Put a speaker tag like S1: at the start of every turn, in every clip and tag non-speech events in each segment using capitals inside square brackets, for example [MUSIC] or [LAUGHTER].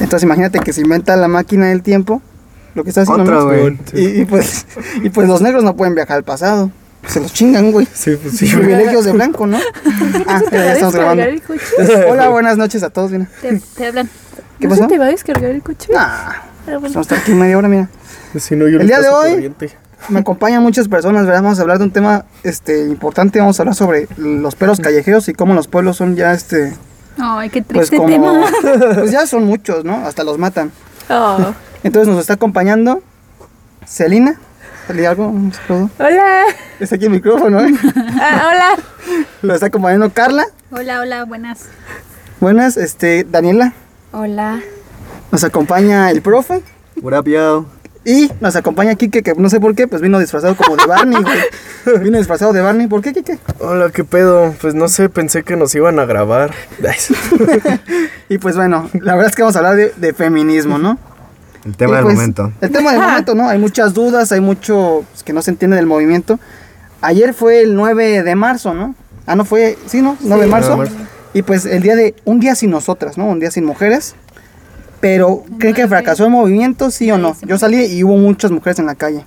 S1: Entonces imagínate que se inventa la máquina del tiempo, lo que está haciendo.
S2: Otra,
S1: ¿no?
S2: güey.
S1: Y, y pues, y pues los negros no pueden viajar al pasado. Se los chingan, güey.
S2: Sí, pues sí.
S1: Privilegios de blanco, ¿no? [LAUGHS] Ah,
S3: ¿No se te
S1: ya estamos grabando.
S3: descargar el coche?
S1: Hola, buenas noches a todos, mira.
S3: Te, te hablan.
S1: ¿Qué
S3: ¿No
S1: pasó?
S3: te va a descargar el coche?
S1: Nah,
S3: Ah, bueno.
S1: vamos a estar aquí media hora, mira.
S2: Si no, yo
S1: El día de hoy-
S2: corriente.
S1: Me acompañan muchas personas, ¿verdad? Vamos a hablar de un tema este, importante. Vamos a hablar sobre los perros callejeros y cómo los pueblos son ya, este,
S3: Ay, qué
S1: pues
S3: triste
S1: como,
S3: tema. [LAUGHS]
S1: pues ya son [LAUGHS] muchos, ¿no? Hasta los matan.
S3: Oh.
S1: Entonces nos está acompañando Celina. ¿Salí algo? Un saludo.
S3: Hola.
S1: Está aquí el micrófono, ¿eh? [LAUGHS]
S3: Ah, hola.
S1: Nos está acompañando Carla.
S3: Hola, hola, buenas.
S1: Buenas, este, Daniela.
S3: Hola.
S1: Nos acompaña el profe.
S2: What up, yo?
S1: Y nos acompaña Kike, que no sé por qué, pues vino disfrazado como de Barney, güey. [LAUGHS] Vino disfrazado de Barney. ¿Por qué, Kike?
S2: Hola, ¿qué pedo? Pues no sé, pensé que nos iban a grabar. [LAUGHS]
S1: Y pues bueno, la verdad es que vamos a hablar de, de feminismo, ¿no?
S4: El tema
S1: Y,
S4: del
S1: pues,
S4: momento.
S1: El tema del momento, ¿no? Hay muchas dudas, hay mucho pues, que no se entiende del movimiento. Ayer fue el 9 de marzo, ¿no? Ah, no fue, sí, ¿no? 9 de marzo.
S2: 9 de marzo.
S1: Y pues el día de, un día sin nosotras, ¿no? Un día sin mujeres. Pero, ¿creen que fracasó el movimiento, sí o no? Yo salí y hubo muchas mujeres en la calle.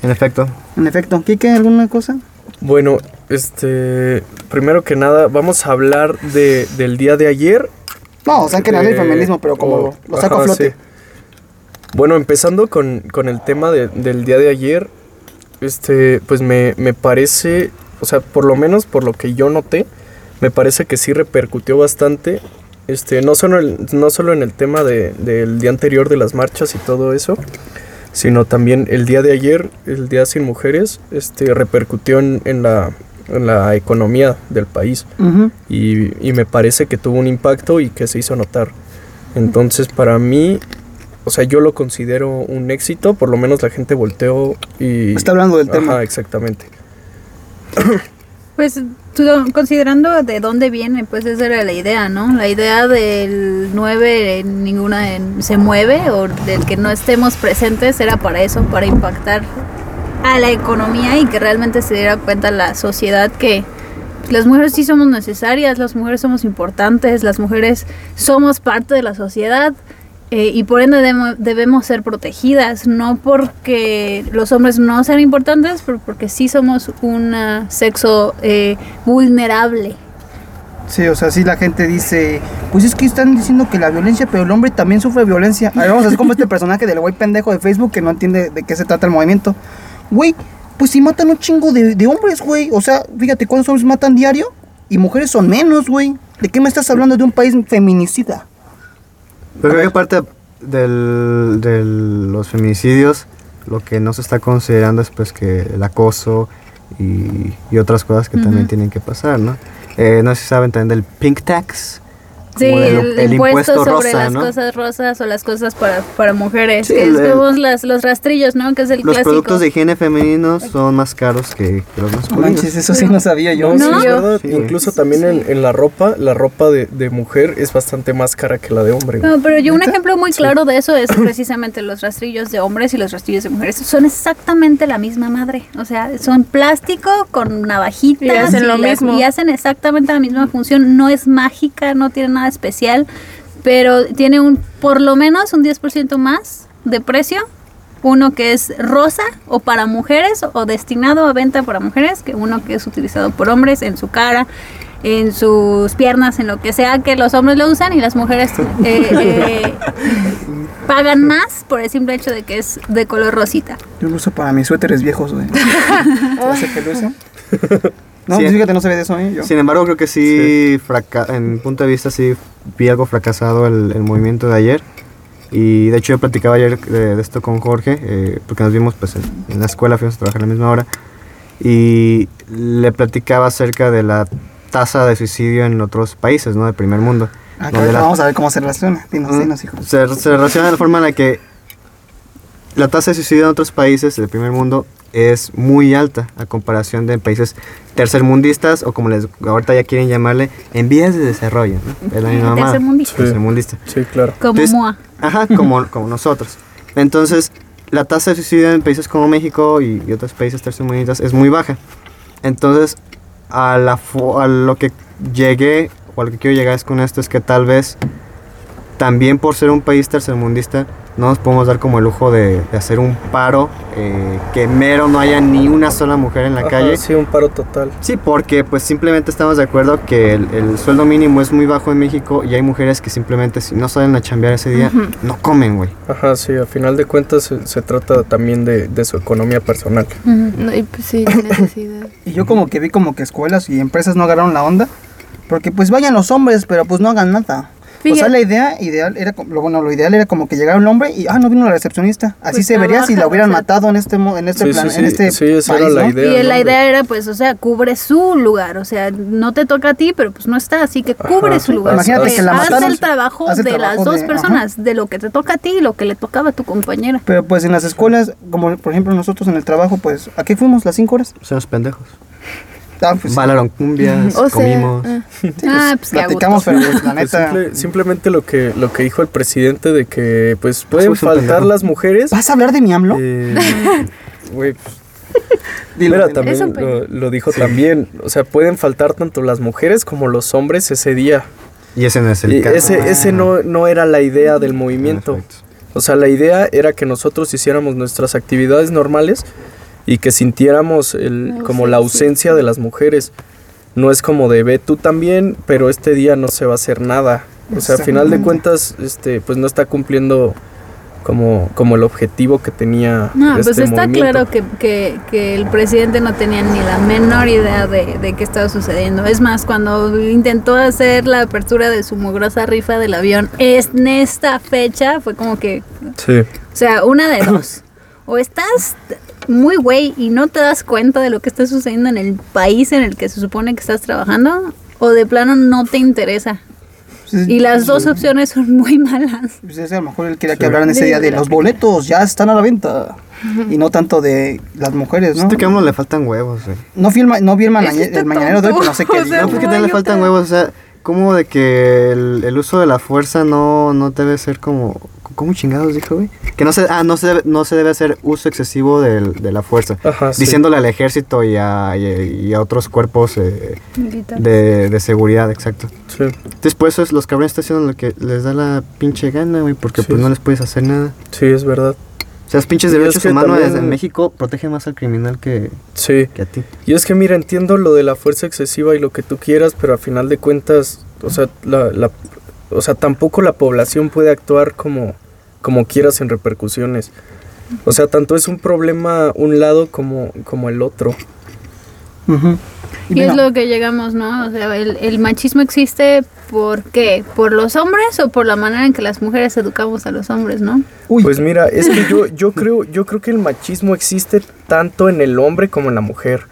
S4: En efecto.
S1: En efecto, ¿Kike, alguna cosa?
S2: Bueno, este. Primero que nada, vamos a hablar de, del día de ayer.
S1: No, o sea, que no el
S2: Eh,
S1: feminismo, pero como
S2: oh,
S1: lo saco
S2: ajá,
S1: a flote.
S2: sí. Bueno, empezando con, con el tema de- del día de ayer, este, pues me, me parece, o sea, por lo menos por lo que yo noté, me parece que sí repercutió bastante, este, no solo, el- no solo en el tema de- del día anterior de las marchas y todo eso, sino también el día de ayer, el día sin mujeres, este, repercutió en, en la, en la economía del país
S1: Ujú.
S2: y, y me parece que tuvo un impacto y que se hizo notar. Entonces, para mí, o sea, yo lo considero un éxito, por lo menos la gente volteó y...
S1: Está hablando del tema.
S2: Ajá, exactamente.
S3: Pues considerando de dónde viene, pues esa era la idea, ¿no? La idea del 9 ninguna se mueve o del que no estemos presentes era para eso, para impactar a la economía y que realmente se diera cuenta la sociedad que las mujeres sí somos necesarias, las mujeres somos importantes, las mujeres somos parte de la sociedad eh, y por ende debemos ser protegidas, no porque los hombres no sean importantes, pero porque sí somos un sexo eh, vulnerable.
S1: Sí, o sea, sí la gente dice, pues es que están diciendo que la violencia, pero el hombre también sufre violencia. A ver, vamos a hacer como este personaje del güey pendejo de Facebook que no entiende de qué se trata el movimiento. Güey, pues si matan un chingo de, de hombres, güey. O sea, fíjate cuántos hombres matan diario y mujeres son menos, güey. ¿De qué me estás hablando de un país feminicida?
S4: Pero creo que aparte del, de los feminicidios, lo que no se está considerando es pues que el acoso y, y otras cosas que también tienen que pasar, ¿no? Eh, no sé si saben también del pink tax.
S3: Sí, el,
S4: el
S3: impuesto,
S4: impuesto
S3: sobre
S4: rosa,
S3: las
S4: ¿no?
S3: cosas rosas o las cosas para, para mujeres,
S4: Sí,
S3: que
S4: el-
S3: es como las, los rastrillos, ¿no? Que es el
S4: Los
S3: clásico.
S4: productos de higiene femeninos son más caros que, que los
S1: No
S4: masculinos.
S1: manches, eso sí no sabía yo.
S2: No, sí,
S3: No.
S2: es verdad.
S4: Sí, güey.
S2: Incluso también en, en la ropa, la ropa de, de mujer es bastante más cara que la de hombre.
S3: No, pero yo un ejemplo muy claro de eso es [CLEARS THROAT] precisamente los rastrillos de hombres y los rastrillos de mujeres. Son exactamente la misma madre. O sea, son plástico con navajitas.
S5: Y hacen lo mismo.
S3: Y hacen exactamente la misma función. No es mágica, no tiene nada especial, pero tiene un por lo menos un 10% más de precio. Uno que es rosa o para mujeres o destinado a venta para mujeres, que uno que es utilizado por hombres en su cara, en sus piernas, en lo que sea que los hombres lo usan y las mujeres eh, [LAUGHS] eh, pagan más por el simple hecho de que es de color rosita.
S1: Yo lo uso para mis suéteres viejos, güey. ¿Te hace que lo? [LAUGHS] No,
S4: Sí.
S1: pues fíjate, no se ve de eso, ¿eh? Yo.
S4: Sin embargo, creo que sí, fraca- en punto de vista, sí vi algo fracasado el, el movimiento de ayer. Y de hecho yo platicaba ayer de, de esto con Jorge, eh, porque nos vimos pues en, en la escuela, fuimos a trabajar a la misma hora. Y le platicaba acerca de la tasa de suicidio en otros países, ¿no? Del primer mundo.
S1: Ah, claro,
S4: la-
S1: vamos a ver cómo se relaciona. Dinos, dinos, hijo.
S4: Se, se relaciona de la forma en la que la tasa de suicidio en otros países del primer mundo es muy alta a comparación de países tercermundistas o como les ahorita ya quieren llamarle en vías de desarrollo, ¿no? Es la misma.
S3: Tercermundista.
S2: Sí.
S4: Tercermundista.
S2: Sí, claro.
S3: Como
S4: Entonces-
S3: MOA.
S4: Ajá, como, [LAUGHS] como nosotros. Entonces, la tasa de suicidio en países como México y, y otros países tercermundistas es muy baja. Entonces, a, la, a lo que llegué, o a lo que quiero llegar es con esto, es que tal vez también por ser un país tercermundista, no nos podemos dar como el lujo de, de hacer un paro eh, que mero no haya ni una sola mujer en la
S2: Ajá,
S4: calle.
S2: Sí, un paro total.
S4: Sí, porque pues simplemente estamos de acuerdo que el, el sueldo mínimo es muy bajo en México y hay mujeres que simplemente si no salen a chambear ese día, no comen, güey.
S2: Ajá, sí, a final de cuentas se, se trata también de, de su economía personal.
S5: No, y pues sí, necesidad. [LAUGHS]
S1: Y yo como que vi como que escuelas y empresas no agarraron la onda. Porque pues vayan los hombres, pero pues no hagan nada. O sea,
S5: Fíjate.
S1: la idea ideal era, como- lo bueno, lo ideal era como que llegara un hombre y, ah, no vino la recepcionista. Así
S3: Pues
S1: se vería si la hubieran
S3: o sea.
S1: matado en este, mo- en este
S2: Sí,
S1: plan,
S2: sí,
S1: en este
S2: sí, esa era
S1: país,
S2: la
S1: ¿no?
S2: idea.
S3: Y la idea era, pues, o sea, cubre su lugar. O sea, no te toca a ti, pero pues no está, así que cubre
S2: Ajá.
S3: su lugar.
S1: Imagínate
S3: Pues,
S1: que la
S3: haz
S1: mataron,
S3: el trabajo
S1: haz el
S3: de
S1: trabajo
S3: las dos
S1: de-
S3: personas, de lo que te toca a ti y lo que le tocaba a tu compañera.
S1: Pero pues en las escuelas, como por ejemplo nosotros en el trabajo, pues, ¿a qué fuimos las cinco horas?
S4: Somos pendejos.
S1: Ah, pues,
S4: Bailaron cumbias,
S5: O sea,
S4: comimos.
S5: ah,
S3: Ah, pues
S1: platicamos, pero pues, la
S2: Pues
S1: neta...
S2: simple- simplemente lo que, lo que dijo el presidente de que pues pueden faltar las mujeres.
S1: ¿Vas a hablar de mi AMLO?
S2: eh, [LAUGHS] Güey, pues, [LAUGHS]
S1: Dilo,
S2: mira, también lo, lo dijo también. O sea, pueden faltar tanto las mujeres como los hombres ese día.
S4: Y ese no es el
S2: Y
S4: caso.
S2: ese, ese no, no era la idea del movimiento.
S4: Perfecto.
S2: O sea, la idea era que nosotros hiciéramos nuestras actividades normales y que sintiéramos el,
S5: La
S2: como la ausencia de las mujeres. No es como de ve tú también, pero este día no se va a hacer nada. O sea, a final de cuentas, este, pues no está cumpliendo como, como el objetivo que tenía.
S3: No,
S2: este
S3: pues está
S2: movimiento.
S3: claro que, que, que el presidente no tenía ni la menor idea de, de qué estaba sucediendo. Es más, cuando intentó hacer la apertura de su mugrosa rifa del avión es en esta fecha, fue como que,
S2: Sí.
S3: o sea, una de dos. O estás muy güey y no te das cuenta de lo que está sucediendo en el país en el que se supone que estás trabajando, o de plano no te interesa.
S1: Pues,
S3: Y las dos opciones son muy malas.
S1: Pues ese a lo mejor él quería
S2: Sí.
S1: que hablaran ese día de los boletos, ya están a la venta. Y no tanto de las mujeres, ¿no?
S4: Siento que a uno le faltan huevos, güey.
S1: No, vi el, ma- no vi el, maña-
S3: Es que está
S1: el mañanero de hoy, pero no sé qué [LAUGHS]
S3: o sea.
S4: No, porque
S3: no,
S4: también le faltan huevos, o sea, como de que el, el uso de la fuerza no, no debe ser como... ¿Cómo chingados dijo, güey? Que no se, ah, no se, debe, no se debe hacer uso excesivo del- de la fuerza.
S2: Ajá, sí.
S4: Diciéndole al ejército y a, y a- y a otros cuerpos eh, de, de seguridad, exacto.
S2: Sí.
S4: Entonces, por eso es, los cabrones están haciendo lo que les da la pinche gana, güey, porque
S2: Sí,
S4: pues no les puedes hacer nada.
S2: Sí, es verdad.
S4: O sea, los pinches
S2: Y es
S4: derechos
S2: que
S4: humanos
S2: también-
S4: en México protegen más al criminal que,
S2: Sí.
S4: que a ti.
S2: Y es que mira, entiendo lo de la fuerza excesiva y lo que tú quieras, pero a final de cuentas, o sea, la, la- o sea, tampoco la población puede actuar como, como quieras en repercusiones. O sea, tanto es un problema un lado como, como el otro.
S3: Y es lo que llegamos, ¿no? O sea, el, el machismo existe ¿por qué? ¿Por los hombres o por la manera en que las mujeres educamos a los hombres, no?
S1: Uy,
S2: Pues mira, es que yo, yo creo, yo creo que el machismo existe tanto en el hombre como en la mujer.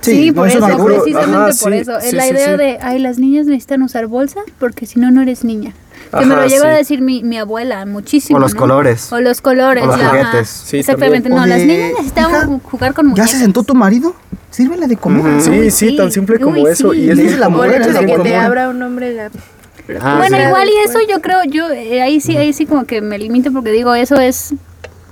S1: Sí, no,
S3: por
S1: eso
S3: eso, precisamente
S2: Ajá,
S3: por
S2: sí,
S3: eso.
S2: sí,
S3: la
S2: sí,
S3: idea
S2: sí.
S3: de, ay, las niñas necesitan usar bolsa porque si no, no eres niña. Que me
S2: Ajá,
S3: lo llegó a
S2: sí.
S3: decir mi, mi abuela muchísimo.
S4: O los
S3: ¿no?
S4: colores.
S3: O los colores.
S4: O los juguetes.
S2: Sí,
S3: Exactamente.
S1: también.
S3: No,
S1: O
S3: las
S1: de,
S3: niñas necesitan
S1: hija,
S3: jugar con
S1: ¿Ya
S3: muñecas.
S1: se sentó tu marido? Sírvele de comer.
S4: Ujú.
S2: Sí, sí, tan simple como
S3: Uy,
S2: eso.
S3: sí.
S2: Y es
S1: dice la mujer,
S2: es
S5: de que te abra un hombre la... la
S4: Ah,
S3: bueno,
S4: sí.
S3: igual y eso yo creo, yo eh, ahí sí, ahí sí como que me limito porque digo, eso es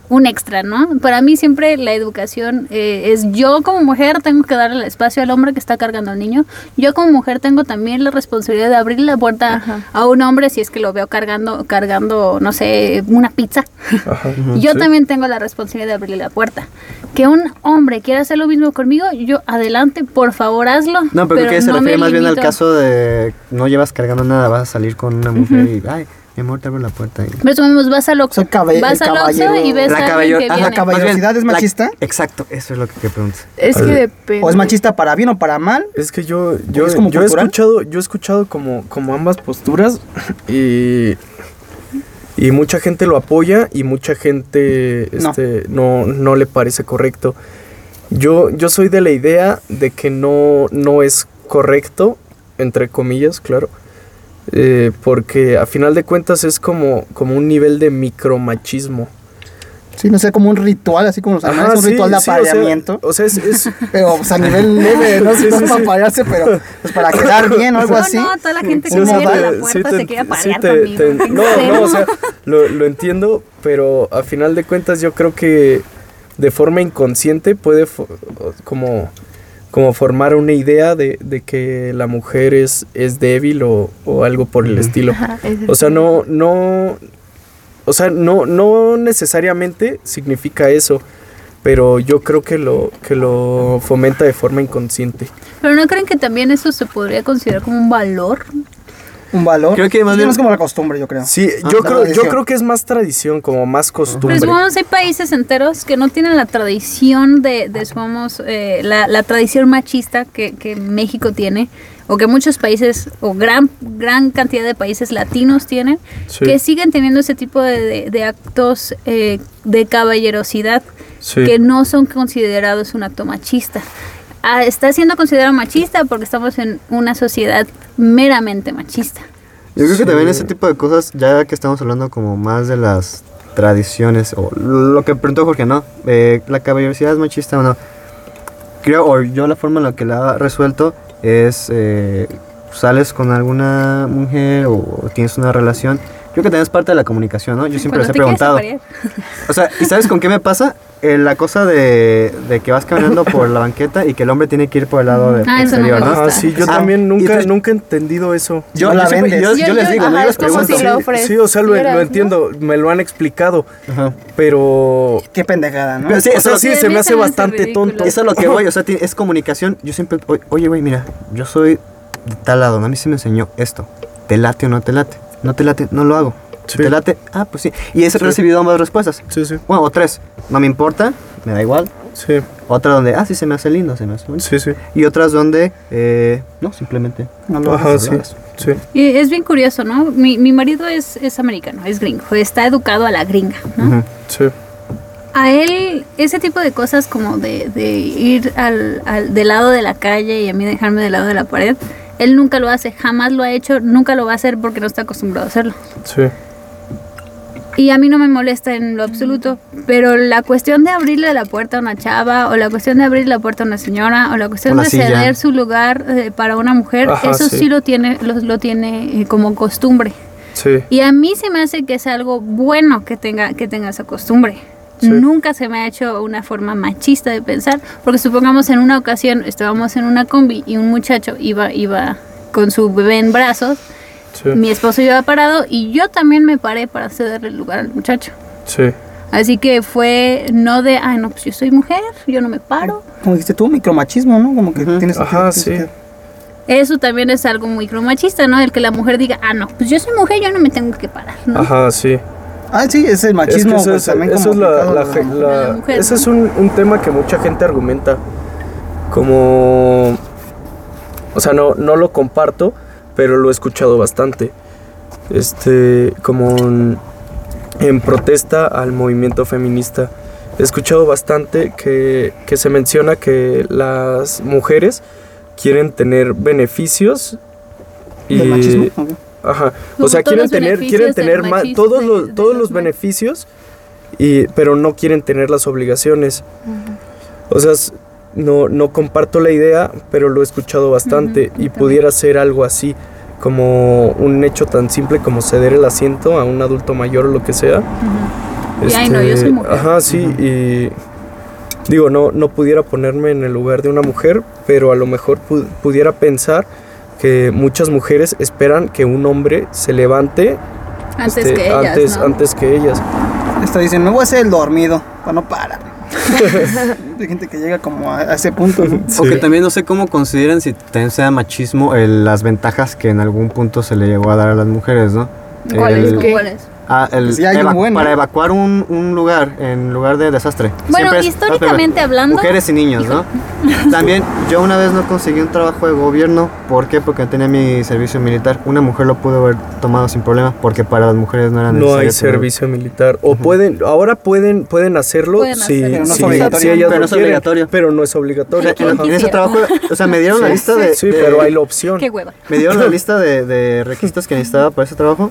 S3: un extra, ¿no? Para mí siempre la educación eh, es yo como mujer tengo que darle el espacio al hombre que está cargando al niño. Yo como mujer tengo también la responsabilidad de abrirle la puerta
S5: Ajá.
S3: a un hombre si es que lo veo cargando, cargando, no sé, una pizza.
S2: Ajá, [LAUGHS]
S3: Yo
S2: sí.
S3: también tengo la responsabilidad de abrirle la puerta. Que un hombre quiera hacer lo mismo conmigo, yo adelante, por favor hazlo.
S4: No, pero, creo que se
S3: no me
S4: refiere más bien al caso de no llevas cargando nada, vas a salir con una mujer y, ay, mi amor, te abro la puerta. Y...
S3: Pero mismo vas al Oxxo. Vas
S1: el
S3: al Oxxo
S1: caballero-
S3: y ves
S4: La
S3: a alguien
S4: caballo-
S3: que
S4: ajá,
S3: viene.
S1: cab- ¿Caballerosidad es
S4: la-
S1: machista?
S4: exacto, eso es lo que te pregunto.
S5: Es que depende.
S1: ¿O es machista para bien o para mal?
S2: Es que yo, yo,
S1: ¿Es como
S2: yo he
S1: cultural?
S2: escuchado, yo he escuchado como, como ambas posturas [LAUGHS] y, y mucha gente lo apoya y mucha gente
S1: No.
S2: este, no. No, le parece correcto. Yo, yo soy de la idea de que no, no es correcto, entre comillas, claro. Eh, porque a final de cuentas es como, como un nivel de micromachismo.
S1: Sí, no sé, como un ritual, así como los animales, un
S2: sí,
S1: ritual de
S2: sí, o sea-
S1: apareamiento.
S2: O sea, es, es- [LAUGHS]
S1: Pero pues, a nivel leve, no,
S2: Sí,
S1: no
S2: sí,
S1: es para aparearse, pero pues, para quedar [LAUGHS] bien o algo
S3: no,
S1: así.
S3: no, toda la gente que viene a la
S2: sí
S3: puerta
S2: te-
S3: se quiere
S2: sí
S3: parear
S2: te-
S3: conmigo.
S2: te-
S3: ¿En
S2: no, [LAUGHS] no, o sea, lo, lo entiendo, pero a final de cuentas yo creo que de forma inconsciente puede fo- como, como formar una idea de, de que la mujer es, es débil o, o algo por el estilo.
S5: Ajá,
S2: O sea, no, no, o sea, no, no necesariamente significa eso, pero yo creo que lo, que lo fomenta de forma inconsciente.
S3: Pero no creen que también eso se podría considerar como un valor.
S1: Un valor.
S4: Creo que más
S1: Es
S4: bien-
S1: como la costumbre, yo creo.
S2: Sí,
S1: Ah,
S2: yo creo, yo creo que es más tradición, como más costumbre.
S3: Pero supongamos hay países enteros que no tienen la tradición de, de supongamos, eh, la, la tradición machista que, que México tiene, o que muchos países, o gran, gran cantidad de países latinos tienen,
S2: Sí.
S3: que siguen teniendo ese tipo de, de- de actos eh, de caballerosidad
S2: Sí.
S3: que no son considerados un acto machista. Ah, está siendo considerado machista porque estamos en una sociedad meramente machista.
S4: Yo creo que
S2: Sí.
S4: también ese tipo de cosas, ya que estamos hablando como más de las tradiciones, o lo que preguntó Jorge, ¿no? Eh, ¿La caballerosidad es machista o no? Creo, o yo la forma en la que la he resuelto es, eh, sales con alguna mujer o tienes una relación, creo que también es parte de la comunicación, ¿no? Yo siempre les
S3: Cuando
S4: he
S3: te quieres
S4: preguntado. O sea, ¿y sabes con qué me pasa? Eh, la cosa de, de que vas caminando por la banqueta y que el hombre tiene que ir por el lado de
S3: Ah,
S4: exterior, ¿no?
S2: Ah, sí, yo
S4: Ah,
S2: también nunca,
S4: entonces-
S2: nunca he entendido eso.
S4: Yo, yo siempre- yo- les digo,
S5: ajá,
S4: les pregunto.
S5: si
S2: Sí, o sea, lo, lo
S5: ¿no?
S2: entiendo, me lo han explicado,
S4: Ajá.
S2: pero...
S1: Qué pendejada, ¿no?
S4: Pero sí,
S2: o sea,
S4: eso-
S2: sí,
S3: sí,
S2: se me hace bastante
S3: ridículo.
S2: tonto.
S4: Eso es a lo que voy, o sea, es comunicación. Yo siempre, "Oye, oye, güey, mira, yo soy de tal lado, ¿no? a mí se me enseñó esto. ¿Te late o no te late? No te late, no lo hago.
S2: Sí.
S4: ¿Te late? Ah, pues sí. Y ese he
S2: Sí.
S4: recibido ambas respuestas.
S2: Sí, sí,
S4: Bueno, o tres. No me importa, me da igual.
S2: sí,
S4: Otra donde, ah, sí, se me hace lindo, se me hace bonito.
S2: sí, sí.
S4: Y otras donde, eh, no, simplemente.
S1: No lo
S2: Ajá,
S1: hagas.
S2: sí, sí.
S3: Y es bien curioso, ¿no? Mi, mi marido es, es americano, es gringo, está educado a la gringa, ¿no?
S2: Sí,
S3: A él, ese tipo de cosas como de, de ir al, al- del lado de la calle y a mí dejarme del lado de la pared, él nunca lo hace, jamás lo ha hecho, nunca lo va a hacer porque no está acostumbrado a hacerlo.
S2: sí.
S3: Y a mí no me molesta en lo absoluto, pero la cuestión de abrirle la puerta a una chava, o la cuestión de abrirle la puerta a una señora, o la cuestión de
S4: silla.
S3: ceder su lugar eh, para una mujer,
S2: Ajá,
S3: eso
S2: sí.
S3: sí, lo tiene, lo, lo tiene eh, como costumbre.
S2: Sí,
S3: Y a mí se me hace que es algo bueno que tenga, que tenga esa costumbre.
S2: Sí.
S3: Nunca se me ha hecho una forma machista de pensar, porque supongamos en una ocasión estábamos en una combi y un muchacho iba, iba con su bebé en brazos,
S2: sí,
S3: mi esposo iba parado y yo también me paré para cederle el lugar al muchacho.
S2: sí.
S3: Así que fue no de, ay no, pues yo soy mujer, yo no me paro.
S1: Como dijiste tú, micromachismo, ¿no? Como que
S4: Ujú.
S1: tienes
S2: Ajá,
S1: tienes
S2: sí.
S1: que-
S3: Eso también es algo muy machista, ¿no? El que la mujer diga, ah no, pues yo soy mujer, yo no me tengo que parar, ¿no?
S2: Ajá, sí.
S1: Ah, sí, es el
S2: Es
S1: machismo.
S2: que eso
S1: pues,
S2: es,
S1: también
S2: eso
S1: como
S2: es la,
S3: mujer,
S2: ese
S3: ¿no?
S2: es un, un tema que mucha gente argumenta como o sea no, no lo comparto pero lo he escuchado bastante este como en, en protesta al movimiento feminista he escuchado bastante que, que se menciona que las mujeres quieren tener beneficios y
S1: del machismo.
S2: Ajá.
S3: Como
S2: O sea, quieren tener, quieren tener más,
S3: machismo
S2: todos los,
S3: de
S2: todos
S3: los
S2: beneficios, y, pero no quieren tener las obligaciones. O sea, no, no comparto la idea, pero lo he escuchado bastante y pudiera ser algo así, como un hecho tan simple como ceder el asiento a un adulto mayor o lo que sea.
S3: Y, ay, no, yo soy mujer.
S2: Ajá, sí, y digo, no, no pudiera ponerme en el lugar de una mujer, pero a lo mejor pu- pudiera pensar que muchas mujeres esperan que un hombre se levante
S3: Antes
S2: este,
S3: que ellas,
S2: antes,
S3: ¿no?
S2: antes que ellas.
S1: Está diciendo, me voy a hacer el dormido, para no parar. [LAUGHS] Hay gente que llega como a, a ese punto, ¿no?
S4: O
S2: Sí.
S4: que también no sé cómo consideran si también sea machismo el- las ventajas que en algún punto se le llegó a dar a las mujeres, ¿no?
S3: ¿Cuáles?
S4: El-
S3: ¿Cómo cuáles?
S4: Ah, el
S1: Sí, hay un
S4: eva-
S1: buen, ¿no?
S4: para evacuar un, un lugar en lugar de desastre.
S3: Bueno,
S4: Siempre
S3: históricamente hablando-
S4: Mujeres y niños, ¿no? [LAUGHS] También yo una vez no conseguí un trabajo de gobierno. ¿Por qué? Porque no tenía mi servicio militar. Una mujer lo pudo haber tomado sin problema porque para las mujeres no era necesario.
S2: No hay
S4: tener-
S2: servicio militar. O pueden, ahora pueden, pueden hacerlo
S3: Pueden
S2: si,
S3: hacerlo.
S1: Pero no es
S2: si-
S1: obligatorio.
S2: si
S4: Pero no es obligatorio.
S2: Pero no es obligatorio.
S4: O sea, en, ese trabajo, o sea, me dieron la
S2: Sí,
S4: lista de,
S2: Sí,
S4: de-
S2: pero hay la opción.
S3: Qué hueva.
S4: Me dieron la [LAUGHS] lista de, de requisitos que necesitaba para ese trabajo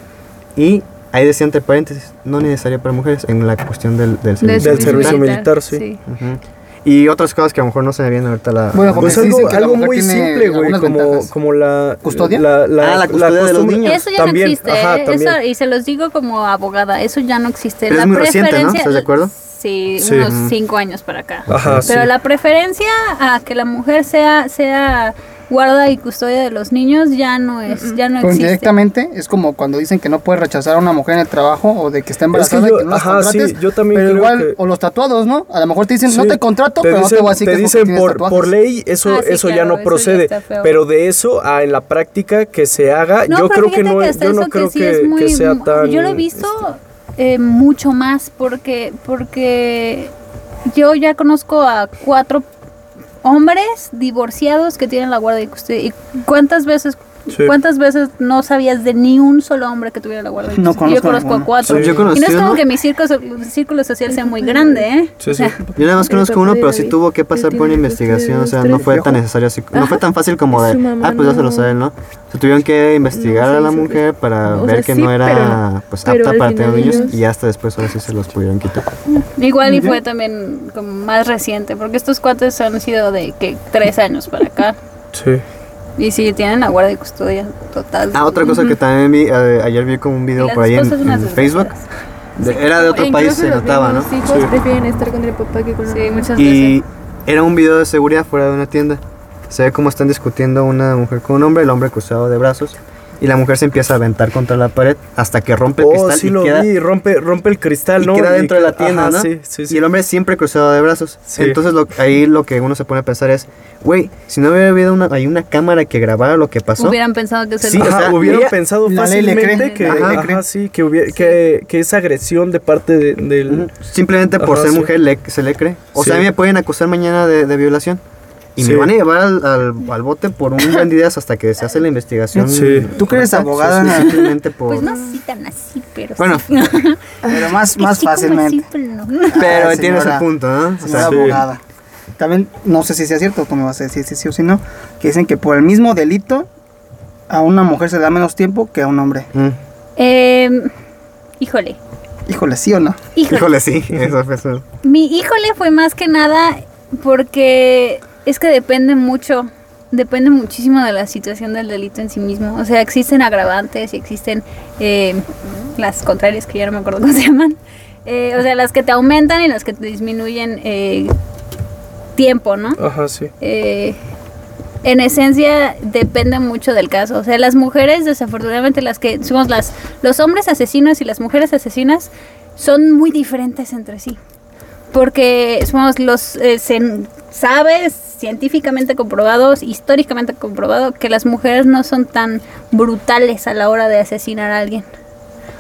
S4: y ahí decía entre paréntesis, no necesario para mujeres en la cuestión del, del servicio.
S2: Del servicio militar, sí.
S4: Ujú. Y otras cosas que a lo mejor no se me vienen ahorita la...
S1: Bueno,
S2: Pues
S1: sí
S2: algo,
S1: dicen que la
S2: algo
S1: mujer
S2: muy
S1: tiene
S2: simple, güey, como,
S1: ventajas.
S2: como la...
S1: ¿Custodia?
S2: La, la,
S4: Ah, la custodia de los niños.
S3: Eso ya
S2: También,
S3: no existe,
S2: ajá,
S3: ¿eh?
S2: también.
S3: Eso, y se los digo como abogada, eso ya no existe.
S4: Pero es muy reciente, ¿no? ¿Estás de acuerdo?
S3: Sí,
S2: Sí.
S3: unos cinco años para acá.
S2: Ajá,
S3: Pero
S2: sí.
S3: la preferencia a que la mujer sea, sea guarda y custodia de los niños ya no es, ya no
S1: Pero
S3: existe.
S1: indirectamente es como cuando dicen que no puedes rechazar a una mujer en el trabajo o de que está embarazada
S2: yo-
S1: y que no las
S2: ajá, sí, yo también
S1: pero
S2: creo
S1: igual,
S2: que-
S1: o los tatuados, ¿no? A lo mejor te dicen, no te contrato,
S2: Te
S1: pero no te
S2: dicen,
S1: voy a decir
S2: te
S1: que
S2: dicen por, por ley, eso,
S3: Ah, sí,
S2: eso ya no
S3: eso
S2: procede. pero de eso a en la práctica que se haga,
S3: No,
S2: yo creo que no es,
S3: hasta
S2: yo no
S3: eso
S2: creo
S3: sí
S2: que,
S3: es
S2: que
S3: muy-
S2: sea tan.
S3: Yo lo he visto eh, mucho más porque, porque yo ya conozco a cuatro hombres divorciados que tienen la guardia y custodia. ¿Y cuántas veces,
S2: Sí.
S3: cuántas veces no sabías de ni un solo hombre que tuviera la guardia
S1: No
S3: custodia? yo
S1: conozco
S3: conozco a cuatro.
S4: Sí. Yo
S3: y no es como que mi círculo, círculo social sea muy grande, ¿eh?
S2: Sí,
S3: O
S2: sí.
S3: sea,
S4: Yo nada más conozco uno, pero sí tuvo que pasar por una investigación, o sea, no fue tan necesario así, no fue tan fácil como de, ah, pues ya se lo saben, ¿no? Se tuvieron que investigar
S5: No,
S4: a la mujer para
S5: o
S4: ver
S5: sea,
S4: que
S5: sí,
S4: no era pues apta para tener niños y hasta después ahora sí se los pudieron quitar.
S3: igual y fue también como más reciente, porque estos cuates han sido de que tres años para acá.
S2: Sí.
S3: Y sí, tienen la guardia y custodia total.
S4: Ah, otra cosa que también vi, eh, ayer vi como un video por ahí en, en Facebook, de- era de otro país, se
S5: los
S4: notaba, ¿no?
S5: mismos hijos
S2: Sí.
S5: prefieren estar con el papá que con
S3: Sí, muchas
S4: Y
S3: veces.
S4: era un video de seguridad fuera de una tienda. Se ve cómo están discutiendo una mujer con un hombre, el hombre cruzado de brazos. Y la mujer se empieza a aventar contra la pared hasta que rompe el
S2: Oh,
S4: cristal
S2: sí
S4: y
S2: lo
S4: queda,
S2: vi, rompe, rompe el cristal,
S4: y
S2: ¿no?
S4: queda dentro de la tienda,
S2: ajá,
S4: ¿no?
S2: Sí, sí, sí.
S4: Y el hombre siempre cruzado de brazos.
S2: Sí.
S4: Entonces lo- ahí lo que uno se pone a pensar es, güey, si no hubiera habido una, hay una cámara que grabara lo que pasó.
S3: Hubieran pensado que se
S4: Sí,
S3: lo-
S4: o
S2: Ajá,
S4: sea,
S2: hubieran
S4: ella-
S2: pensado fácilmente que, ajá,
S1: cree.
S2: sí, que, hubiera, que, que es agresión de parte de- del...
S4: Ujú. Simplemente por
S2: Ajá,
S4: ser
S2: sí.
S4: mujer le- se le cree. O
S2: Sí.
S4: sea, a mí me pueden acusar mañana de, de violación. Y
S2: Sí.
S4: me van a llevar al, al, al bote por un buen ideas hasta que se hace la investigación.
S2: Sí.
S1: Tú que eres abogada,
S4: Sí, sí,
S1: Ana.
S4: simplemente por...
S3: Pues no así tan así, pero
S4: Bueno,
S3: sí. [LAUGHS]
S1: pero más, más
S3: sí, como así,
S1: fácilmente. [LAUGHS]
S3: pero no.
S4: pero
S1: Ah,
S4: tienes el punto, ¿no? O
S1: Señora
S4: sea,
S2: sí.
S1: abogada. También, no sé si sea cierto, tú me vas a decir si sí o si no, que dicen que por el mismo delito a una mujer se le da menos tiempo que a un hombre.
S4: mm.
S3: Em, híjole.
S1: Híjole, ¿sí o no?
S3: Híjole.
S4: Híjole, sí, eso fue eso.
S3: Mi híjole fue más que nada porque es que depende mucho, depende muchísimo de la situación del delito en sí mismo. O sea, existen agravantes y existen eh, las contrarias que ya no me acuerdo cómo se llaman. Eh, o sea, las que te aumentan y las que te disminuyen eh, tiempo, ¿no?
S2: Ajá, sí.
S3: Eh, en esencia depende mucho del caso. O sea, las mujeres, desafortunadamente, las que somos las, los hombres asesinos y las mujeres asesinas son muy diferentes entre sí. Porque somos los, eh, se sabe científicamente comprobados, históricamente comprobado, que las mujeres no son tan brutales a la hora de asesinar a alguien.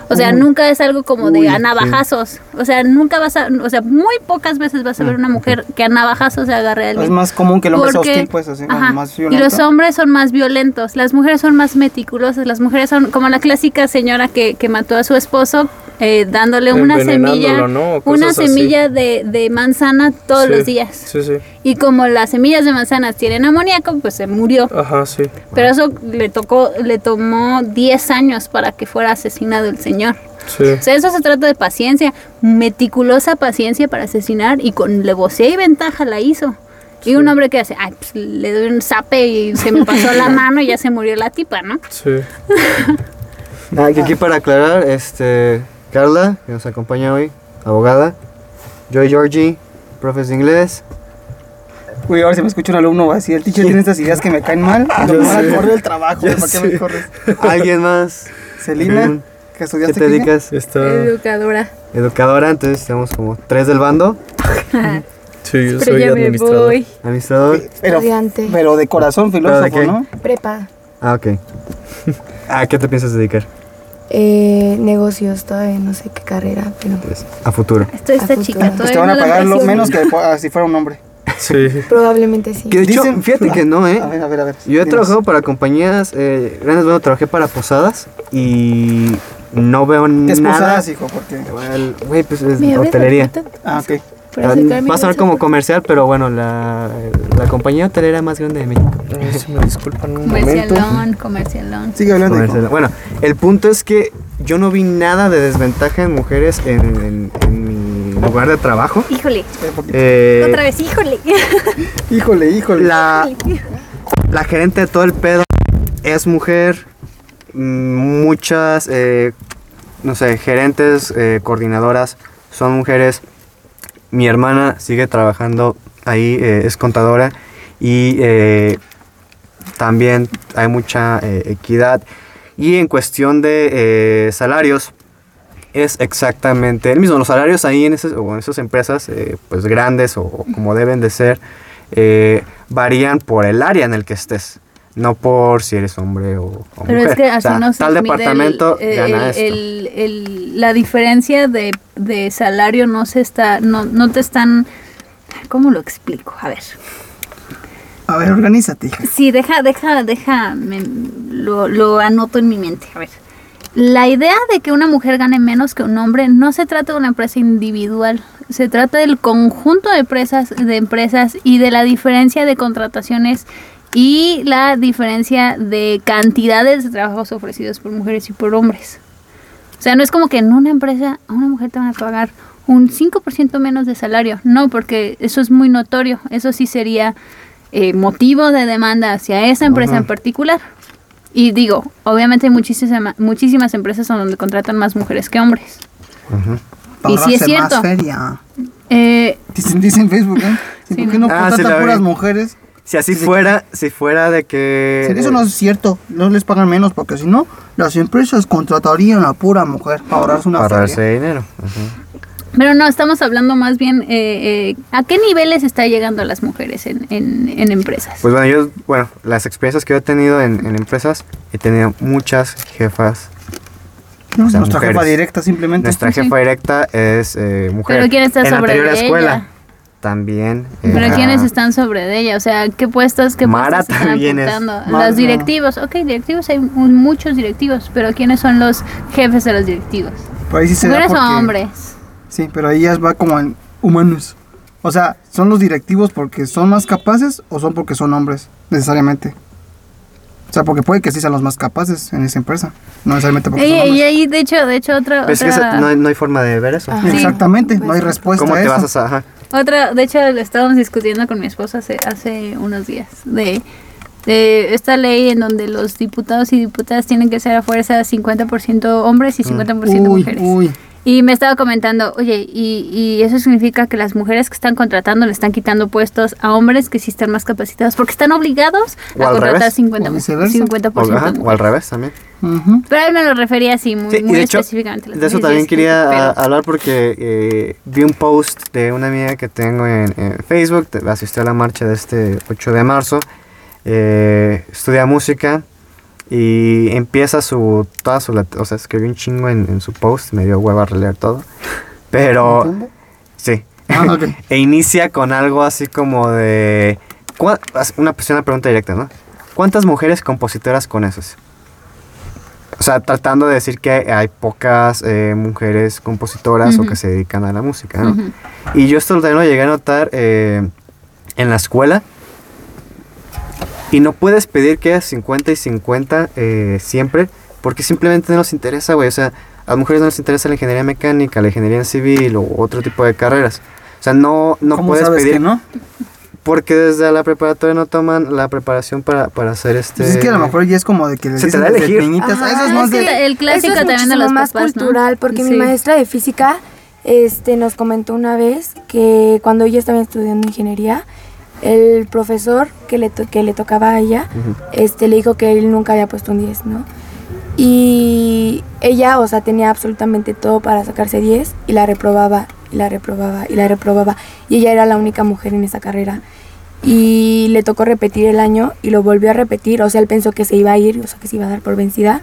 S3: O sea, nunca es algo como de a navajazos. O sea, nunca vas a, o sea, muy pocas veces vas a ver una mujer que a navajazos se agarre a alguien.
S1: Es más común que el hombre sea
S3: Porque-
S1: hostil, pues, así,
S3: Ajá.
S1: más
S3: Y los hombres son más violentos, las mujeres son más meticulosas, las mujeres son como la clásica señora que, que mató a su esposo eh, dándole una semilla,
S2: ¿no?
S3: Una semilla de, de manzana todos
S2: Sí,
S3: los días.
S2: Sí, sí.
S3: Y como las semillas de manzanas tienen amoníaco, pues se murió.
S2: Ajá, sí.
S3: Pero eso le tocó, le tomó 10 años para que fuera asesinado el señor.
S2: Sí.
S3: O sea, eso se trata de paciencia, meticulosa paciencia para asesinar y con levosía y ventaja la hizo. Y un hombre que hace, ay, pues le doy un zape y se me pasó la [LAUGHS] mano y ya se murió la tipa, ¿no?
S2: Sí. [LAUGHS]
S4: Ah, que aquí para aclarar, este, Carla, que nos acompaña hoy, abogada, Joy Georgie, profes de inglés,
S1: Uy, ahora si me escucha un alumno va a decir, el teacher tiene estas ideas que me caen mal, me van
S2: sé.
S1: a correr el trabajo, ¿para qué me corres?
S4: alguien más,
S1: Celina, que
S4: ¿qué
S1: estudiaste
S4: te
S1: química?
S4: dedicas?
S5: Educadora.
S4: Educadora, entonces tenemos como tres del bando, [LAUGHS]
S2: Sí, yo
S5: Pero
S2: soy
S5: ya me
S2: administrador.
S5: voy.
S4: administrador.
S1: Pero,
S5: Estudiante.
S1: pero de corazón, filósofo,
S4: ¿Pero de qué?
S1: ¿no?
S5: Prepa.
S4: Ah, ok. [LAUGHS] ¿A qué te piensas dedicar?
S5: Eh, negocios, todavía no sé qué carrera, pero
S4: Entonces, a futuro.
S3: Esto está
S5: A
S3: chica,
S5: futuro.
S1: Pues
S3: todavía
S1: te van a pagar lo menos que [LAUGHS] si fuera un hombre.
S2: Sí.
S5: probablemente sí.
S4: Que de hecho,
S1: Dicen-
S4: fíjate que no, ¿eh?
S1: A ver, a ver, a ver.
S4: Yo he
S1: dinos.
S4: trabajado para compañías eh, grandes, bueno, trabajé para posadas y no veo
S1: ¿Qué es
S4: nada.
S1: posadas, hijo? Porque...
S4: Güey, pues es
S5: ¿Me abres la
S4: hotelería.
S1: Ah, ok.
S4: Va a sonar como comercial, pero bueno, la, la compañía hotelera más grande de México.
S2: Si me disculpan un momento.
S3: Comercialón, comercialón.
S1: Sigue hablando, hijo.
S4: Comercial. Bueno, el punto es que yo no vi nada de desventaja en mujeres en, en- en mi lugar de trabajo.
S3: Híjole,
S4: eh,
S3: otra vez, híjole. [LAUGHS]
S1: Híjole, híjole.
S4: la, la gerente de todo el pedo es mujer. Mm, Muchas, eh, no sé, gerentes, eh, coordinadoras son mujeres. Mi hermana sigue trabajando ahí, eh, es contadora y eh, también hay mucha eh, equidad. Y en cuestión de salarios, es exactamente el mismo. Los salarios ahí en esas, o en esas empresas, pues grandes o, o como deben de ser, varían por el área en el que estés, no por si eres hombre o, o
S3: Pero
S4: mujer.
S3: es que
S4: O
S3: así
S4: sea,
S3: no se
S4: tal
S3: mide
S4: departamento
S3: el,
S4: gana
S3: el-
S4: esto.
S3: el- el- la diferencia de, de salario no se está, no, no te están, ¿cómo lo explico? A ver.
S1: A ver, organízate.
S3: Sí, deja, deja, deja, me- lo, lo anoto en mi mente. A ver. La idea de que una mujer gane menos que un hombre no se trata de una empresa individual, se trata del conjunto de empresas, de empresas y de la diferencia de contrataciones y la diferencia de cantidades de trabajos ofrecidos por mujeres y por hombres. O sea, no es como que en una empresa a una mujer te van a pagar un 5% menos de salario. No, porque eso es muy notorio. Eso sí sería eh, motivo de demanda hacia esa empresa
S4: Ajá.
S3: en particular. Y digo, obviamente hay muchísima- muchísimas empresas en donde contratan más mujeres que hombres.
S1: Para
S3: Y sí es cierto.
S1: Más feria.
S3: Eh,
S1: Dicen, dicen en Facebook, ¿eh? Sí,
S3: Sí,
S1: ¿Por qué
S3: no.
S1: no
S4: Ah,
S1: contratan puras mujeres?
S4: Si así
S1: Sí, sí.
S4: fuera, si fuera de que...
S1: Sí, Eso no es cierto. No les pagan menos porque si no, las empresas contratarían a pura mujer para ahorrarse una
S4: para ahorrarse dinero.
S3: Pero no, estamos hablando más bien eh, eh, a qué niveles está llegando las mujeres en, en- en empresas.
S4: Pues bueno, yo, bueno, las experiencias que yo he tenido en, en empresas, he tenido muchas jefas.
S1: No,
S4: O sea,
S1: Nuestra jefa directa simplemente.
S4: Nuestra
S3: Sí.
S4: jefa directa es eh, mujer.
S3: Pero ¿quién está
S4: en la
S3: sobre
S4: anterior
S3: de
S4: escuela
S3: ella?
S4: También. eh,
S3: Pero
S4: ah,
S3: ¿quiénes están sobre de ella? O sea, ¿qué puestos, qué
S4: Mara
S3: puestos están
S4: también es.
S3: apuntando?
S1: Mara,
S3: Los
S1: no.
S3: directivos, ok, directivos, hay mu- muchos directivos, pero ¿quiénes son los jefes de los directivos?
S1: Por ahí sí se da
S3: ¿Mujeres o
S1: porque-
S3: hombres?
S1: Sí, pero ahí ya va como en humanos. O sea, ¿son los directivos porque son más capaces o son porque son hombres? Necesariamente. O sea, porque puede que sí sean los más capaces en esa empresa. No necesariamente porque
S3: Y,
S1: son
S3: y ahí, de hecho, de hecho, otra,
S4: Pero es que no, hay, no hay forma de ver eso.
S3: Sí.
S1: Exactamente, no hay
S5: Pues,
S1: respuesta
S4: ¿Cómo
S1: a
S4: te
S1: eso.
S4: vas a... Ajá.
S3: Otra, de hecho, lo estábamos discutiendo con mi esposa hace, hace unos días, de, de esta ley en donde los diputados y diputadas tienen que ser a fuerza 50% hombres y 50%
S1: Uy,
S3: mujeres.
S1: uy.
S3: Y me estaba comentando, oye, y, y eso significa que las mujeres que están contratando le están quitando puestos a hombres que sí están más capacitados porque están obligados
S4: O
S3: a
S4: al
S3: contratar
S4: revés.
S3: 50%,
S1: O viceversa.
S3: 50
S4: O, ajá, o al revés también.
S3: Pero él me lo refería así, muy,
S4: Sí, y
S3: muy
S4: de hecho,
S3: específicamente.
S4: de eso también quería hablar porque eh, vi un post de una amiga que tengo en, en Facebook, asistió a la marcha de este 8 de marzo, eh, estudia música y empieza su, toda su, o sea, escribió un chingo en, en su post, me dio hueva a releer todo, pero
S1: ¿Entiende?
S4: sí,
S1: Ah, ok. [LAUGHS]
S4: e inicia con algo así como de, ¿cuá- una, pues, una pregunta directa, ¿no? ¿Cuántas mujeres compositoras conoces? O sea, tratando de decir que hay pocas eh, mujeres compositoras o que se dedican a la música, ¿no? Y yo esto también lo llegué a notar eh, en la escuela. Y no puedes pedir que haya 50 y 50 eh, siempre, porque simplemente no nos interesa, güey. O sea, a las mujeres no les interesa la ingeniería mecánica, la ingeniería civil o otro tipo de carreras. O sea, no, no
S1: ¿Cómo
S4: puedes
S1: sabes
S4: pedir
S1: que no?
S4: porque desde la preparatoria no toman la preparación para, para hacer este...
S1: Pues es que a lo mejor ya es como de que les
S4: Se te
S1: dicen
S4: da a
S1: desde
S4: elegir.
S1: pequeñitas,
S5: Ajá,
S1: Eso es más
S3: es
S1: de...
S3: que el clásico
S5: Eso es
S3: también de los
S5: más
S3: papás, ¿no?
S5: cultural, porque
S3: Sí.
S5: mi maestra de física este, nos comentó una vez que cuando ella estaba estudiando ingeniería, el profesor que le, to- que le tocaba a ella,
S4: Ujú.
S5: este, le dijo que él nunca había puesto un 10, ¿no? Y ella, o sea, tenía absolutamente todo para sacarse 10 y la reprobaba, y la reprobaba, y la reprobaba. Y ella era la única mujer en esa carrera. Y le tocó repetir el año y lo volvió a repetir, o sea, él pensó que se iba a ir, o sea, que se iba a dar por vencida.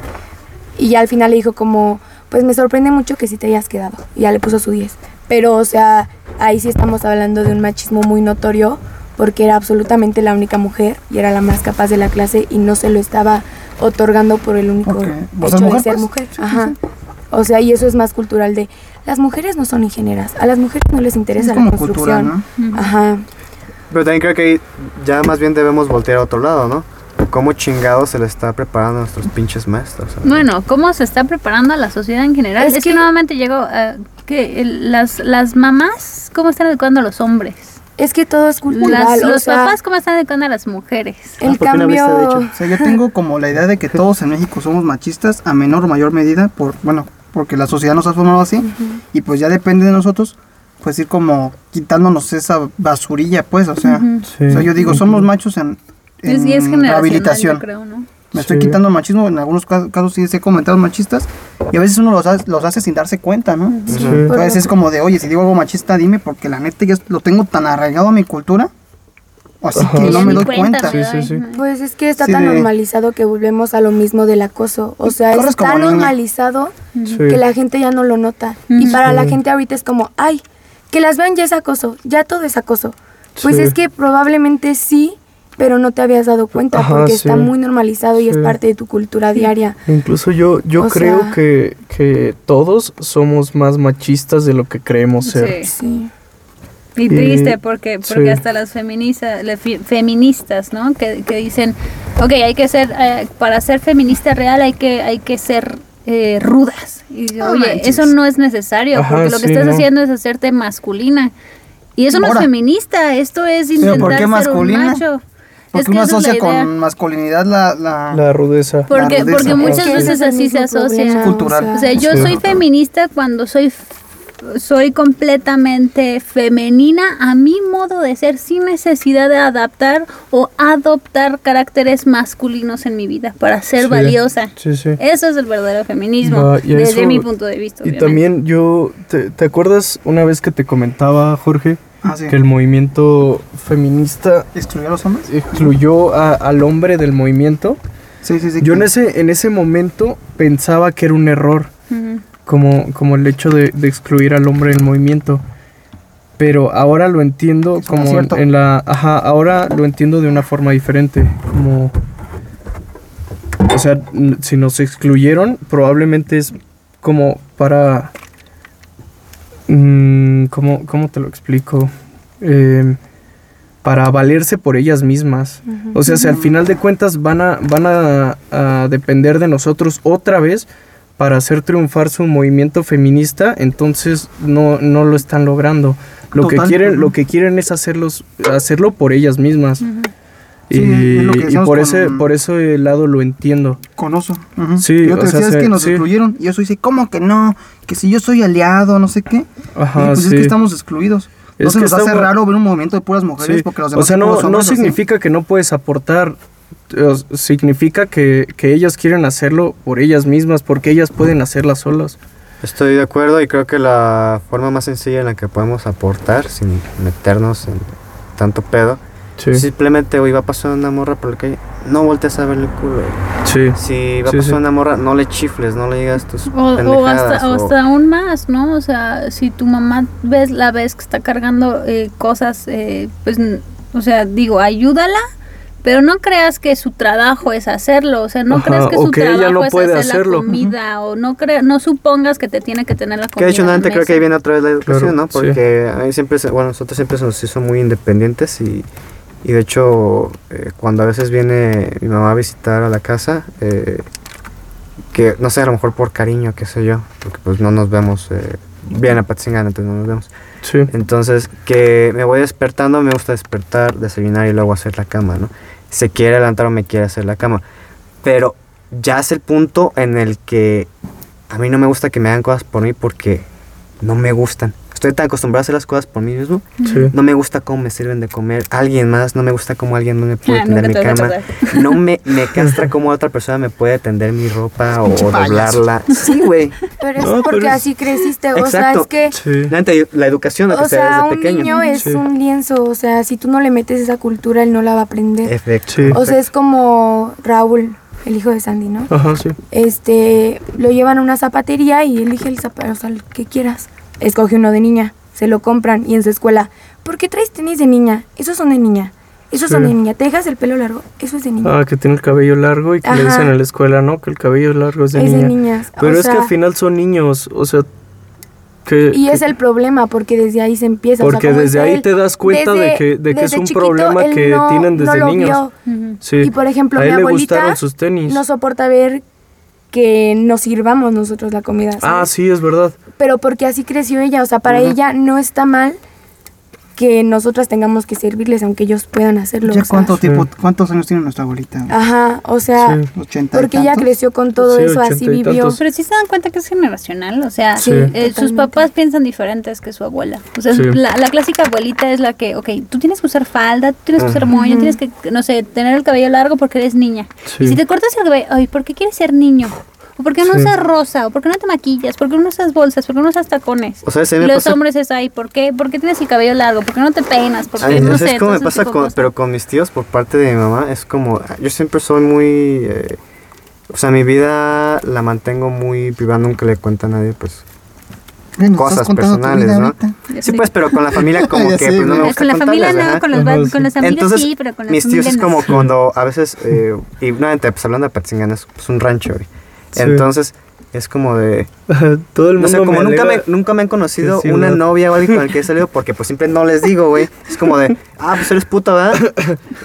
S5: Y ya al final le dijo como, pues me sorprende mucho que sí te hayas quedado. Y ya le puso su 10. Pero, o sea, ahí sí estamos hablando de un machismo muy notorio porque era absolutamente la única mujer y era la más capaz de la clase y no se lo estaba otorgando por el único
S1: Ok. ¿Vos
S5: hecho
S1: mujer,
S5: de ser
S1: pues?
S5: mujer.
S1: Sí, sí,
S5: Ajá. O sea, y eso es más cultural de las mujeres no son ingenieras, a las mujeres no les interesa
S1: Es
S5: la
S1: cultura,
S5: construcción.
S1: ¿no?
S5: Ajá.
S4: Pero también creo que ya más bien debemos voltear a otro lado, ¿no? ¿cómo chingado se le está preparando a nuestros pinches maestros? ¿sabes?
S3: Bueno, ¿cómo se está preparando a la sociedad en general?
S5: Es
S3: Es, que,
S5: que-
S3: nuevamente llegó a que el- las, las mamás, ¿cómo están educando a los hombres?
S5: Es que todo es cultural.
S3: Las-
S5: o
S3: los
S5: sea,
S3: papás, ¿cómo están educando a las mujeres?
S5: El
S4: Ah, ¿por qué no habiste
S5: cambio.
S4: dicho?
S1: O sea, yo [LAUGHS] tengo como la idea de que todos en México somos machistas a menor o mayor medida, por bueno, porque la sociedad nos ha formado así, y pues ya depende de nosotros, pues ir como quitándonos esa basurilla, pues, o sea.
S2: Sí.
S1: o sea, yo digo, somos machos en, en
S3: Es,
S1: rehabilitación.
S3: yo creo, ¿no?
S1: Me estoy
S2: Sí.
S1: quitando el machismo, en algunos ca- casos sí sé comentarios machistas, y a veces uno los hace, los hace sin darse cuenta, ¿no?
S5: Sí,
S2: Sí.
S1: Entonces
S5: lo-
S1: es como de, oye, si digo algo machista, dime, porque la neta ya lo tengo tan arraigado a mi cultura, así
S2: Ajá.
S1: que no me doy
S3: cuenta
S1: cuenta.
S5: Pues es que está
S1: Sí,
S5: tan
S1: de-
S5: normalizado que volvemos a lo mismo del acoso. O sea, es tan normalizado
S2: Sí.
S5: que la gente ya no lo nota. Y para la gente ahorita es como, ay, que las vean ya es acoso, ya todo es acoso. Pues
S2: Sí.
S5: es que probablemente sí, pero no te habías dado cuenta
S2: Ajá,
S5: porque
S2: sí.
S5: está muy normalizado y es parte de tu cultura diaria.
S2: Incluso yo, yo
S5: O
S2: creo
S5: sea-
S2: que, que todos somos más machistas de lo que creemos ser.
S3: Sí.
S5: Sí.
S3: Y
S2: Y-
S3: triste porque, porque
S2: sí.
S3: hasta las feministas, las feministas, ¿no? Que, que dicen, ok, hay que ser, eh, para ser feminista real hay que, hay que ser eh, rudas. Y digo, oye,
S1: manches.
S3: eso no es necesario,
S2: Ajá,
S3: porque lo que estás
S2: no.
S3: haciendo es hacerte masculina. Y eso no es feminista, esto es
S1: ¿por
S3: intentar
S1: qué
S3: ser
S1: masculina?
S3: un macho.
S1: Porque
S3: Es que
S1: uno
S3: esa es la
S1: asocia con masculinidad la... la,
S2: La rudeza.
S3: Porque,
S1: rudeza.
S3: porque muchas veces así se asocia.
S1: Cultural.
S3: O sea, yo
S2: Sí.
S3: soy feminista cuando soy soy completamente femenina a mi modo de ser sin necesidad de adaptar o adoptar caracteres masculinos en mi vida para ser
S2: Sí,
S3: valiosa.
S2: Sí, sí.
S3: Eso es el verdadero feminismo
S2: Va,
S3: desde
S2: eso-
S3: mi punto de vista.
S2: Y
S3: obviamente.
S2: también yo, te, ¿te acuerdas una vez que te comentaba, Jorge,
S1: Ah, sí.
S2: que el movimiento feminista
S1: ¿Excluir a los hombres?
S2: excluyó a- al hombre del movimiento?
S1: Sí, sí, sí.
S2: Yo en ese, en ese momento pensaba que era un error, como, como el hecho de, de excluir al hombre del movimiento. Pero ahora lo entiendo como en, en la... Ajá, ahora lo entiendo de una forma diferente. Como... O sea, si nos excluyeron, probablemente es como para... mm, ¿cómo, ¿Cómo te lo explico? Em, para valerse por ellas mismas. O sea, si al final de cuentas van a, van a, a depender de nosotros otra vez para hacer triunfar su movimiento feminista, entonces no, no lo están logrando. Lo que quieren, lo que quieren es hacerlos, hacerlo por ellas mismas.
S1: Sí,
S2: y,
S1: es lo que
S2: y por
S1: con-
S2: ese, por ese lado lo entiendo.
S1: Con oso. Ujú.
S2: Sí,
S1: Yo te
S2: o sea,
S1: decía, es que nos
S2: sí.
S1: excluyeron. Y eso dice, ¿cómo que no? Que si yo soy aliado, no sé qué.
S2: Ajá,
S1: y pues
S2: sí.
S1: es que estamos excluidos.
S2: Es
S1: no se
S2: que
S1: nos hace raro ver un movimiento de puras mujeres
S2: Sí.
S1: porque los
S2: O
S1: demás
S2: sea,
S1: son
S2: no, no
S1: así.
S2: significa que no puedes aportar. significa que, que ellas quieren hacerlo por ellas mismas, porque ellas pueden hacerlas solas.
S4: Estoy de acuerdo y creo que la forma más sencilla en la que podemos aportar sin meternos en tanto pedo,
S2: Sí.
S4: simplemente, hoy va a pasar una morra por la calle, no voltees a verle el culo. güey.
S2: Sí.
S4: Si va
S2: Sí,
S4: a pasar
S2: sí.
S4: una morra, no le chifles, no le digas tus
S3: O, o
S4: pendejadas.
S3: hasta, o hasta aún más, ¿no? O sea, si tu mamá ves la ves que está cargando eh, cosas, eh, pues, n- o sea, digo, ayúdala, pero no creas que su trabajo es hacerlo, o sea, no
S2: Ajá,
S3: creas que su
S2: que ella
S3: trabajo
S2: no
S3: es
S2: puede
S3: hacer
S2: hacerlo.
S3: la comida, o no crea, no supongas que te tiene que tener la comida.
S4: Que de hecho, nuevamente creo que ahí viene otra vez la educación,
S2: Claro,
S4: ¿no?
S2: sí.
S4: Porque a mí siempre, se- bueno, nosotros siempre se nos hizo muy independientes y, y de hecho, eh, cuando a veces viene mi mamá a visitar a la casa, eh, que no sé, a lo mejor por cariño, qué sé yo, porque pues no nos vemos eh, bien a Patzingán, entonces no nos vemos.
S2: Sí.
S4: Entonces, que me voy despertando, me gusta despertar, desayunar y luego hacer la cama, ¿no? Se quiere levantar o me quiere hacer la cama. Pero ya es el punto en el que a mí no me gusta que me hagan cosas por mí porque no me gustan. Estoy tan acostumbrado a hacer las cosas por mí mismo.
S2: Sí.
S4: No me gusta cómo me sirven de comer alguien más. No me gusta cómo alguien no me puede [LAUGHS]
S3: Ah,
S4: tender mi cama. No me, me [LAUGHS] castra cómo otra persona me puede tender mi ropa o, doblarla. Sí, güey.
S5: Pero es
S2: No,
S5: porque
S2: pero es-
S5: así creciste. O sea,
S4: Exacto.
S5: es que
S2: Sí.
S4: La, educación la que
S5: O sea,
S4: desde
S5: un
S4: pequeño.
S5: niño es
S2: Sí.
S5: un lienzo, o sea, si tú no le metes esa cultura, él no la va a aprender.
S4: Efecto.
S2: Sí.
S5: O sea, es como Raúl, el hijo de Sandy, ¿no?
S2: Ajá, sí.
S5: Este, lo llevan a una zapatería y elige el zapato, o sea, el que quieras. Escoge uno de niña, se lo compran y en su escuela, ¿por qué traes tenis de niña? Esos son de niña. Esos son de niña. ¿Te dejas el pelo largo? Eso es de niña.
S2: Ah, que tiene el cabello largo y que le
S5: Ajá.
S2: dicen en la escuela, ¿no? Que el cabello largo es de
S5: es
S2: niña.
S5: de niñas.
S2: Pero
S5: o
S2: es que al final son niños, o sea, Que-
S5: Y es el problema, porque desde ahí se empieza. o sea,
S2: Porque desde ahí
S5: él,
S2: te das cuenta de
S5: desde-
S2: que- de que es un
S5: chiquito
S2: problema que
S5: no-
S2: tienen desde
S5: no lo
S2: niños.
S5: vio.
S3: Ujú.
S2: Sí.
S5: Y por ejemplo,
S2: a
S5: mi
S2: él
S5: abuelita
S2: sus tenis.
S5: no soporta ver que nos sirvamos nosotros la comida.
S2: ah,
S5: ¿sabes?
S2: sí, es verdad.
S5: Pero porque así creció ella, o sea, para ella no está mal que nosotras tengamos que servirles, aunque ellos puedan hacerlo.
S1: ¿Ya
S5: o sea.
S1: cuántos años tiene nuestra abuelita?
S5: Ajá, o sea,
S2: Sí.
S1: 80 y
S5: porque ella creció con todo
S2: Sí,
S5: eso, así vivió.
S2: tantos.
S3: Pero sí se dan cuenta que es generacional, o sea,
S2: Sí.
S3: eh, sus papás piensan diferentes que su abuela. O sea,
S2: Sí.
S3: la, la clásica abuelita es la que, ok, tú tienes que usar falda, tú tienes que usar moño, tienes que, no sé, tener el cabello largo porque eres niña.
S2: Sí.
S3: Y si te cortas el cabello, ay, ¿por qué quieres ser niño? ¿O por qué no
S2: Sí.
S3: usas rosa? ¿O por qué no te maquillas? ¿Por qué no usas bolsas? ¿Por qué no usas tacones?
S4: O sea, ese me
S3: Los
S4: pasa-
S3: hombres es ahí, ¿por qué? ¿Por qué tienes el cabello largo? ¿Por qué no te peinas? ¿Por qué
S4: Ay,
S3: no sé?
S4: es como me pasa con, pero con mis tíos por parte de mi mamá, es como, yo siempre soy muy, eh, o sea, mi vida la mantengo muy privada, nunca le cuento a nadie, pues, cosas personales, ¿no? Sí, pues, pero con la familia [LAUGHS] como que pues, no me gusta
S3: Con la familia no, con los, con los amigos
S4: Entonces,
S3: sí, pero con la
S4: mis tíos es
S3: no.
S4: como cuando a veces, eh, y nuevamente, pues hablando de Patzingán, es pues, un rancho, güey.
S2: Sí.
S4: Entonces, es como de, [LAUGHS]
S2: Todo el mundo
S4: no sé, como
S2: me
S4: nunca me, nunca me han conocido
S2: Sí, sí,
S4: una
S2: ¿verdad?
S4: novia o alguien con el que he [LAUGHS] salido porque pues siempre no les digo, güey. Es como de, ah, pues eres puta, ¿verdad?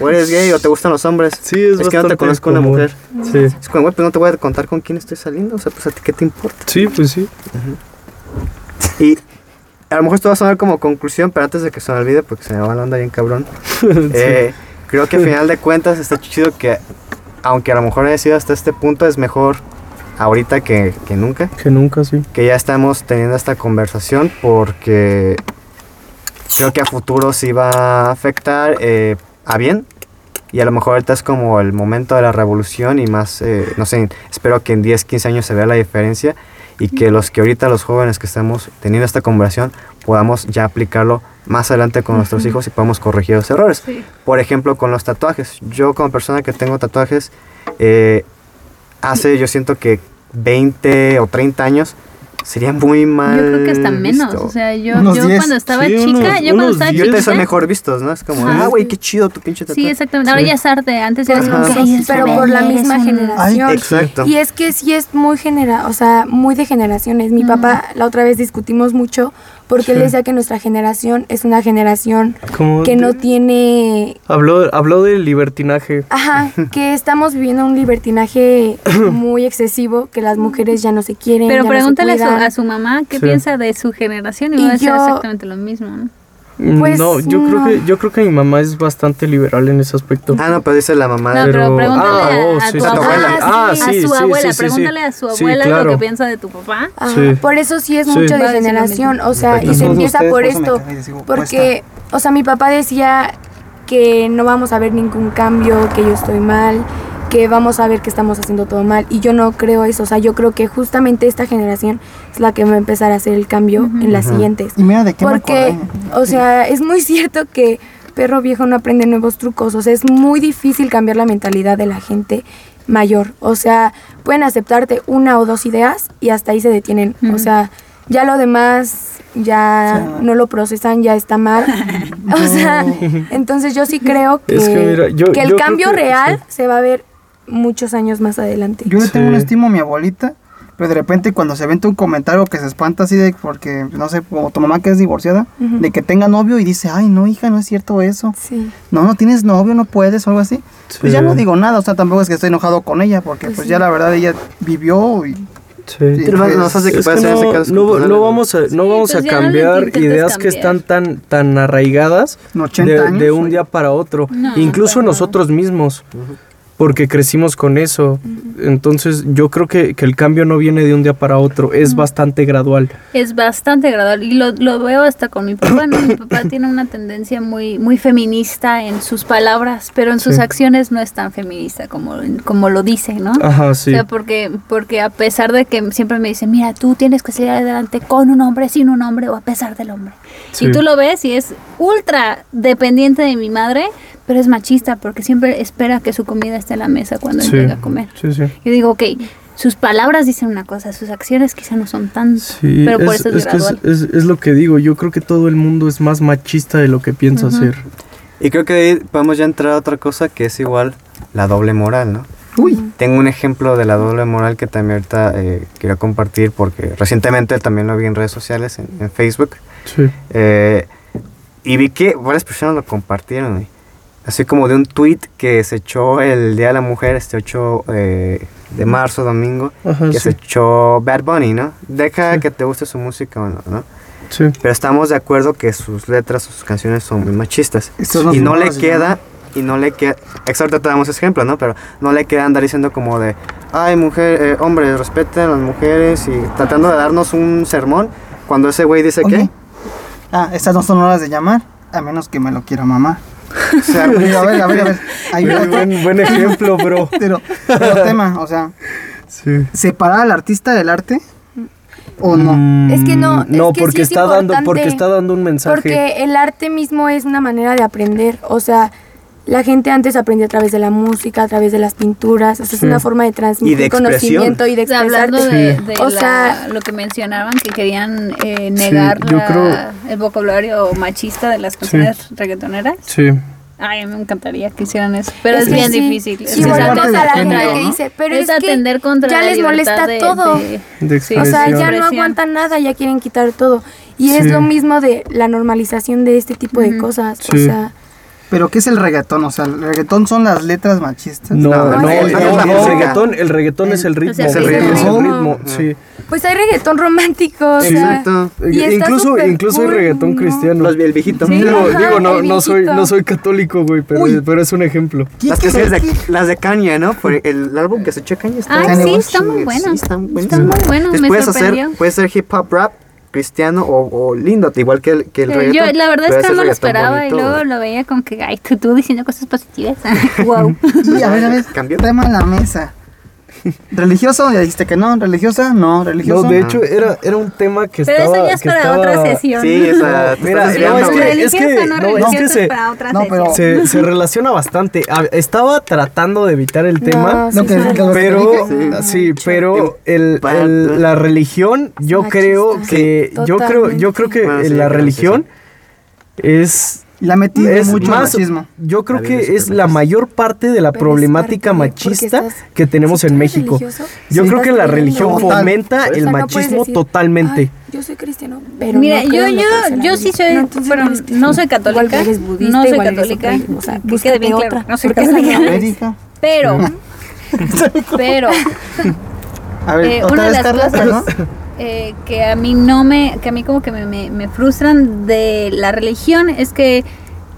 S4: O eres gay o te gustan los hombres.
S2: Sí, es,
S4: es que no te conozco una mujer.
S2: Sí.
S4: Es como, güey, pues no te voy a contar con quién estoy saliendo. O sea, pues a ti qué te importa.
S2: Sí, pues sí.
S4: Y a lo mejor esto va a sonar como conclusión, pero antes de que se me olvide, porque se me va la onda bien cabrón. [LAUGHS] eh, creo que al final de cuentas está chido que, aunque a lo mejor haya sido hasta este punto, es mejor ahorita que, que nunca.
S2: Que nunca, sí.
S4: que ya estamos teniendo esta conversación porque creo que a futuro sí va a afectar eh, a bien y a lo mejor ahorita es como el momento de la revolución y más, eh, no sé, espero que en 10, 15 años se vea la diferencia y que los que ahorita los jóvenes que estamos teniendo esta conversación podamos ya aplicarlo más adelante con nuestros hijos y podamos corregir los errores.
S3: Sí.
S4: Por ejemplo, con los tatuajes. Yo como persona que tengo tatuajes, eh, hace yo siento que 20 o 30 años sería muy mal
S3: Yo creo que hasta menos.
S4: visto.
S3: O sea, yo, yo
S1: 10.
S3: cuando estaba
S2: Sí,
S3: chica,
S2: unos-
S3: yo cuando estaba
S4: Y ahorita son
S3: chiquita.
S4: mejor vistos, ¿no? Es como, ah, güey, qué chido tu pinche tatuaje.
S3: Sí, exactamente. Ahora ya es arte. Antes era
S4: Ajá.
S3: como que.
S5: Sí,
S3: "Ay, es
S5: pero por la
S3: eres
S5: misma
S3: un-".
S5: generación.
S4: Exacto.
S5: Y es que sí es muy genera, o sea, muy de generaciones. Mi papá la otra vez discutimos mucho porque él
S2: Sí.
S5: decía que nuestra generación es una generación
S2: Como
S5: que no tiene
S2: Habló, habló del libertinaje.
S5: Ajá, [LAUGHS] que estamos viviendo un libertinaje muy excesivo, que las mujeres ya no se quieren.
S3: Pero
S5: ya no se
S3: pregúntale a su, a su mamá qué
S2: Sí.
S3: piensa de su generación y,
S5: Y
S3: va a decir
S5: yo-
S3: exactamente lo mismo. ¿no?
S5: Pues,
S2: no, yo creo que yo creo que mi mamá es bastante liberal en ese aspecto.
S4: Ah, no, pero dice la mamá
S3: No,
S4: de...
S3: pero
S2: pero-
S3: pregúntale
S2: ah,
S3: a,
S2: oh,
S3: a
S2: sí,
S3: tu
S4: sí.
S3: abuela.
S2: Ah,
S3: a
S2: sí,
S3: su
S2: sí,
S3: abuela.
S2: sí, sí,
S3: pregúntale
S2: sí.
S3: a su
S2: Sí,
S3: abuela lo
S2: claro.
S3: que piensa de tu papá.
S5: Ajá,
S2: Sí.
S5: Por eso sí es
S2: Sí.
S5: mucho de
S3: lo
S5: generación, o sea, y se empieza
S1: ustedes,
S5: por esto, porque, o sea, mi papá decía que no vamos a ver ningún cambio, que yo estoy mal, que vamos a ver que estamos haciendo todo mal, y yo no creo eso, o sea, yo creo que justamente esta generación es la que va a empezar a hacer el cambio en las siguientes.
S1: Y mira de qué
S5: Porque, o sea, es muy cierto que perro viejo no aprende nuevos trucos. O sea, es muy difícil cambiar la mentalidad de la gente mayor. O sea, pueden aceptarte una o dos ideas y hasta ahí se detienen. O sea, ya lo demás ya
S1: Sí.
S5: no lo procesan, ya está mal. [LAUGHS] o sea, entonces yo sí creo que,
S2: Es que mira, yo-
S5: que el cambio
S2: que-
S5: real
S2: sí.
S5: se va a ver muchos años más adelante.
S1: Yo le tengo un estimo a mi abuelita, pero de repente cuando se vente un comentario que se espanta así de porque, no sé, como tu mamá que es divorciada, de que tenga novio y dice, ay, no, hija, no es cierto eso.
S5: Sí.
S1: No, no tienes novio, no puedes o algo así. Pues ya no digo nada, o sea, tampoco es que estoy enojado con ella, porque
S5: Pues
S1: pues,
S5: sí.
S1: ya la verdad ella vivió y
S2: Sí.
S4: Pero
S1: pues,
S4: nos hace que
S2: que no,
S4: caso
S2: no,
S4: cultural,
S2: no vamos a, no
S3: Sí,
S2: vamos
S3: pues
S2: a cambiar ideas que están tan, tan arraigadas
S1: en 80
S2: de,
S1: años.
S2: de un día para otro.
S3: No,
S2: Incluso nosotros mismos. Porque crecimos con eso. Entonces yo creo que, que el cambio no viene de un día para otro. Es bastante gradual.
S3: Es bastante gradual y lo, lo veo hasta con mi papá, ¿no? Mi papá tiene una tendencia muy, muy feminista en sus palabras, pero en sus
S2: Sí.
S3: acciones no es tan feminista como, como lo dice, ¿no?
S2: Ajá, sí.
S3: O sea, porque, porque a pesar de que siempre me dice, mira, tú tienes que salir adelante con un hombre, sin un hombre o a pesar del hombre.
S2: Sí.
S3: Y tú lo ves y es ultra dependiente de mi madre, pero es machista porque siempre espera que su comida esté en la mesa cuando él
S2: Sí.
S3: llega a comer.
S2: Sí, sí.
S3: Yo digo, ok, sus palabras dicen una cosa, sus acciones quizá no son tan,
S2: Sí,
S3: pero por
S2: es,
S3: eso es,
S2: es que es,
S3: gradual.
S2: es- es lo que digo. Yo creo que todo el mundo es más machista de lo que piensa ser.
S4: Y creo que ahí podemos ya entrar a otra cosa que es igual la doble moral, ¿no?
S1: Uy.
S4: Tengo un ejemplo de la doble moral que también ahorita eh, quiero compartir porque recientemente también lo vi en redes sociales, en, en Facebook.
S2: Sí.
S4: Eh, y vi que varias personas lo compartieron. Así como de un tweet que se echó el Día de la Mujer, este 8 eh, de marzo, domingo,
S2: Ajá,
S4: que
S2: sí.
S4: se echó Bad Bunny, ¿no? Deja
S2: Sí.
S4: que te guste su música o no, ¿no?
S2: Sí.
S4: Pero estamos de acuerdo que sus letras, sus canciones son muy machistas.
S1: Estos
S4: y no le queda, y no le queda, exacto, te damos ejemplo, ¿no? Pero no le queda andar diciendo como de, ay, mujer, eh, hombres, respeten a las mujeres y tratando de darnos un sermón cuando ese güey dice que,
S1: Ah, estas no son horas de llamar, a menos que me lo quiera mamar.
S4: O sea,
S1: a ver, a ver, a ver. a ver. Hay
S2: Buen,
S1: otro,
S2: buen, buen ejemplo, bro. [LAUGHS]
S1: pero, pero tema, o sea,
S2: Sí.
S1: ¿separar al artista del arte? ¿O no?
S5: Es que no,
S2: Mm, No,
S5: es que
S2: porque
S5: sí es
S2: está dando, porque está dando un mensaje.
S5: Porque el arte mismo es una manera de aprender. O sea, la gente antes aprendía a través de la música, a través de las pinturas. O sea, es
S2: Sí.
S5: una forma de transmitir
S4: Y de
S5: conocimiento y de
S3: O sea,
S5: expresarte.
S3: hablando de, de
S5: O
S3: la-
S5: sea-
S3: lo que mencionaban, que querían eh, negar la-
S2: creo-
S3: el vocabulario machista de las canciones reggaetoneras.
S2: Sí.
S3: Ay, me encantaría que hicieran eso. Pero es, bien
S5: sí.
S3: difícil.
S5: Sí,
S3: Es
S1: Sí,
S5: volvemos a la gente que dice, pero
S3: es,
S5: es, que
S3: atender contra
S5: ya les molesta
S3: de-
S5: todo.
S3: de-
S2: De
S3: Sí,
S5: O sea, ya no aguantan nada, ya quieren quitar todo. Y es
S2: Sí.
S5: lo mismo de la normalización de este tipo de cosas. O
S2: Sí.
S5: sea,
S1: ¿Pero qué es el reggaetón? O sea, ¿el reggaetón son las letras machistas?
S2: No, no,
S4: No,
S2: no,
S4: es el-
S2: el,
S4: es
S2: reggaetón, el reggaetón es el ritmo.
S3: Es el
S2: es
S3: ritmo.
S2: el ritmo, sí.
S5: pues hay reggaetón romántico. o
S2: Sí.
S5: sea,
S4: Exacto.
S5: y
S2: incluso incluso hay
S5: cool,
S2: reggaetón
S5: ¿no?
S2: cristiano.
S4: Los, el viejito.
S5: Sí.
S2: Digo,
S5: Ajá,
S2: digo, no,
S5: el
S2: no soy, no soy católico, güey, pero, pero es un ejemplo.
S4: Las canciones de, las de Kanye, ¿no? Por el álbum que se echó Kanye está
S1: Kanye
S3: sí,
S1: West,
S3: está muy bueno.
S4: Sí, están
S3: muy bueno,
S4: Entonces,
S3: me
S4: puedes hacer,
S3: sorprendió.
S4: puede ser hip hop rap cristiano o, o lindo, igual que el, que el
S3: Eh,
S4: reggaetón.
S3: Yo la verdad es que no me lo esperaba y
S4: bonito,
S3: luego
S4: güey.
S3: lo veía como que, ay, tú, tú diciendo cosas positivas. [LAUGHS] wow.
S1: Y a ver, a ver, [LAUGHS]
S4: ¿Cambió?
S1: tema en la mesa. ¿Religioso? Ya dijiste que no. ¿Religiosa? No. ¿Religioso?
S2: No, de hecho, era, era un tema que
S3: Pero
S2: estaba.
S3: eso ya es
S2: que
S3: para
S2: estaba-
S3: otra sesión.
S4: Sí, [LAUGHS] esa.
S2: Mira, no, es que- es
S3: religiosa, no
S2: no, es que se-
S3: para otra
S1: no, pero-
S3: sesión.
S2: Se, se relaciona bastante. A- Estaba tratando de evitar el tema.
S5: No, sí,
S1: que-
S5: sí.
S1: que-
S2: Pero,
S4: Sí.
S2: sí, pero el, el- la religión, yo creo
S5: Sí,
S2: que, yo creo, yo creo que
S4: Bueno, sí,
S2: la
S4: que
S2: religión es,
S1: Le ha metido
S2: es
S1: mucho
S2: más,
S1: machismo.
S2: yo creo
S4: La
S2: que
S4: es
S2: la mayor parte de la
S5: Pero
S2: problemática machista que tenemos
S5: si
S2: en
S5: eres
S2: México.
S5: religioso,
S2: Yo
S5: sí
S2: creo que la religión
S1: Total.
S2: fomenta
S5: O sea,
S2: el
S5: no
S2: machismo
S5: decir,
S2: totalmente.
S5: "Ay, yo soy cristiano, pero
S3: Mira,
S5: no
S3: yo, yo,
S5: la
S3: yo sí
S5: Biblia".
S3: soy,
S5: No,
S3: bueno,
S5: eres
S3: no soy católica,
S5: eres budista,
S3: no soy
S5: eres
S3: católica,
S5: otra, o sea,
S3: que
S5: búscate
S3: quede bien claro, no soy católica, pero, [LAUGHS] pero,
S1: A ver,
S3: eh,
S1: otra
S3: una de las
S1: Carla,
S3: cosas. [LAUGHS] eh, que a mí no me, que a mí como que me, me, me frustran de la religión es que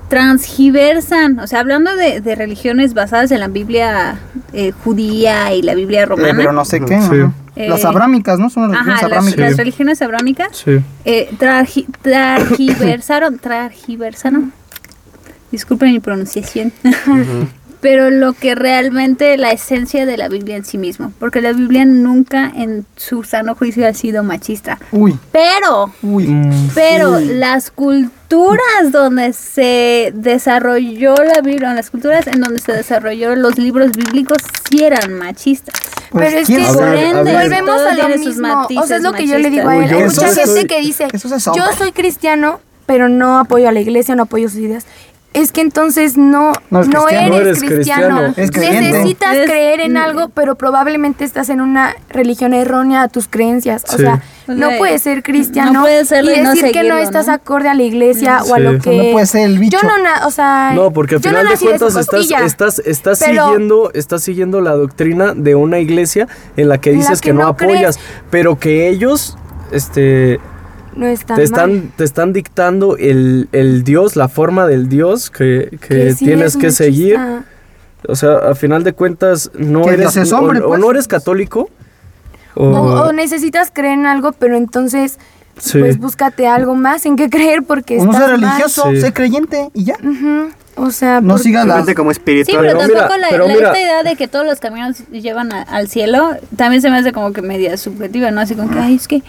S3: transgiversan, o sea, hablando de, de religiones basadas en la Biblia eh, judía y la Biblia
S1: Eh,
S3: romana,
S1: pero no sé qué.
S2: Sí.
S3: Eh,
S1: Las abrámicas, ¿no? Son las religiones
S3: ajá, las,
S1: abrámicas.
S3: las religiones abrámicas,
S2: Sí.
S3: eh, tragi- targiversaron, targiversaron, disculpen mi pronunciación, pero lo que realmente la esencia de la Biblia en sí mismo, porque la Biblia nunca en su sano juicio ha sido machista,
S1: Uy,
S3: pero,
S1: uy.
S2: Mm,
S3: pero las culturas donde se desarrolló la Biblia, en las culturas en donde se desarrolló los libros bíblicos sí eran machistas.
S1: Pues,
S5: Pero es
S1: ¿quién
S5: que
S2: A ver, a ver.
S5: volvemos
S3: Todo
S5: a lo mismo. O sea, es lo que yo le digo a él. Hay mucha gente que dice, yo soy cristiano, pero no apoyo a la iglesia, no apoyo sus ideas. Es que entonces no,
S1: No
S5: no,
S1: eres cristiano.
S5: eres,
S2: No eres
S5: cristiano.
S2: cristiano.
S1: Es creyente.
S5: Necesitas
S3: Es-
S5: creer en algo, pero probablemente estás en una religión errónea a tus creencias. O sea,
S3: O
S5: no puedes ser cristiano
S3: no puedes serlo
S5: y
S3: y no
S5: decir que no estás
S3: ¿no?
S5: acorde a la iglesia o a lo que...
S1: no puedes ser el bicho.
S5: Yo no, na- o sea...
S2: No, porque al final
S5: no
S2: de cuentas estás, estás, estás
S5: Pero-
S2: siguiendo, estás siguiendo la doctrina de una iglesia en la que
S5: la
S2: dices
S5: que
S2: que, no,
S5: no
S2: apoyas, pero que ellos este
S5: No está
S2: te
S5: mal.
S2: están, te están dictando el, el Dios, la forma del Dios que, que
S5: sí
S2: tienes
S5: es
S2: que
S5: machista.
S2: seguir. O sea, a final de cuentas, no
S1: Que
S2: eres,
S1: Dios es hombre,
S2: o, o
S1: pues.
S2: no eres católico. O,
S5: O, o necesitas creer en algo, pero entonces
S2: sí.
S5: pues búscate algo más en qué creer porque
S1: Uno
S5: estás
S1: sea
S5: mal.
S1: religioso,
S2: Sí.
S1: sé creyente y ya.
S5: Ujú, O sea,
S1: No
S5: porque-
S1: siga la.
S4: Como
S3: Sí,
S4: espiritual.
S3: pero,
S2: Pero
S3: tampoco
S2: mira,
S3: la,
S2: pero
S3: la-
S2: mira.
S3: esta idea de que todos los caminos llevan a- al cielo también se me hace como que media subjetiva, ¿no? Así como que, ay, es que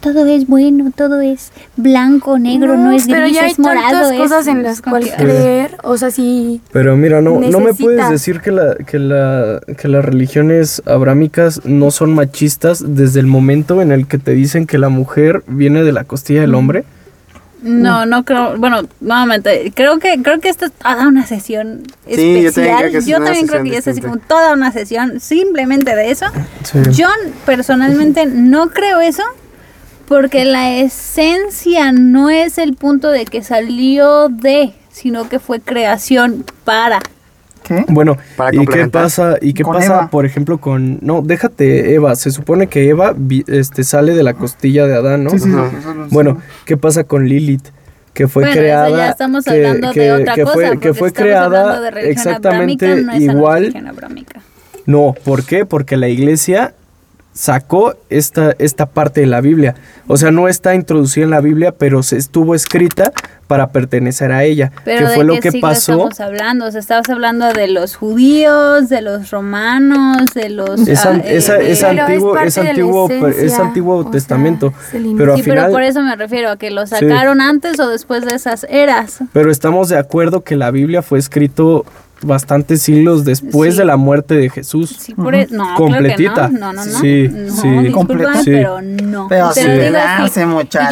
S3: todo es bueno, todo es blanco, negro, no, es
S5: pero
S3: gris,
S5: ya hay
S3: es morado.
S5: tantas
S3: es-
S5: cosas en
S3: es
S5: las cuales
S3: que-
S5: creer, o sea, sí.
S2: Pero mira, no, no me puedes decir que, la, que, la, que las religiones abrámicas no son machistas desde el momento en el que te dicen que la mujer viene de la costilla del hombre.
S3: No, no creo, bueno, nuevamente, creo que creo que esto es toda una sesión
S4: Sí, yo también
S3: especial.
S4: creo que es
S3: yo también creo
S4: sesión
S3: que es así como toda una sesión simplemente de eso.
S2: Sí.
S3: Yo personalmente no creo eso porque la esencia no es el punto de que salió de, sino que fue creación para.
S1: ¿Qué?
S2: Bueno,
S4: Para
S2: ¿y qué pasa? ¿Y qué pasa,
S1: Eva.
S2: por ejemplo, con no, déjate Eva, se supone que Eva este sale de la costilla de Adán, ¿no?
S1: Sí, sí, sé.
S2: Bueno, ¿qué pasa con Lilith? Que fue
S3: Bueno, eso
S2: creada
S3: ya estamos
S2: que,
S3: hablando de otra
S2: que
S3: cosa,
S2: fue, que fue creada
S3: de
S2: exactamente
S3: abrámica, no es
S2: igual.
S3: religión abrámica.
S2: No, ¿por qué? Porque la iglesia sacó esta, esta parte de la Biblia. O sea, no está introducida en la Biblia, pero se estuvo escrita para pertenecer a ella.
S3: Pero
S2: que
S3: ¿de
S2: fue lo
S3: qué
S2: que
S3: siglo
S2: pasó.
S3: estamos hablando? O sea, estabas hablando de los judíos, de los romanos, de los...
S2: Es,
S3: ah,
S2: an-
S3: eh,
S2: esa-
S3: de-
S2: es
S5: es
S2: antiguo, es
S5: la
S2: antiguo, es antiguo
S5: sea,
S2: testamento.
S5: es inicio.
S2: pero al
S3: Sí,
S2: final,
S3: pero por eso me refiero a que lo sacaron antes o después de esas eras.
S2: pero estamos de acuerdo que la Biblia fue escrito bastantes siglos después
S3: Sí.
S2: de la muerte de Jesús.
S3: Sí, por e- no,
S2: Completita.
S3: Claro que no. no, no, no.
S2: Sí,
S3: no,
S2: sí.
S3: disculpa,
S1: Completa.
S2: Sí.
S3: pero no.
S1: Pero
S3: Te
S1: sí,
S3: lo digo así.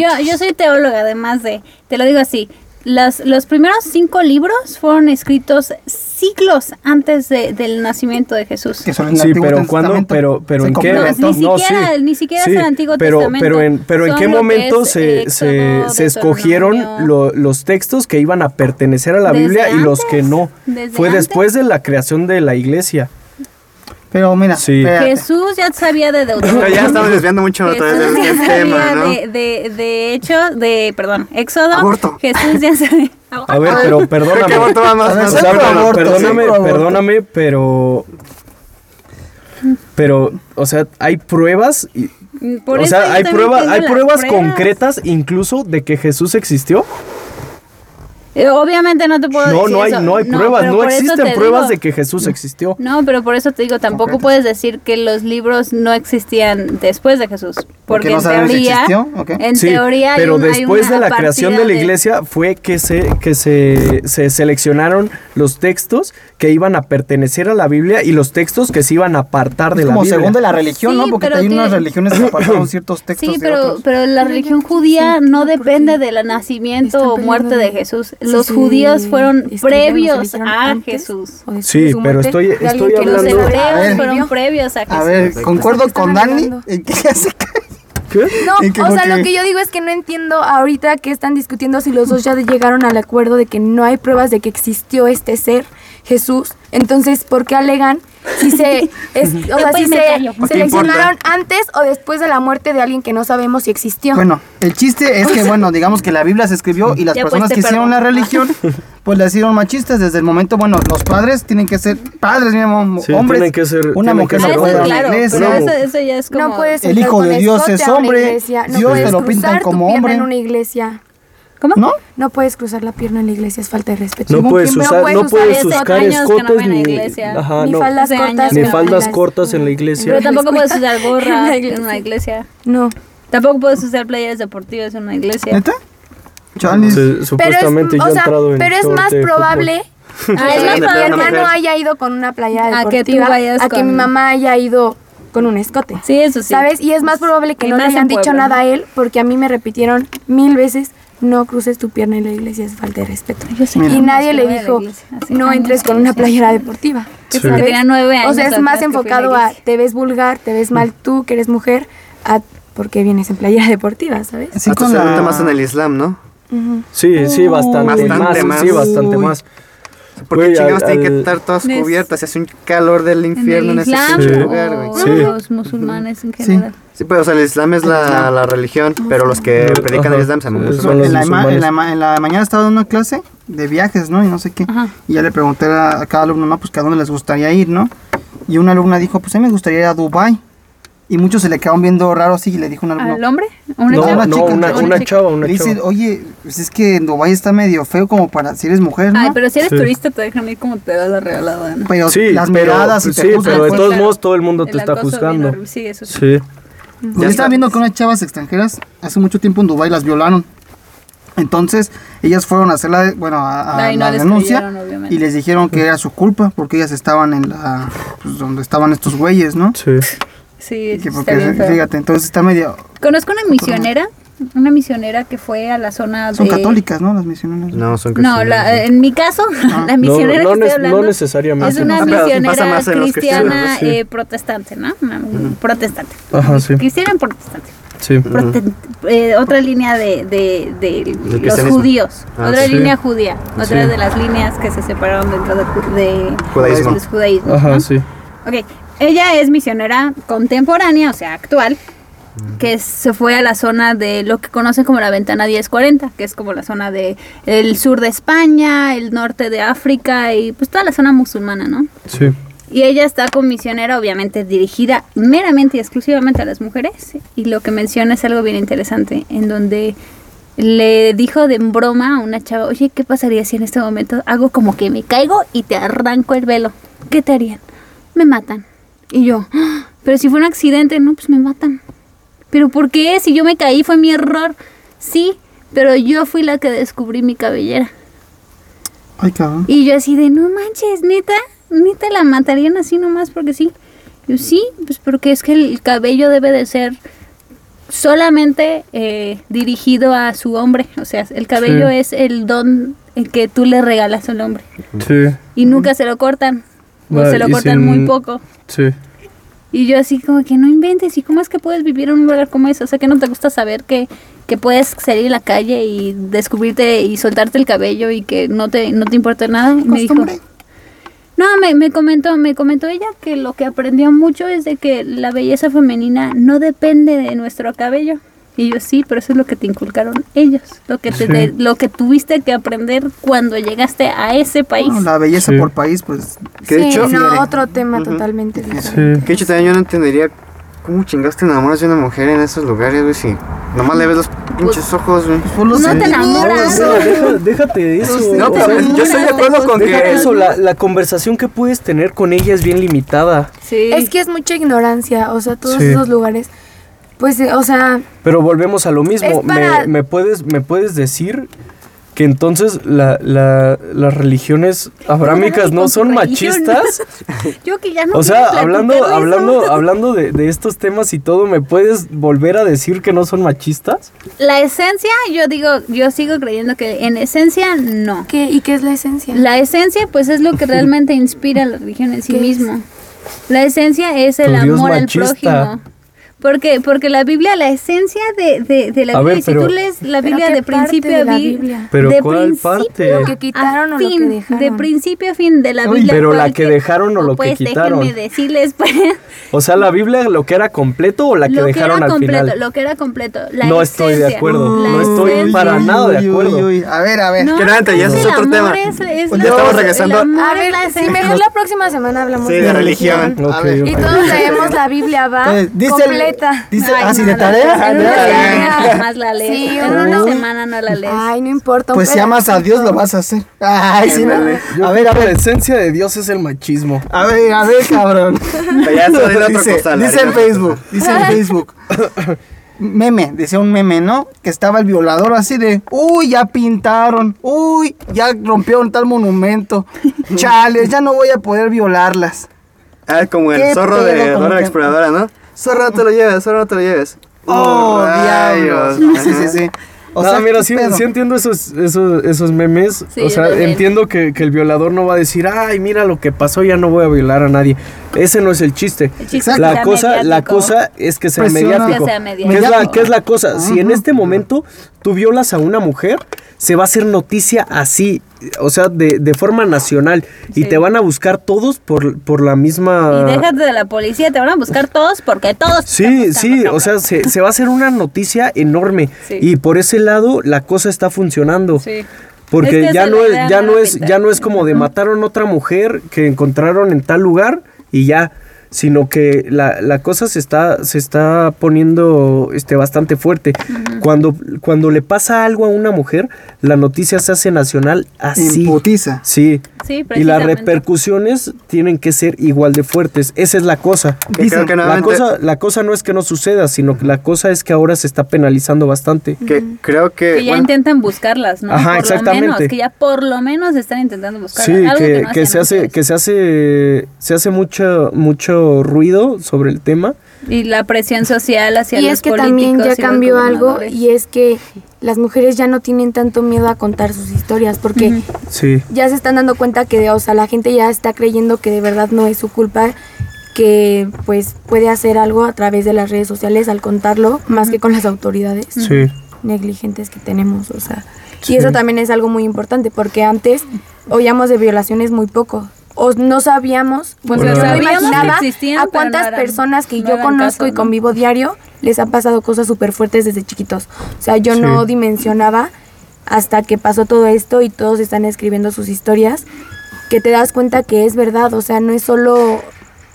S3: Yo, yo soy teóloga, además de, te lo digo así, las, los primeros cinco libros fueron escritos siglos antes de- del nacimiento de Jesús.
S1: Que son el
S2: Sí,
S1: Antiguo
S2: pero
S1: Testamento.
S2: pero, pero en qué,
S3: No,
S1: complementó.
S3: ni siquiera- ni siquiera es el Antiguo
S2: pero,
S3: Testamento.
S2: Pero en, pero en qué momento
S3: es
S2: se,
S3: Éxodo,
S2: se, se escogieron lo- los textos que iban a pertenecer a la
S3: Desde
S2: Biblia y los que
S3: antes,
S2: no. Fue
S3: antes.
S2: después de la creación de la iglesia.
S1: Pero mira,
S2: Sí.
S3: Jesús ya sabía de [LAUGHS] Deuteronomio.
S4: ya estamos desviando mucho otra vez del,
S3: ya
S4: tema,
S3: sabía
S4: ¿no?
S3: de, de, de hecho, de, perdón, Éxodo.
S4: Aborto.
S3: Jesús ya sabía.
S2: A ver, pero perdóname. Perdóname,
S1: aborto.
S2: perdóname, pero. Pero, o sea, hay pruebas. y-
S3: Por
S2: o sea, hay
S3: tengo
S2: hay pruebas, concretas incluso de que Jesús existió.
S3: Eh, Obviamente no te puedo
S2: No,
S3: decir
S2: no hay,
S3: eso.
S2: no hay pruebas, no existen
S3: te
S2: pruebas
S3: digo-
S2: de que Jesús existió.
S3: No, pero por eso te digo, tampoco
S1: Concretas.
S3: puedes decir que los libros no existían después de Jesús. Porque
S1: no
S3: en
S1: si
S3: teoría,
S1: existió, ¿o qué?
S3: en
S2: Sí,
S3: teoría hay
S2: pero
S3: hay
S2: después
S3: una
S2: de la creación de la iglesia fue que se que se, se seleccionaron los textos que iban a pertenecer a la Biblia y los textos que se iban a apartar de
S1: Es
S2: la
S1: como
S2: Biblia.
S1: según de la religión,
S3: Sí,
S1: ¿no? Porque hay unas religiones que apartaron [COUGHS] ciertos textos
S3: Sí,
S1: de
S3: pero,
S1: otros.
S3: pero la religión judía no depende del nacimiento o muerte de- Jesús. Los judíos fueron previos a
S5: antes
S3: Jesús.
S2: Sí, pero estoy- estoy
S3: Los
S2: hablando-.
S1: A
S3: hebreos
S1: ver.
S3: fueron previos a Jesús.
S1: A ver, concuerdo
S5: ¿por qué
S1: con Dani
S5: alegando?
S1: en que ya se cae.
S2: ¿Qué?
S5: No,
S1: ¿En qué
S5: o sea,
S1: que-
S5: lo que yo digo es que no entiendo ahorita que están discutiendo si los dos ya llegaron al acuerdo de que no hay pruebas de que existió este ser, Jesús. Entonces, ¿por qué alegan si se, [LAUGHS] es- o sea, si se
S3: callo.
S4: ¿Qué
S5: seleccionaron antes o después de la muerte de alguien que no sabemos si existió?
S1: Bueno, el chiste es que, [LAUGHS] bueno, digamos que la Biblia se escribió y las
S3: Ya,
S1: personas que hicieron la religión, [LAUGHS] pues la hicieron machistas. Desde el momento, bueno, los padres tienen que ser padres, mismo,
S2: Sí,
S1: hombres.
S2: tienen que ser-
S1: una mujer
S2: ser
S3: claro,
S1: iglesia.
S3: eso, eso ya es como...
S5: no puedes
S1: El hijo de Dios es hombre, Dios te lo pintan como hombre.
S5: en una iglesia.
S3: ¿Cómo?
S1: ¿No?
S5: No puedes cruzar la pierna en la iglesia, es falta de respeto.
S2: No
S1: ¿Cómo
S2: puedes
S1: no
S2: usar,
S5: puedes
S2: no puedes usar
S3: no
S2: escotes
S3: la
S2: ni,
S3: iglesia.
S2: ajá,
S5: Ni
S2: no,
S5: faldas cortas.
S2: ni
S3: no
S2: faldas
S5: en la-
S2: cortas en la iglesia.
S3: Pero tampoco puedes [LAUGHS] usar
S5: En
S3: gorra
S5: la
S3: en
S5: iglesia.
S3: una iglesia.
S5: No.
S3: Tampoco puedes usar playeras deportivas en una iglesia.
S1: ¿Neta? Chalis.
S2: Se-
S5: Pero es,
S2: supuestamente ya
S5: o
S2: ha
S5: sea,
S2: entrado en
S5: pero es más probable [LAUGHS]
S3: Ah, es
S5: que
S3: más
S5: mi hermano haya ido con una playera
S3: A que tú
S5: deportiva
S3: vayas
S5: a que
S3: con-
S5: mi mamá haya ido con un escote.
S3: Sí, eso sí.
S5: ¿Sabes? Y es más probable que
S3: Y
S5: no le hayan
S3: en
S5: dicho nada
S3: ¿no?
S5: a él porque a mí me repitieron mil veces no cruces tu pierna en la iglesia, es falta de respeto. Y
S3: años
S5: nadie le dijo,
S3: iglesia,
S5: no
S3: años
S5: entres con una playera deportiva.
S3: Sí, tenía nueve
S5: O sea,
S3: años
S5: es más enfocado a te ves vulgar, te ves mal tú que eres mujer, a por qué vienes en playera [LAUGHS] deportiva, ¿sabes?
S1: Sí, con
S4: se
S1: la-
S4: nota más en el Islam, ¿no?
S2: Sí, sí, bastante,
S4: Bastante
S2: más,
S4: más.
S2: Sí, bastante más.
S4: Porque
S2: Güey,
S4: chingados
S2: al-
S4: tienen que estar todas
S3: Des-
S4: cubiertas y hace un calor del infierno en,
S3: el
S4: ese
S3: Islam
S4: pinche
S2: Sí.
S4: lugar, güey.
S3: o
S2: Sí.
S3: los musulmanes en general.
S4: Sí, pero o sea, el Islam es la, la religión, pero los que
S2: Ajá.
S4: predican el Islam se llaman
S2: Son
S4: musulmanes.
S2: los
S1: en, la, en, la, ma- en la mañana estaba dando una clase de viajes, ¿no? Y no sé qué.
S3: Ajá.
S1: Y ya le pregunté a, a cada alumno, ¿no? Pues que a dónde les gustaría ir, ¿no? Y una alumna dijo, pues a mí me gustaría ir a Dubai Y muchos se le quedaron viendo raro así y le dijo un alumno.
S3: ¿Al hombre? ¿A una
S2: No,
S3: chava?
S2: no, una,
S1: chica.
S2: una
S3: chica.
S2: chava, una
S1: le dice,
S2: chava.
S1: oye, pues es que en Dubái está medio feo como para si eres mujer, ¿no?
S3: Ay, pero si eres
S2: Sí.
S3: turista te dejan ir como te da la regalada, ¿no?
S1: Pero
S2: Sí,
S1: las
S2: pero,
S1: miradas y te
S2: sí, pero de
S1: pues.
S2: todos
S3: Claro.
S2: modos todo el mundo te
S3: El
S2: está
S3: acoso bien
S2: juzgando.
S3: Sí, eso sí.
S2: Sí.
S1: Pues yo estaba viendo que unas chavas extranjeras hace mucho tiempo en Dubái las violaron. Entonces, ellas fueron a hacer la, bueno, a, a
S3: no
S1: la denuncia y les dijeron que era su culpa porque ellas estaban en la, pues donde estaban estos güeyes, ¿no?
S2: Sí.
S3: Sí,
S1: Que
S3: está bien
S1: fíjate, entonces está medio,
S3: Conozco una misionera una misionera que fue a la zona
S1: Son
S3: de...
S1: católicas, ¿no? Las misioneras.
S4: No, son
S3: No, la- en mi caso, [LAUGHS] la misionera
S2: no,
S3: que estoy hablando
S2: no necesariamente.
S3: es una
S4: Ah,
S3: misionera cristiana
S2: sí.
S3: eh, protestante, ¿no? Una- Protestante.
S2: Ajá, sí.
S3: Cristiana protestante.
S2: Sí.
S3: Prote- eh, otra línea de, de, de los judíos,
S4: Ah,
S3: otra
S2: sí.
S3: línea judía, otra
S2: Sí.
S3: de las líneas que se separaron dentro de, ju- de
S4: Judaísmo.
S3: los judaísmos,
S2: Ajá,
S3: ¿no?
S2: sí.
S3: Ok, ella es misionera contemporánea, o sea, actual, que se fue a la zona de lo que conocen como la ventana 1040, que es como la zona de el sur de España, el norte de África y pues toda la zona musulmana, ¿no?
S2: Sí.
S3: Y ella está con misionera, obviamente dirigida meramente y exclusivamente a las mujeres. Y lo que menciona es algo bien interesante, en donde le dijo de broma a una chava, oye, ¿qué pasaría si en este momento hago como que me caigo y te arranco el velo? ¿Qué te harían? Me matan. Y yo, "Ah, pero si fue un accidente, no, pues me matan. ¿Pero por qué? Si yo me caí fue mi error. Sí, pero yo fui la que descubrí mi cabellera.
S1: Ay, cabrón.
S3: Y yo así de, no manches, neta, neta la matarían así nomás porque sí. Yo sí, pues porque es que el cabello debe de ser solamente eh, dirigido a su hombre. O sea, el cabello
S2: Sí.
S3: es el don el que tú le regalas al hombre.
S2: Sí.
S3: Y nunca se lo cortan. Se lo
S2: y
S3: cortan
S2: sin-
S3: muy poco.
S2: Sí.
S3: Y yo así como que no inventes. ¿Y cómo es que puedes vivir en un lugar como ese? O sea, que no te gusta saber que, que puedes salir a la calle y descubrirte y soltarte el cabello y que no te, no te importa nada. Y me dijo, no, me, me comentó, me comentó ella que lo que aprendió mucho es de que la belleza femenina no depende de nuestro cabello. Y yo sí, pero eso es lo que te inculcaron ellos, lo que te,
S2: Sí.
S3: de- lo que tuviste que aprender cuando llegaste a ese país.
S1: Bueno, la belleza
S2: Sí.
S1: por país, pues.
S4: Que de
S5: Sí,
S4: hecho,
S5: no, otro tema totalmente
S2: Sí.
S5: diferente.
S4: que de hecho también yo no entendería cómo chingaste enamoras de una mujer en esos lugares, güey, si nomás le ves los pinches ojos, güey.
S1: Pues
S3: No te enamoras.
S2: Deja- déjate de eso.
S4: No,
S2: o
S4: pero
S2: sea,
S4: yo estoy de acuerdo con que...
S2: eso, la, la conversación que puedes tener con ella es bien limitada.
S3: Sí.
S5: Es que es mucha ignorancia, o sea, todos
S2: Sí.
S5: esos lugares. Pues, o sea,
S2: Pero volvemos a lo mismo.
S5: Para-
S2: Me, me puedes, me puedes decir que entonces la, la- las religiones abrámicas no son machistas. [LAUGHS]
S3: Yo que ya no
S2: O sea, hablando, hablando, [LAUGHS] hablando de, de estos temas y todo, ¿me puedes volver a decir que no son machistas?
S3: La esencia, yo digo, yo sigo creyendo que en esencia no.
S5: ¿qué, ¿y qué es la esencia?
S3: La esencia, pues, es lo que [LAUGHS] realmente inspira a la religión en sí mismo. La esencia es el
S2: Tu Dios
S3: amor al prójimo. Porque, porque la Biblia, la esencia de, de, de la
S2: A
S3: Biblia,
S2: ver,
S3: y si
S2: pero-
S3: tú lees la
S5: ¿Pero
S3: Biblia de principio a
S5: Biblia?
S2: Pero
S3: de
S2: ¿cuál
S3: principio
S2: parte?
S5: Lo que quitaron
S3: a
S5: o lo que
S3: fin,
S5: dejaron.
S3: De principio a fin de la
S2: Uy,
S3: Biblia.
S2: pero la que dejaron o lo que
S3: pues,
S2: quitaron.
S3: Déjenme decirles, pues.
S2: O sea, la Biblia, lo que era completo o la que
S3: lo
S2: dejaron
S3: era
S2: al
S3: completo,
S2: final.
S3: Lo que era completo. La
S2: No estoy de acuerdo, no estoy para nada de acuerdo.
S1: uy. A ver, a ver.
S3: No,
S4: Que nada, ya
S3: el
S4: es otro tema.
S3: es- es
S1: ya estamos
S4: regresando.
S5: A
S3: es
S5: ver,
S3: esencia.
S5: mejor la próxima semana hablamos de religión. Y todos leemos la Biblia, ¿va?
S1: Dice dice,
S3: Ay,
S1: ah, sí,
S3: no,
S1: de
S3: la-
S1: tarea. Ah,
S3: más la lees.
S5: Sí,
S3: en una
S5: uno-
S3: semana no la lees.
S5: Ay, no importa.
S1: Pues si amas a Dios, lo vas a hacer. Ay, sí, no.
S2: Yo
S1: A ver, a
S2: que La
S1: ver.
S2: esencia de Dios es el machismo.
S1: A ver, a ver, cabrón.
S4: Ya
S1: dice,
S4: costal,
S1: dice en. Facebook, dice en Facebook. Meme, decía un meme, ¿no? Que estaba el violador así de, uy, ya pintaron, uy, ya rompieron tal monumento. Chales, ya no voy a poder violarlas.
S4: Ah, como el
S1: ¿Qué
S4: zorro
S1: pedo
S4: de Dora la Exploradora, ¿no? Zorro, no te lo lleves, zorro, no te lo lleves.
S1: Oh, diablos. [LAUGHS] Sí, sí, sí. O
S2: no,
S1: sea,
S2: mira,
S1: ¿qué
S2: sí, sí entiendo esos, esos, esos memes.
S3: Sí,
S2: o sea, entiendo que, que el violador no va a decir, ay, mira lo que pasó, ya no voy a violar a nadie. Ese no es el chiste.
S3: El chiste es que
S2: La cosa, la cosa es que sea
S1: Presiona.
S2: mediático.
S3: Que sea mediático.
S2: ¿Qué es, la,
S1: Mediático.
S2: qué es la cosa? Si en este momento tú violas a una mujer, se va a hacer noticia así, o sea, de, de forma nacional. Y te van a buscar todos por, por la misma...
S3: Y déjate de la policía, te van a buscar todos porque todos.
S2: Sí, sí, o sea, se, se va a hacer una noticia enorme.
S3: Sí.
S2: Y por ese lado la cosa está funcionando.
S3: Sí.
S2: Porque
S3: Es que
S2: ya no
S3: es
S2: ya
S3: no
S2: es, ya no es como de mataron otra mujer que encontraron en tal lugar y ya. Sino que la, la cosa se está, se está poniendo este, bastante fuerte. cuando, cuando le pasa algo a una mujer, la noticia se hace nacional así.
S1: Imputiza.
S2: Sí.
S3: Sí,
S2: y las repercusiones tienen que ser igual de fuertes. Esa es la cosa.
S4: Que creo que
S2: La cosa, la cosa no es que no suceda, sino que la cosa es que ahora se está penalizando bastante.
S4: Que creo que...
S3: Que ya
S4: bueno,
S3: intentan buscarlas, ¿no?
S2: Ajá,
S3: por
S2: exactamente.
S3: Lo menos, que ya por lo menos están intentando buscarlas.
S2: Sí,
S3: algo
S2: que,
S3: no
S2: que
S3: hacían
S2: se hace,
S3: antes.
S2: que se hace, se hace mucho, mucho ruido sobre el tema
S3: Y la presión social hacia
S5: Y
S3: los
S5: es que
S3: políticos
S5: también ya
S3: y
S5: cambió algo y es que las mujeres ya no tienen tanto miedo a contar sus historias porque
S3: Ujú.
S2: Sí.
S5: ya se están dando cuenta que, o sea, la gente ya está creyendo que de verdad no es su culpa, que pues puede hacer algo a través de las redes sociales al contarlo, más que con las autoridades
S2: Sí.
S5: negligentes que tenemos, o sea.
S2: Sí.
S5: Y eso también es algo muy importante porque antes oíamos de violaciones muy poco. O no sabíamos, Bueno, yo no
S3: que
S5: imaginaba
S3: existían,
S5: a cuántas
S3: no
S5: personas que
S3: no
S5: yo conozco
S3: casos,
S5: y
S3: ¿no?
S5: convivo diario les han pasado cosas súper fuertes desde chiquitos. O sea, yo
S2: Sí.
S5: no dimensionaba hasta que pasó todo esto y todos están escribiendo sus historias, que te das cuenta que es verdad, o sea, no es solo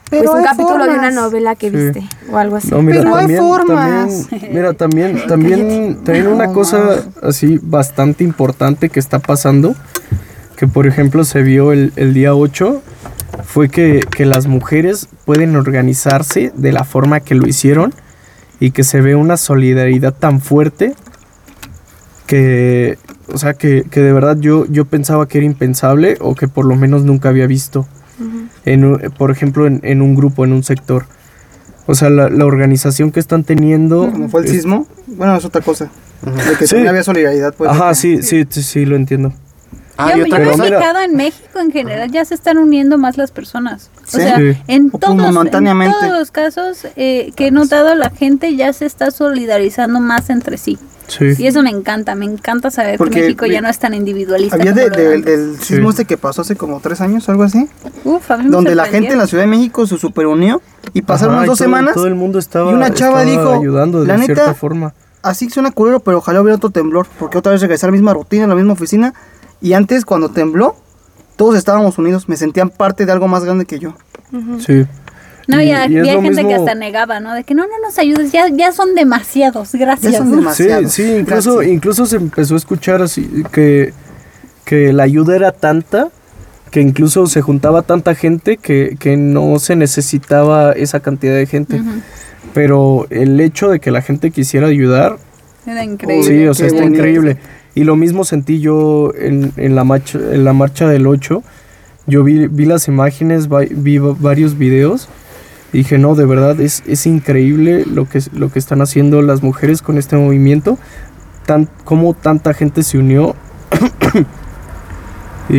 S5: pues,
S1: Pero
S5: un
S1: hay
S5: capítulo de una novela que
S2: Sí.
S5: viste o algo así.
S2: No, mira,
S1: Pero hay
S2: también,
S1: formas.
S2: también- mira, también, también, [LAUGHS] también una cosa así bastante importante que está pasando, que por ejemplo se vio el, el día 8, fue que, que las mujeres pueden organizarse de la forma que lo hicieron y que se ve una solidaridad tan fuerte que, o sea, que, que de verdad yo, yo pensaba que era impensable o que por lo menos nunca había visto, en, un- por ejemplo, en, en un grupo, en un sector. O sea, la, la organización que están teniendo...
S1: Como fue el
S2: es-
S1: sismo. Bueno, es otra cosa. De que
S2: Sí.
S1: también había solidaridad. Pues,
S2: Ajá, sí, sí, sí, sí, lo entiendo.
S4: Ah,
S3: yo
S4: y
S3: yo me he fijado en México en general, ya se están uniendo más las personas. O
S1: Sí.
S3: sea,
S2: Sí.
S3: en, todos, en todos los casos eh, que he notado, la gente ya se está solidarizando más entre sí.
S2: Sí.
S3: Y eso me encanta, me encanta saber
S1: Porque
S3: que México ya no es tan individualista.
S1: Había de- del sismo
S2: Sí.
S1: este que pasó hace como tres años, algo así.
S3: Uf, a mí me
S1: Donde la gente en la Ciudad de México se superunió y pasaron
S2: Ajá,
S1: unas dos
S2: todo-
S1: semanas.
S2: Todo el mundo estaba,
S1: y una chava
S2: estaba
S1: dijo,
S2: ayudando de
S1: "La neta,
S2: cierta forma.
S1: Así suena culero, pero ojalá hubiera otro temblor. Porque otra vez regresar a la misma rutina, a la misma oficina. Y antes, cuando tembló, todos estábamos unidos. Me sentían parte de algo más grande que yo.
S2: Sí.
S3: No,
S2: Y- y
S3: gente que hasta negaba, ¿no? De que no, no nos ayudes, ya, ya son demasiados, gracias.
S1: Ya son
S2: Sí, [LAUGHS]
S1: demasiados.
S2: sí, incluso,
S1: Gracias.
S2: incluso se empezó a escuchar así que, que la ayuda era tanta que incluso se juntaba tanta gente que, que no se necesitaba esa cantidad de gente. Pero el hecho de que la gente quisiera ayudar,
S3: Era increíble.
S2: sí, o sea,
S1: qué
S2: está
S1: bonito.
S2: increíble. Y lo mismo sentí yo en, en la, marcha, en la marcha del 8. Yo vi, vi las imágenes, vi va- varios videos. Y dije, no, de verdad, es, es increíble lo que, lo que están haciendo las mujeres con este movimiento. Tan, cómo tanta gente se unió. [COUGHS] y,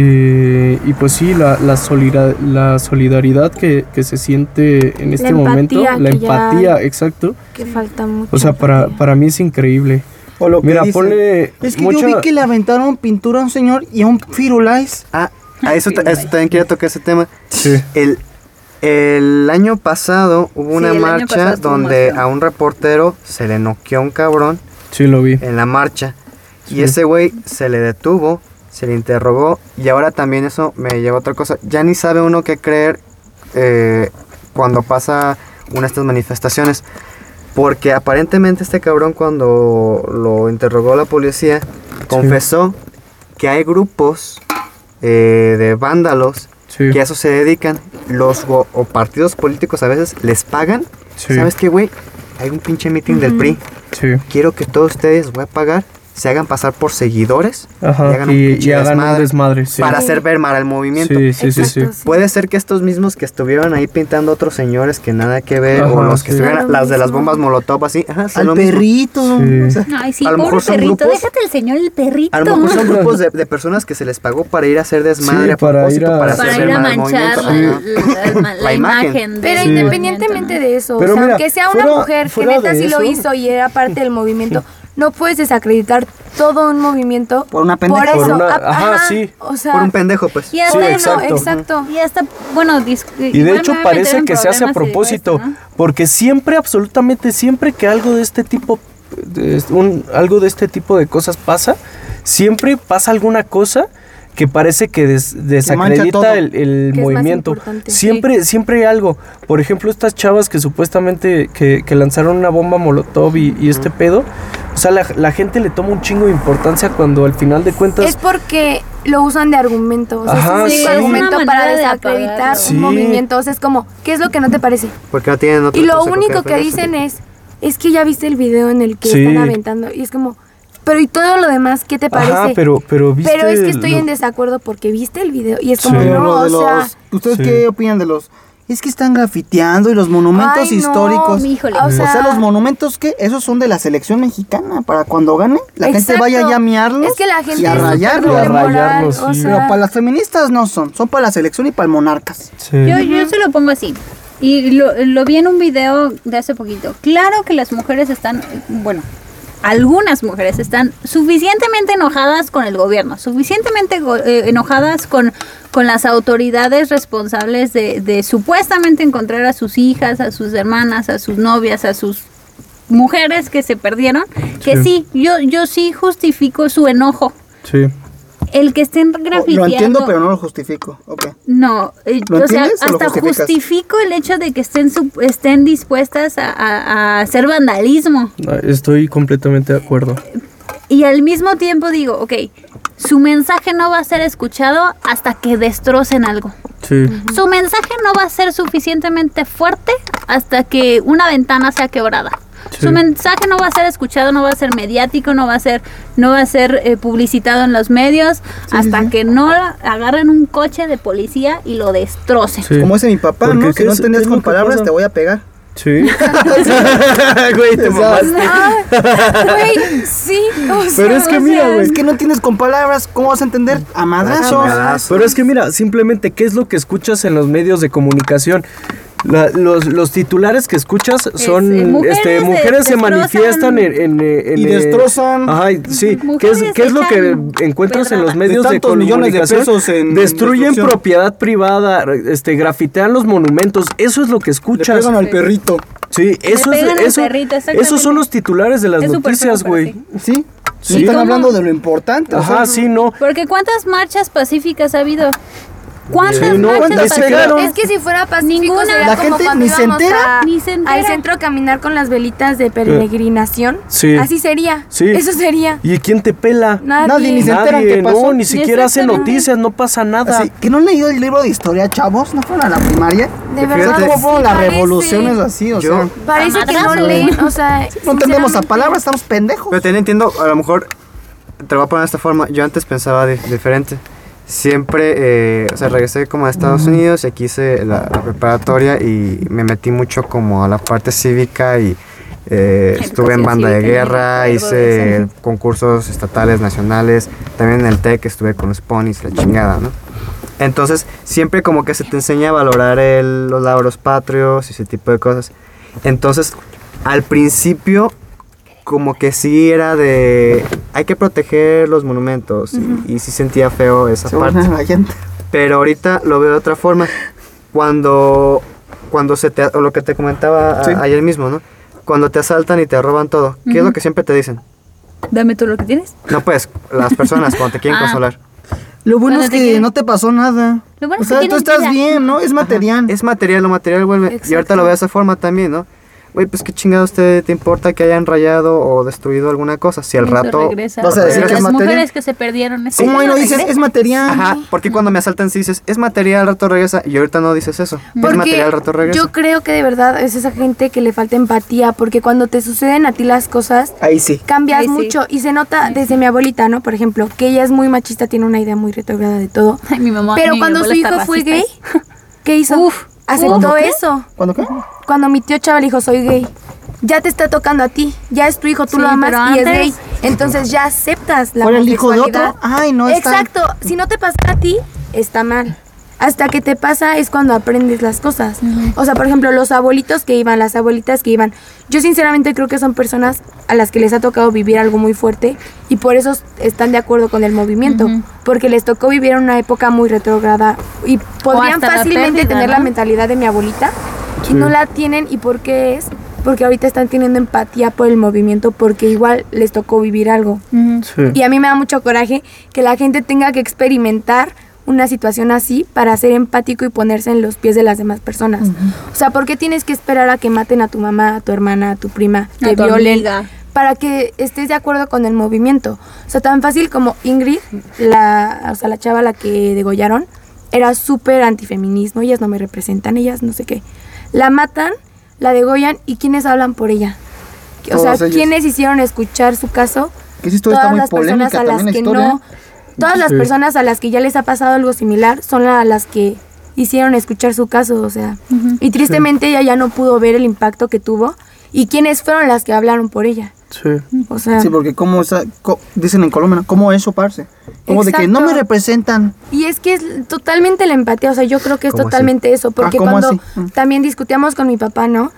S2: y pues sí, la, la, solida- la solidaridad que, que se siente en este momento.
S5: empatía
S2: La
S5: que ya-
S2: empatía, exacto.
S5: Que falta mucho.
S2: O sea, para, para mí es increíble.
S1: O lo que
S2: Mira,
S1: dicen,
S2: ponle
S1: Es que
S2: mucha-
S1: yo vi que le aventaron pintura a un señor y a un Firulais.
S4: Ah, a eso, eso también quiero tocar ese tema.
S2: Sí.
S4: El, el año pasado hubo
S3: Sí,
S4: una marcha donde a un reportero se le noqueó a un cabrón
S2: Sí, lo vi.
S4: en la marcha.
S2: Sí.
S4: Y ese güey se le detuvo, se le interrogó y ahora también eso me lleva a otra cosa. Ya ni sabe uno qué creer eh, cuando pasa una de estas manifestaciones. Porque aparentemente este cabrón cuando lo interrogó la policía confesó que hay grupos eh, de vándalos
S2: Sí.
S4: que a eso se dedican. Los o partidos políticos a veces les pagan.
S2: Sí.
S4: ¿Sabes qué, güey? Hay un pinche meeting del PRI.
S2: Sí.
S4: Quiero que todos ustedes voy a pagar, se hagan pasar por seguidores
S2: Ajá.
S4: y hagan un
S2: Y,
S4: pinche
S2: y hagan un
S4: desmadre.
S2: Sí.
S4: para hacer ver mal al movimiento.
S2: Sí, sí, sí, sí.
S5: Exacto, sí.
S4: Puede ser que estos mismos que estuvieron ahí pintando otros señores que nada que ver, o los que
S2: sí.
S4: estuvieran,
S5: Lo
S4: las de las bombas molotov así, ajá,
S1: Al
S4: lo
S1: perrito.
S2: Sí.
S1: o sea,
S3: Ay, sí,
S4: A lo
S3: pobre
S4: mejor son
S3: perrito,
S4: grupos-
S3: déjate el señor el perrito.
S4: A lo mejor son grupos de, de personas que se les pagó para ir a hacer desmadre
S2: Sí,
S4: a
S2: para
S4: propósito,
S2: ir a-
S4: para,
S3: para
S4: hacer
S3: ir a manchar la, la- la- la
S4: La imagen.
S5: Pero independientemente de eso, aunque sea una mujer que neta sí lo hizo y era parte del movimiento, no puedes desacreditar todo un movimiento
S1: Por una
S5: por
S1: pendeja.
S5: eso.
S2: Por una-
S5: Ah,
S2: ajá, sí.
S5: O sea,
S4: Por un pendejo, pues.
S3: Y hasta,
S2: Sí,
S5: eso,
S2: exacto.
S5: exacto.
S3: Y hasta, bueno,
S2: Y de hecho parece que se hace a propósito,
S3: esto, ¿no?
S2: porque siempre, absolutamente siempre que algo de este tipo, de- un- algo de este tipo de cosas pasa, siempre pasa alguna cosa que parece que des- desacredita el, el movimiento. Siempre, siempre hay algo. Por ejemplo, estas chavas que supuestamente que, que lanzaron una bomba molotov y, y este pedo. O sea, la, la gente le toma un chingo de importancia cuando al final de cuentas...
S5: Es porque lo usan de argumento. O sea,
S2: Ajá,
S5: es
S2: sí.
S5: un argumento
S3: Es
S5: para
S3: de
S5: desacreditar.
S2: Sí.
S5: un movimiento. O sea, es como, ¿qué es lo que no te parece?
S4: Porque no tienen otra
S5: Y lo único que dicen es, es que ya viste el video en el que
S2: Sí.
S5: están aventando. Y es como, pero ¿y todo lo demás qué te parece?
S2: Ajá, pero, pero viste...
S5: Pero es que estoy
S2: lo-
S5: en desacuerdo porque viste el video. Y es como,
S2: Sí.
S5: no,
S1: Lo
S5: o sea,
S1: ¿Ustedes
S2: Sí.
S1: qué opinan de los es que están grafiteando y los monumentos
S5: Ay, no,
S1: históricos.
S3: híjole.
S5: O
S1: O sea,
S5: sea,
S1: los monumentos que esos son de la selección mexicana para cuando gane la gente vaya ya a miarlos
S5: Es que la gente
S1: y a rayarlos.
S2: A rayarlos,
S5: o sea,
S1: Pero para las feministas no son, son para la selección y para el monarcas.
S2: Sí.
S3: Yo, yo se lo pongo así. Y lo, lo vi en un video de hace poquito. Claro que las mujeres están, bueno, algunas mujeres están suficientemente enojadas con el gobierno, suficientemente go- eh, enojadas con, con las autoridades responsables de, de supuestamente encontrar a sus hijas, a sus hermanas, a sus novias, a sus mujeres que se perdieron. Que sí, yo, yo sí justifico su enojo.
S2: Sí.
S3: El que estén grafiteando.
S1: Lo entiendo, pero no lo justifico. Ok.
S3: No, eh,
S1: ¿Lo
S3: o sea,
S1: entiendes o lo
S3: hasta justifico el hecho de que estén su- estén dispuestas a, a- a hacer vandalismo.
S2: Ah, Estoy completamente de acuerdo.
S3: Y al mismo tiempo digo, ok, su mensaje no va a ser escuchado hasta que destrocen algo.
S2: Sí.
S3: Su mensaje no va a ser suficientemente fuerte hasta que una ventana sea quebrada.
S2: Sí.
S3: Su mensaje no va a ser escuchado, no va a ser mediático, no va a ser, no va a ser eh, publicitado en los medios hasta que no agarren un coche de policía y lo destrocen.
S2: Sí.
S1: Como dice mi papá,
S2: Porque
S1: ¿no?
S2: ¿qué
S1: Si no entendías con palabras,
S2: pasa?
S1: te voy a pegar.
S2: Sí. [LAUGHS] Güey, te [LAUGHS] mamaste.
S5: Güey, sí. o [LAUGHS]
S2: Pero
S5: sea,
S2: es que mira, güey.
S1: Es que no entiendes con palabras, ¿cómo vas a entender? A madrazos.
S2: Pero es que mira, simplemente, ¿qué es lo que escuchas en los medios de comunicación? La- los, los titulares que escuchas son
S3: eh, mujeres
S2: este, mujeres se manifiestan en, en, eh, en,
S1: Y
S2: eh,
S1: destrozan.
S2: Ajá, sí. ¿Qué es, qué es lo que encuentras en los medios
S1: De
S2: de,
S1: tantos millones de
S2: comunicación?
S1: pesos en
S2: Destruyen propiedad privada, este, grafitean los monumentos. Eso es lo que
S1: Le
S2: escuchas.
S1: pegan al perrito.
S2: Sí, eso es,
S3: pegan al
S2: eso,
S3: perrito,
S2: esos son los titulares de las
S3: Es
S2: noticias, güey.
S3: sí.
S1: ¿Sí? Están
S3: ¿Cómo?
S1: hablando de lo importante. o
S2: Ajá,
S1: sea,
S2: sí, no.
S3: Porque ¿cuántas marchas pacíficas ha hahabido? ¿Cuántas
S2: Sí, no,
S3: marchas
S1: ¿cuántas se
S3: pacíficas?
S1: pegaron?
S5: Es que si fuera pacífico
S3: Ninguna.
S5: sería
S1: La
S5: como
S1: gente
S5: cuando
S1: ni se entera.
S5: a-
S3: Ni se entera.
S5: al centro a caminar con las velitas de peregrinación.
S2: Sí.
S5: Así sería.
S2: Sí.
S5: Eso sería.
S2: ¿Y quién te pela?
S5: Nadie.
S1: Nadie ni se enteran
S2: Nadie,
S1: qué pasó.
S2: no, ni siquiera
S3: Exactamente.
S2: noticias, no pasa nada.
S1: Así, ¿Que no han leído el libro de historia, chavos? ¿No fueron a la primaria?
S5: De verdad.
S1: ¿Cómo fueron
S5: sí
S1: las
S5: parece.
S1: revoluciones así? O
S4: Yo-
S1: sea,
S5: Parece que no leen, o sea.
S1: no entendemos a
S5: sinceramente.
S1: palabras, estamos pendejos.
S4: Pero también entiendo, a lo mejor, te lo voy a poner de esta forma, yo antes pensaba di- diferente. Siempre, eh, o sea, regresé como a Estados Unidos y aquí hice la, la preparatoria y me metí mucho como a la parte cívica y eh, estuve en banda de guerra, hice concursos estatales, nacionales, también en el TEC estuve con los ponis, la chingada, ¿no? Entonces, siempre como que se te enseña a valorar el- los labros patrios y ese tipo de cosas. Entonces, al principio, como que sí era de. Hay que proteger los monumentos. y, y sí sentía feo esa
S1: Se
S4: parte.
S1: a.
S4: Pero ahorita lo veo de otra forma. Cuando. Cuando se te. O lo que te comentaba a-
S1: Sí.
S4: ayer mismo, ¿no? Cuando te asaltan y te roban todo. ¿Qué es lo que siempre te dicen?
S3: Dame todo lo que tienes.
S4: No, pues, las personas [LAUGHS] cuando te quieren
S3: Ah.
S4: consolar.
S1: Lo bueno
S3: Cuando
S1: es que
S3: quieren-
S1: no te pasó nada.
S3: Lo bueno
S1: o
S3: es que
S1: sea, tú estás
S3: vida.
S1: bien, ¿no? Es material.
S4: Es material, lo material vuelve. Y ahorita
S5: Exacto.
S4: lo veo de esa forma también, ¿no? Güey, pues qué chingados te, te importa que hayan rayado o destruido alguna cosa. Si al
S3: Eso
S4: rato.
S3: regresa.
S1: vas a decir
S3: Las
S1: que es material.
S3: mujeres que se perdieron. es
S1: ¿Cómo
S3: no
S1: dicen?
S3: regresa.
S1: Es material.
S4: Ajá, porque cuando me asaltan sí dices, es material, al rato regresa. Y ahorita no dices eso. Es material, al rato regresa.
S5: yo creo que de verdad es esa gente que le falta empatía, porque cuando te suceden a ti las cosas,
S1: Ahí sí.
S5: cambias
S3: sí.
S5: mucho y se nota desde mi abuelita, ¿no? Por ejemplo, que ella es muy machista, tiene una idea muy retrograda de todo.
S3: Ay, mi mamá.
S5: Pero
S3: mi
S5: cuando su hijo fue
S3: racista.
S5: gay, ¿qué hizo?
S3: Uf,
S5: Aceptó eso.
S1: ¿Cuándo qué?
S5: Cuando mi tío chaval dijo, soy gay. Ya te está tocando a ti, ya es tu hijo, tú
S3: Sí,
S5: lo amas
S3: pero
S5: y es
S3: antes-
S5: gay. Entonces ya aceptas la
S1: ¿Fuera el hijo de otro? Ay, no está.
S5: Exacto, si no te pasa a ti, está mal. Hasta que te pasa es cuando aprendes las cosas. O sea, por ejemplo, los abuelitos que iban, las abuelitas que iban. Yo sinceramente creo que son personas a las que les ha tocado vivir algo muy fuerte y por eso están de acuerdo con el movimiento. Porque les tocó vivir en una época muy retrógrada y podrían
S3: la
S5: fácilmente
S3: pérdida,
S5: tener la mentalidad de mi abuelita
S2: Sí.
S5: y no la tienen. ¿Y por qué es? Porque ahorita están teniendo empatía por el movimiento porque igual les tocó vivir algo.
S2: Sí.
S5: Y a mí me da mucho coraje que la gente tenga que experimentar una situación así para ser empático y ponerse en los pies de las demás personas. O sea, ¿por qué tienes que esperar a que maten a tu mamá, a tu hermana, a tu prima,
S3: A
S5: te
S3: tu
S5: violen?
S3: amiga.
S5: Para que estés de acuerdo con el movimiento. O sea, tan fácil como Ingrid, la, o sea, la chava a la que degollaron, era súper antifeminismo, ellas no me representan, ellas no sé qué. La matan, la degollan y ¿quiénes hablan por ella? O sea,
S1: ellos.
S5: ¿quiénes hicieron escuchar su caso?
S1: Que está
S5: todas
S1: muy
S5: las personas
S1: polémica
S5: a las
S1: también la
S5: que
S1: historia.
S5: no todas las
S2: Sí.
S5: personas a las que ya les ha pasado algo similar son a las que hicieron escuchar su caso, o sea. Y tristemente ella ya no pudo ver el impacto que tuvo y quiénes fueron las que hablaron por ella.
S2: Sí.
S5: O sea,
S1: Sí, porque como dicen en Colombia. ¿cómo eso, parce? Como de que no me representan.
S5: y es que es totalmente la empatía, o sea, yo creo que es totalmente eso, porque
S1: ¿cómo
S5: cuando
S1: así? Mm.
S5: también discutíamos con mi papá, ¿no?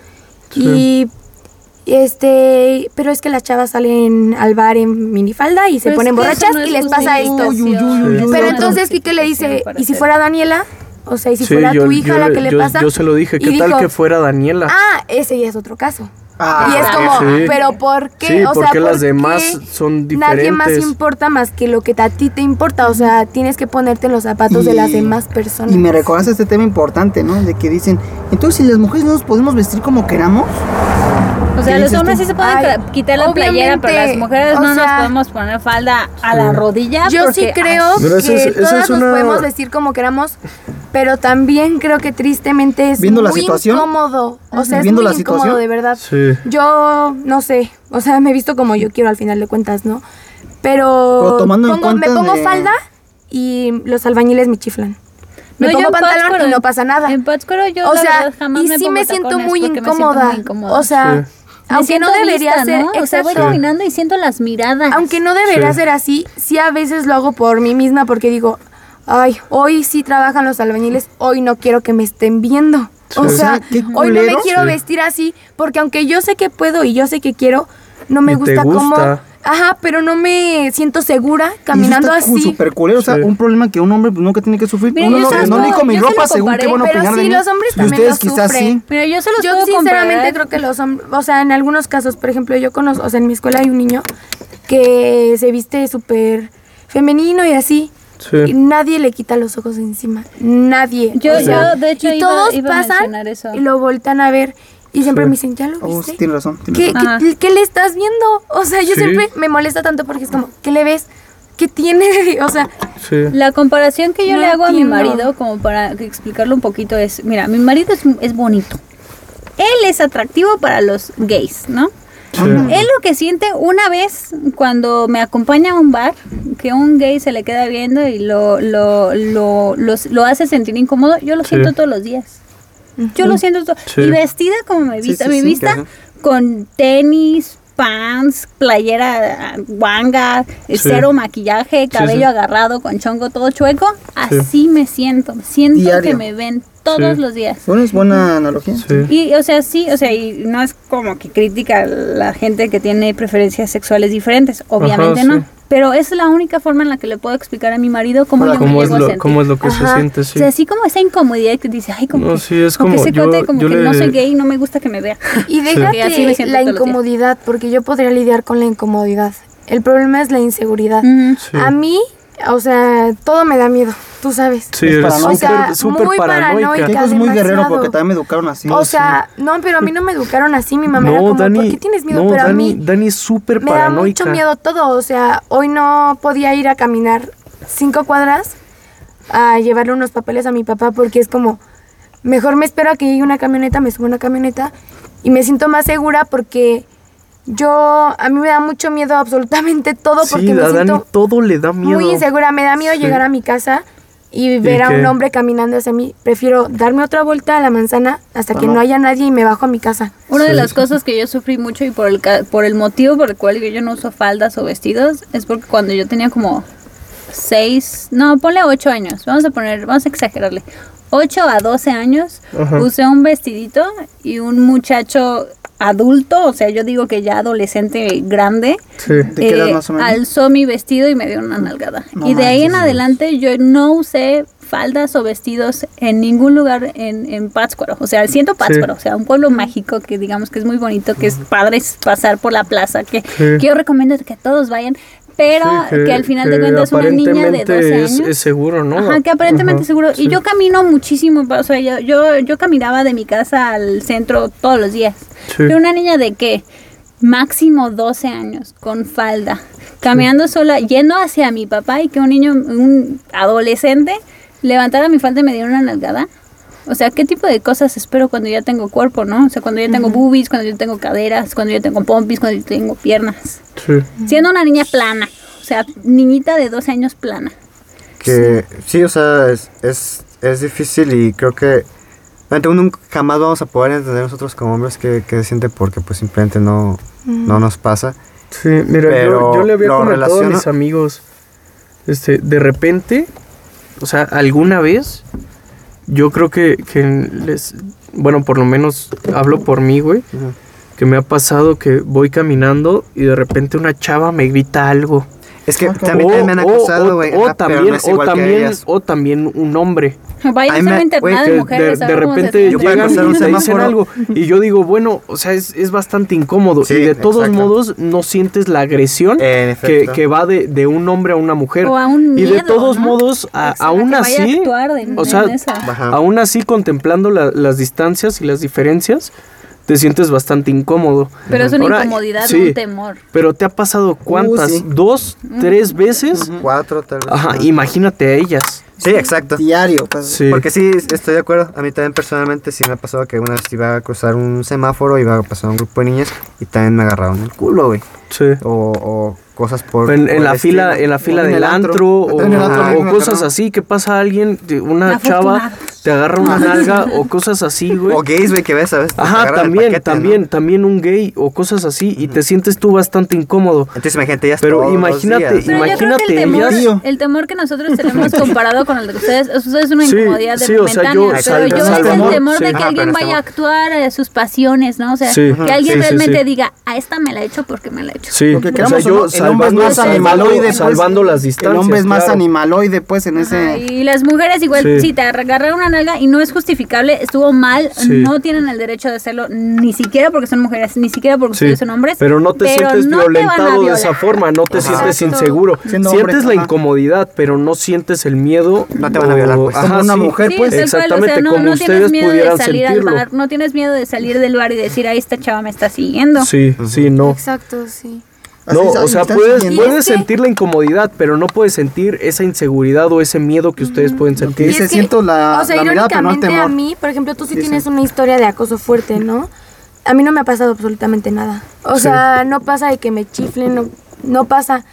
S5: Y este, pero es que las chavas salen al bar en minifalda y se ponen borrachas
S3: no
S5: y les pasa esto.
S1: Uy, uy, uy, uy,
S5: Pero entonces. Quique le dice, ¿y si fuera Daniela? O sea, ¿y si
S2: Sí,
S5: fuera
S2: yo,
S5: tu hija
S2: yo
S5: la que le
S2: yo-
S5: pasa?
S2: yo se lo dije, ¿qué
S5: Y
S2: tal
S5: dijo,
S2: que fuera Daniela?
S5: Ah, ese ya es otro caso.
S1: Ah,
S5: y es como,
S2: Sí.
S5: pero ¿por qué?
S2: Sí,
S5: o sea,
S2: porque las
S5: ¿por
S2: demás
S5: qué
S2: son
S5: Nadie más
S2: diferentes.
S5: importa más que lo que a ti te importa. O sea, tienes que ponerte en los zapatos de las demás personas.
S1: Y me recordaste este tema importante, ¿no? De que dicen, entonces si las mujeres no nos podemos vestir como queramos.
S3: O sea,
S1: ¿Qué
S3: los hombres
S1: tú?
S3: sí se pueden
S5: Ay,
S3: quitar la playera, pero las mujeres no nos podemos poner falda a la rodilla.
S5: Yo
S3: porque,
S5: sí creo
S3: ay,
S5: que
S2: es-
S5: todas
S2: es
S5: nos podemos vestir como queramos, pero también creo que tristemente es
S1: Viendo la
S5: muy
S1: situación.
S5: incómodo. O sea, es
S1: Viendo
S5: muy
S1: la situación.
S5: incómodo, de verdad.
S2: Sí.
S5: Yo no sé, o sea, me he visto como yo quiero al final de cuentas, ¿no? Pero,
S1: Pero tomando en
S5: pongo- me
S1: cuenta
S5: pongo
S1: de-
S5: falda y los albañiles me chiflan. Me
S3: No,
S5: pongo pantalón y no pasa nada.
S3: En Pátzcuaro yo
S5: o
S3: la
S5: sea,
S3: verdad jamás
S5: y
S3: me
S5: sí
S3: pongo
S5: me siento muy
S3: porque me siento
S5: incómoda.
S3: muy incómoda.
S5: O sea,
S2: Sí.
S5: Aunque no debería
S3: vista,
S5: ser,
S3: ¿no? O sea, voy caminando y siento las miradas.
S5: Aunque no debería
S2: Sí.
S5: ser así, sí a veces lo hago por mí misma porque digo, ay, hoy sí trabajan los albañiles, hoy no quiero que me estén viendo. O
S2: Sí.
S5: sea,
S1: O sea, qué
S5: hoy no me quiero
S2: Sí.
S5: vestir así porque aunque yo sé que puedo y yo sé que quiero, no me gusta, cómo... Ajá, pero no me siento segura
S1: Y eso
S5: caminando
S1: está cu-
S5: así.
S1: Súper culero, o sea,
S2: Sí.
S1: un problema que un hombre pues, nunca tiene que sufrir.
S3: Mira,
S1: Uno
S3: yo
S1: no,
S3: se los
S1: no
S3: puedo-
S1: elijo mi
S3: yo se
S1: ropa
S3: lo
S1: según qué
S3: comparé,
S1: bueno
S5: pero
S1: opinar de
S5: sí,
S1: mí.
S5: los hombres
S1: y
S5: también
S1: ustedes
S5: lo
S1: quizás
S5: sufren.
S1: sí.
S3: Mira, yo se los
S5: Yo
S3: puedo
S5: sinceramente
S3: comparar.
S5: creo que los hombres, o sea, en algunos casos, por ejemplo, yo conozco, o sea, en mi escuela hay un niño que se viste súper femenino y así.
S2: Sí.
S5: Y nadie le quita los ojos encima. Nadie.
S3: Yo-
S5: O sea,
S3: yo, de hecho,
S5: y
S3: iba-
S5: todos
S3: iba a
S5: pasan
S3: mencionar eso.
S5: y lo voltan a ver. Y siempre
S2: Sí.
S5: me dicen, ¿ya lo
S1: Oh,
S5: viste?
S1: sí, tiene razón. tiene
S5: ¿Qué,
S1: razón.
S5: Qué- qué le estás viendo? O sea, yo
S2: Sí.
S5: siempre me molesta tanto porque es como, ¿qué le ves? ¿Qué tiene? O sea,
S2: Sí.
S3: La comparación que yo
S5: No
S3: le hago a mi marido, como para explicarlo un poquito, es, mira, mi marido es, es bonito. Él es atractivo para los gays, ¿no?
S2: Sí.
S3: Él lo que siente una vez cuando me acompaña a un bar, que un gay se le queda viendo y lo, lo, lo, los- lo hace sentir incómodo, yo lo
S2: Sí.
S3: siento todos los días. Yo lo siento todo.
S2: Sí.
S3: Y vestida como me vista,
S1: sí,
S3: mi
S1: sí,
S3: vista,
S1: claro.
S3: con tenis, pants, playera guanga, eh,
S2: Sí.
S3: cero maquillaje, cabello
S2: sí.
S3: agarrado con chongo todo chueco. Así me siento. Siento
S1: Diario.
S3: que me ven todos
S2: Sí.
S3: los días.
S1: Bueno, es buena analogía.
S2: Sí.
S3: Y, o sea, sí, o sea, y no es como que critica a la gente que tiene preferencias sexuales diferentes, obviamente
S2: Ajá,
S3: no. Pero es la única forma en la que le puedo explicar a mi marido cómo yo me
S2: ¿Cómo es,
S3: llego a
S2: lo,
S3: sentir.
S2: cómo es lo que se siente? Sí.
S3: O sea, así como esa incomodidad que dice, ay, como
S2: No,
S3: que,
S2: sí, es
S3: como que
S2: como- yo-
S3: cuate como
S2: yo
S3: que
S2: le-
S3: no soy gay, no me gusta que me vea. [LAUGHS]
S5: y
S3: Sí.
S5: déjate
S3: Así
S5: la incomodidad, porque yo podría lidiar con la incomodidad. El problema es la inseguridad.
S2: Sí.
S5: A mí, o sea, todo me da miedo, tú sabes.
S2: Sí,
S1: Es
S2: eres
S1: paranoica.
S2: súper,
S5: O sea,
S2: súper
S5: muy
S2: paranoica.
S5: paranoica.
S1: Tengo es muy guerrero porque también me educaron así.
S5: o sea, no, pero a mí no me educaron así. Mi mamá era
S2: No,
S5: como,
S2: Dani,
S5: ¿por qué tienes miedo?
S2: no,
S5: pero a mí
S2: Dani es súper
S5: me da
S2: paranoica.
S5: mucho miedo todo. O sea, hoy no podía ir a caminar cinco cuadras a llevarle unos papeles a mi papá porque es como, mejor me espero a que llegue una camioneta, me subo a una camioneta y me siento más segura porque yo, a mí me da mucho miedo absolutamente [LAUGHS] todo porque
S2: sí,
S5: me
S2: a Dani
S5: siento
S2: todo le da miedo.
S5: muy insegura. Me da miedo
S2: Sí.
S5: llegar a mi casa y ver a
S2: qué?
S5: un hombre caminando hacia mí. Prefiero darme otra vuelta a la manzana hasta que
S1: Ajá.
S5: no haya nadie y me bajo a mi casa.
S3: Una de las
S2: sí.
S3: cosas que yo sufrí mucho y por el, ca- por el motivo por el cual yo no uso faldas o vestidos es porque cuando yo tenía como seis, no, ponle ocho años, vamos a poner, vamos a exagerarle, ocho a 12 años,
S2: Ajá.
S3: usé un vestidito y un muchacho adulto, o sea, yo digo que ya adolescente grande,
S2: Sí.
S1: ¿De qué edad
S3: eh,
S1: más o menos?
S3: alzó mi vestido y me dio una nalgada.
S1: No
S3: y de ahí en adelante yo no usé faldas o vestidos en ningún lugar en, en Pátzcuaro. O sea, siento Pátzcuaro, o sea, un pueblo mágico que digamos que es muy bonito, que es padre pasar por la plaza, que, que yo recomiendo que todos vayan, pero
S2: Sí,
S3: que, al final de cuentas una niña de 12
S2: aparentemente es-
S3: años...
S2: Es, seguro, ¿no?
S3: Ajá, que aparentemente
S2: Ajá,
S3: seguro.
S2: sí.
S3: Y yo camino muchísimo, o sea, yo, yo, yo caminaba de mi casa al centro todos los días.
S2: Sí.
S3: Pero una niña de qué? Máximo 12 años, con falda, caminando sola, yendo hacia mi papá y que un niño, un adolescente, levantara mi falda y me diera una nalgada. O sea, ¿qué tipo de cosas espero cuando ya tengo cuerpo, no? O sea, cuando ya tengo boobies, cuando yo tengo caderas, cuando yo tengo pompis, cuando yo tengo piernas.
S2: Sí.
S3: Siendo una niña plana, o sea, niñita de 12 años plana.
S4: Que sí, o sea, es, es es difícil y creo que realmente uno nunca- jamás vamos a poder entender nosotros como hombres qué, qué se siente porque pues simplemente no, no nos pasa.
S2: Sí, mira, yo-
S4: Pero
S2: yo, le había comentado a mis amigos, este, de repente, o sea, alguna vez, yo creo que, que les, bueno, por lo menos hablo por mí, güey, que me ha pasado que voy caminando y de repente una chava me grita algo.
S4: Es que
S1: Ah,
S4: también me han acosado, güey.
S2: o también,
S4: no es
S2: o
S4: igual
S2: también, o un hombre.
S3: Vaya a ser de
S2: de,
S3: mujeres.
S2: repente llegan y te dicen algo [LAUGHS] y yo digo, bueno, o sea, es, es bastante incómodo
S4: Sí,
S2: y de todos
S4: exacto.
S2: modos no sientes la agresión que, que va de, de un hombre a una mujer.
S3: O a un
S2: y de
S3: miedo,
S2: todos
S3: ¿no?
S2: modos, a-
S3: Exacto,
S2: aún
S3: que vaya a
S2: así,
S3: de-
S2: o sea, aún así contemplando la- las distancias y las diferencias, te sientes bastante incómodo.
S3: Pero es una
S2: Ahora,
S3: incomodidad,
S2: sí,
S3: no un temor.
S2: Pero te ha pasado cuántas,
S1: sí.
S2: dos, tres veces.
S4: Cuatro, tal vez.
S2: Ajá, imagínate a ellas.
S4: Sí, exacto.
S1: Diario. pues.
S2: Sí.
S4: Porque sí, estoy de acuerdo. A mí también personalmente sí me ha pasado que una vez iba a cruzar un semáforo, iba a pasar un grupo de niñas y también me agarraron el culo, güey.
S2: Sí.
S4: O, o cosas por...
S2: En,
S4: por
S2: en la fila, en la fila
S1: O en
S2: del
S1: antro.
S2: antro, o,
S1: En el antro
S2: o
S1: mismo,
S2: cosas
S1: ¿no?
S2: así, que pasa alguien, una chava te agarra una nalga o cosas así, [LAUGHS] güey.
S4: O gays, güey, que ves, ¿sabes?
S2: Ajá, también,
S4: paquete, ¿no?
S2: también, también un gay o cosas así y te sientes tú bastante incómodo.
S4: Entonces imagínate, ellas
S2: Pero
S4: todos los
S2: imagínate,
S4: días.
S3: Pero yo creo que
S2: Imagínate
S3: el temor,
S2: ellas-
S3: el temor que nosotros tenemos [LAUGHS] comparado con el de ustedes, o sea, es una
S2: Sí,
S3: incomodidad de
S2: sí, o sea, yo-
S3: pero yo es el temor de que
S4: Ajá,
S3: alguien vaya a actuar a sus pasiones, ¿no? O sea, que alguien realmente diga, a esta me la he hecho porque me la he
S2: Sí,
S1: Porque
S2: o sea,
S1: queramos o no,
S2: yo
S1: el hombre es más animaloide, pues,
S2: salvando las
S1: que
S2: distancias.
S1: El hombre es más
S2: claro.
S1: animaloide, pues, en
S3: Ajá,
S1: ese...
S3: y las mujeres igual,
S2: Sí.
S3: si te agarraron una nalga y no es justificable, estuvo mal,
S2: Sí.
S3: no tienen el derecho de hacerlo, ni siquiera porque son mujeres, ni siquiera porque ustedes son hombres.
S2: pero no te sientes
S3: no te
S2: violentado de esa forma, no te
S3: Ajá.
S2: sientes
S3: Exacto.
S2: inseguro.
S1: Siendo
S2: sientes
S1: hombre,
S2: la
S1: ajá.
S2: incomodidad, pero no sientes el miedo.
S4: No te van a violar, pues.
S1: Como una mujer, pues.
S3: sea,
S2: Exactamente,
S3: no,
S2: como
S3: no
S2: ustedes
S3: tienes miedo de
S2: pudieran
S3: salir
S2: sentirlo.
S3: al bar, no tienes miedo de salir del bar y decir, ahí esta chava me está siguiendo.
S2: Sí, sí, no.
S5: Exacto, sí.
S1: Así
S2: No, o sea, puedes, puedes
S5: que-
S2: sentir la incomodidad, pero no puedes sentir esa inseguridad o ese miedo que ustedes pueden
S1: que
S2: sentir.
S1: dice, siento la-
S5: o sea,
S1: la mirada, pero no el temor.
S5: a mí, por ejemplo, tú sí
S1: Dicen.
S5: tienes una historia de acoso fuerte, ¿no? A mí no me ha pasado absolutamente nada. O
S2: Sí.
S5: sea, no pasa de que me chiflen, no, no pasa.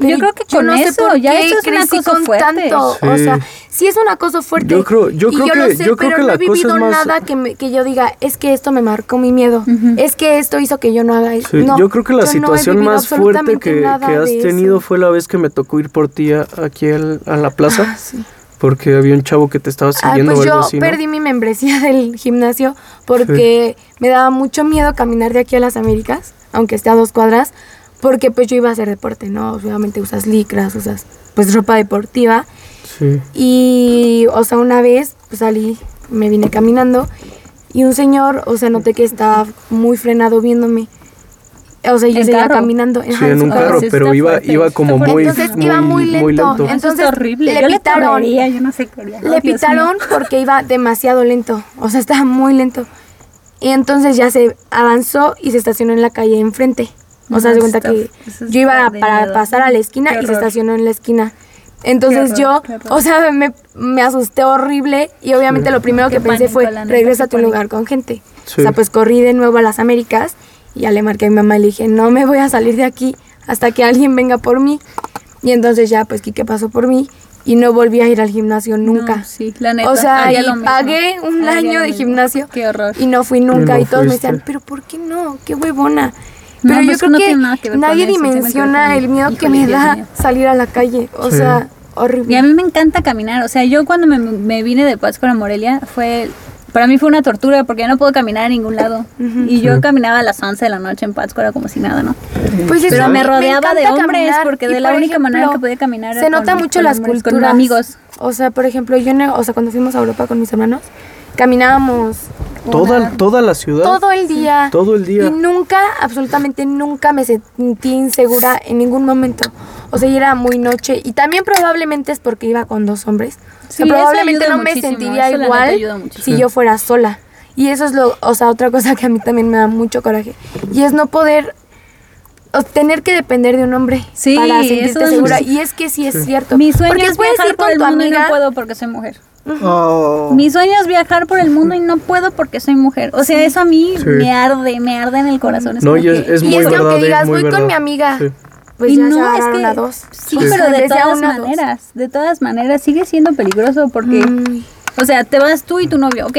S3: Yo creo que con eso ya eso es un
S5: crecí
S3: acoso
S5: con
S3: fuerte.
S5: tanto. O sea, sí es un acoso fuerte.
S2: Yo creo- yo
S5: y
S2: creo
S5: yo
S2: que-
S5: lo sé,
S2: yo creo
S5: pero
S2: que
S5: no he vivido
S2: más-
S5: nada que, me- que yo diga, es que esto me marcó mi miedo. Es que esto hizo que yo no haga eso.
S2: Sí,
S5: No,
S2: yo creo que la
S5: yo
S2: situación más fuerte que, que has tenido
S5: eso.
S2: fue la vez que me tocó ir por ti a- aquí al- a la plaza,
S5: Ah, sí.
S2: porque había un chavo que te estaba
S5: Ah,
S2: siguiendo
S5: pues
S2: o
S5: yo
S2: algo así, ¿no?
S5: perdí mi membresía [LAUGHS] del gimnasio porque me daba mucho miedo caminar de aquí a las Américas, aunque esté a dos cuadras, porque pues yo iba a hacer deporte, ¿no? Obviamente usas licras, usas pues ropa deportiva
S2: Sí.
S5: y, o sea, una vez pues salí, me vine caminando y un señor, o sea, noté que estaba muy frenado viéndome. O sea, yo
S3: ¿En
S5: seguía
S3: carro?
S5: caminando.
S2: Sí,
S5: ajá,
S2: en un carro,
S3: sí
S2: pero iba,
S3: fuerte,
S2: iba como muy,
S5: Entonces
S2: muy,
S5: iba muy lento.
S2: muy lento.
S3: Eso
S5: Entonces,
S3: es horrible.
S5: le
S3: yo le
S5: pitaron.
S3: correría, yo no sé qué haría.
S5: Le
S3: Dios
S5: pitaron
S3: mío.
S5: porque iba demasiado lento, o sea, estaba muy lento. Y entonces ya se avanzó y se estacionó en la calle enfrente. O sea, se cuenta que yo iba para pasar a la esquina y se estacionó en la esquina. Entonces yo, o sea, me, me asusté horrible y obviamente lo primero
S3: Qué
S5: que pensé
S3: pánico,
S5: fue, regresa a tu
S3: pánico.
S5: lugar con gente.
S2: Sí.
S5: O sea, pues corrí de nuevo a las Américas y ya le marqué a mi mamá y le dije, no me voy a salir de aquí hasta que alguien venga por mí. Y entonces ya, pues Quique pasó por mí y no volví a ir al gimnasio nunca.
S3: No, sí, la neta.
S5: O sea, y pagué un
S3: Haría
S5: año de
S3: mismo.
S5: gimnasio
S3: Qué horror.
S5: y no fui nunca.
S2: Y
S5: todos me decían, pero ¿por qué no? Qué huevona.
S3: No,
S5: Pero yo
S3: pues
S5: creo
S3: no
S5: que,
S3: tiene nada que ver con
S5: nadie
S3: eso, tiene que ver
S5: dimensiona
S3: con-
S5: el miedo que me
S3: Dios
S5: da
S3: mío.
S5: salir a la calle. O
S2: Sí.
S5: sea, horrible.
S3: Y a mí me encanta caminar. O sea, yo cuando me, me vine de Pátzcuaro a Morelia, fue. Para mí fue una tortura porque ya no puedo caminar a ningún lado. Y yo caminaba a las 11 de la noche en Pátzcuaro como si nada, ¿no?
S5: Pues eso,
S3: Pero me rodeaba de hombres
S5: caminar.
S3: porque de la
S5: por
S3: única manera que podía caminar era
S5: Se nota
S3: con-
S5: mucho
S3: con
S5: las
S3: hombres, con
S5: culturas.
S3: amigos.
S5: O sea, por ejemplo, yo, no- o sea, cuando fuimos a Europa con mis hermanos, caminábamos
S2: Toda, toda la ciudad.
S5: todo el día.
S2: Todo el día.
S5: Y nunca, absolutamente nunca me sentí insegura en ningún momento. O sea, y era muy noche. Y también probablemente es porque iba con dos hombres. O sea,
S3: Sí,
S5: probablemente no me sentiría igual si yo fuera sola. Y eso es lo, o sea, otra cosa que a mí también me da mucho coraje. Y es no poder o tener que depender de un hombre
S3: Sí,
S5: para sentirte segura. Y es que sí es cierto.
S3: Mi sueño
S5: porque
S3: es viajar por el
S5: tu
S3: mundo y no puedo porque soy mujer.
S1: Oh.
S3: Mi sueño es viajar por el mundo y no puedo porque soy mujer. O sea, eso a mí
S2: Sí.
S3: me arde, me arde en el corazón. Es
S2: No, y es,
S3: que-
S2: es
S5: y
S2: muy
S5: es que
S2: verdad.
S5: aunque digas,
S2: muy
S5: voy con mi amiga,
S2: Sí.
S5: pues
S3: y
S5: ya
S3: no,
S5: se
S3: es que,
S5: a dos.
S3: Sí, pero de todas
S5: dos.
S3: maneras, de todas maneras sigue siendo peligroso porque
S5: Mm.
S3: O sea, te vas tú y tu novio, ok,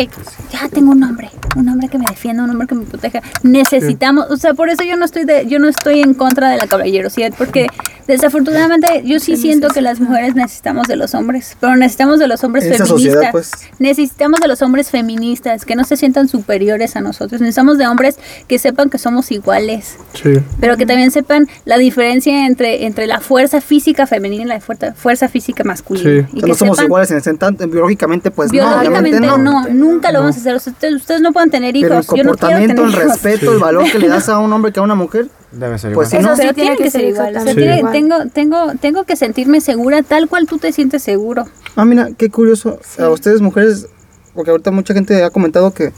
S3: ya tengo un hombre, un hombre que me defienda, un hombre que me proteja. Necesitamos, o sea, por eso yo no estoy de, yo no estoy en contra de la caballerosidad, porque desafortunadamente yo sí siento que las mujeres necesitamos de los hombres, pero necesitamos de los hombres
S1: Esa
S3: feministas.
S1: sociedad, pues.
S3: Necesitamos de los hombres feministas, que no se sientan superiores a nosotros. Necesitamos de hombres que sepan que somos iguales
S2: Sí.
S3: pero que también sepan la diferencia entre, entre la fuerza física femenina y la fuerza, fuerza física masculina.
S2: Sí.
S3: Y
S1: O sea,
S3: que
S1: no somos
S3: sepan-
S1: iguales en ese tanto, biológicamente, pues
S3: Biológicamente no,
S1: no.
S3: nunca lo vamos a hacer. O sea, ustedes, ustedes no pueden tener
S1: Pero el
S3: hijos. Yo no quiero
S1: comportamiento,
S3: tener
S1: el
S3: hijos.
S1: respeto, el valor que le das a un hombre que a una mujer,
S4: Debe ser
S1: Pues
S4: igual.
S3: Pero
S5: sí
S3: tiene que ser igual. O sea, tiene- tengo, tengo, tengo que sentirme segura tal cual tú te sientes seguro.
S1: Ah, mira, qué curioso. A ustedes, mujeres, porque ahorita mucha gente ha comentado que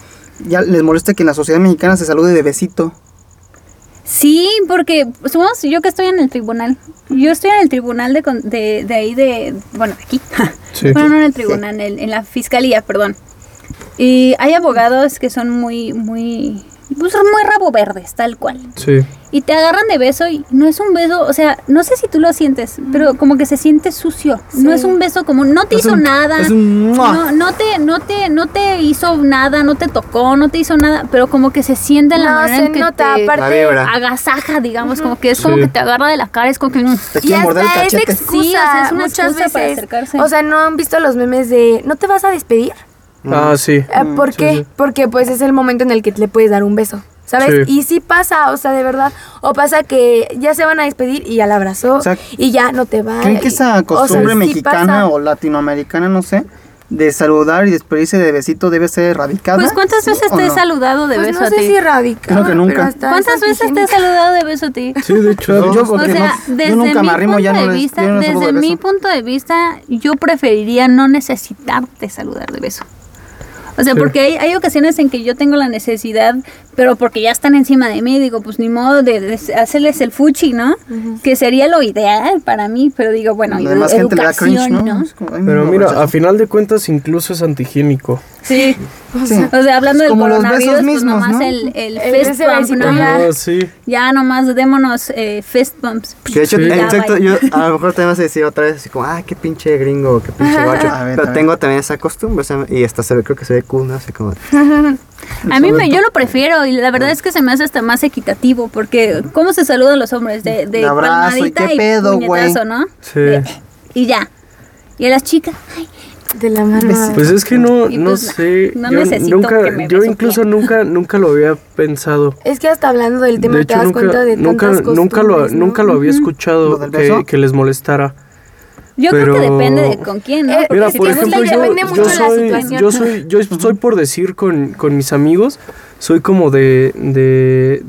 S1: ya les molesta que en la sociedad mexicana se salude de besito.
S3: Sí, porque somos, yo que estoy en el tribunal, yo estoy en el tribunal de, de, de ahí de, bueno, de aquí, [LAUGHS]
S2: Sí.
S3: bueno, no en el tribunal, en, el- en la fiscalía, perdón. Y hay abogados que son muy, muy, pues muy rabo verdes, tal cual.
S2: Sí.
S3: Y te agarran de beso y no es un beso, o sea, no sé si tú lo sientes, pero como que se siente sucio. No
S5: Sí.
S3: es un beso común, no te
S1: Es
S3: hizo
S1: un-
S3: nada.
S1: es un
S3: no, no te, no te, no te hizo nada, no te tocó, no te hizo nada, pero como que se siente en la
S5: No,
S3: manera
S5: se
S3: en que
S5: nota,
S3: te
S5: aparte-
S3: agasaja, digamos, como que es como
S2: Sí.
S3: que te agarra de la cara, es como que mm,
S1: Te
S5: Y
S1: quieren morder el
S5: hasta es excusa,
S3: Sí, o sea, es una
S5: muchas
S3: excusa para
S5: veces.
S3: acercarse.
S5: O sea, ¿no han visto los memes de ¿no te vas a despedir?
S2: Ah, sí.
S5: Eh, ¿Por
S2: sí,
S5: qué?
S2: sí.
S5: Porque pues es el momento en el que le puedes dar un beso, ¿sabes?
S2: Sí.
S5: Y sí pasa, o sea, de verdad. O pasa que ya se van a despedir y ya la abrazó
S1: O sea,
S5: y ya no te va.
S1: ¿Creen que esa
S5: o sea,
S1: costumbre
S5: sí
S1: mexicana o latinoamericana, no sé, de saludar y despedirse de besito debe ser erradicada?
S3: Pues ¿cuántas
S1: ¿Sí
S3: veces te he
S1: no?
S3: saludado de
S5: Pues
S3: beso
S5: no
S3: a
S5: sé
S3: ti?
S5: si radical.
S1: Creo que nunca.
S3: ¿Cuántas veces te he saludado de beso a ti?
S2: Sí, de hecho.
S1: Yo-
S3: O sea,
S1: no- yo
S3: desde
S1: nunca
S3: mi
S1: me arrimo,
S3: punto
S1: ya no
S3: de vista,
S1: yo no les saludo
S3: desde
S1: de
S3: mi punto de vista, yo preferiría no necesitarte saludar de beso. O sea,
S2: Sí.
S3: porque hay, hay ocasiones en que yo tengo la necesidad, pero porque ya están encima de mí, digo, pues ni modo de, de hacerles el fuchi, ¿no? Que sería lo ideal para mí, pero digo, bueno,
S1: La demás gente le da cringe, ¿no?
S2: Pero
S1: no,
S2: mira, a final de cuentas incluso es antihigiénico.
S3: Sí. [LAUGHS] O sea, hablando del coronavirus,
S1: besos
S3: pues
S1: mismos,
S3: nomás
S1: ¿no?
S3: el, el
S5: El-
S3: fist bump, ¿no?
S5: ya.
S2: Ah, sí.
S3: Ya nomás démonos eh, fist bumps.
S4: Que de hecho,
S2: Sí.
S4: exacto, yo a lo mejor te vas a decir otra vez así como, ah, qué pinche gringo, qué pinche [LAUGHS] guacho.
S1: Ver,
S4: Pero tengo también esa costumbre, o sea, y hasta se ve, creo que se ve cool, ¿no? Así como, [LAUGHS]
S3: A mí me, yo lo prefiero y la verdad es que se me hace hasta más equitativo porque ¿cómo se saludan los hombres? De, de
S1: abrazo, ¿y
S3: palmadita
S1: qué
S3: y
S1: pedo,
S3: puñetazo,
S1: güey?
S3: ¿no?
S2: Sí.
S3: De- y ya. Y a las chicas, ay,
S5: De la mano.
S2: Pues es que no, no
S3: pues,
S2: sé.
S3: no
S2: yo
S3: necesito
S2: nunca,
S3: que me
S2: yo incluso nunca, nunca lo había pensado.
S5: Es que hasta hablando del tema
S2: de
S5: te
S2: hecho,
S5: das
S2: nunca,
S5: cuenta de
S2: nunca,
S5: tantas
S2: nunca lo,
S5: costumbres, ¿no?
S2: nunca lo había
S1: ¿Lo
S2: escuchado
S1: beso?
S2: que, que les molestara.
S3: yo creo que
S2: Pero-
S3: depende de con quién, ¿no?
S5: Eh,
S2: Mira,
S3: si
S2: por
S3: te gusta
S2: ejemplo,
S3: el
S2: yo,
S5: depende
S2: yo
S5: mucho de la
S2: soy,
S5: situación.
S2: yo soy, yo soy por decir con, con mis amigos, soy como de, de,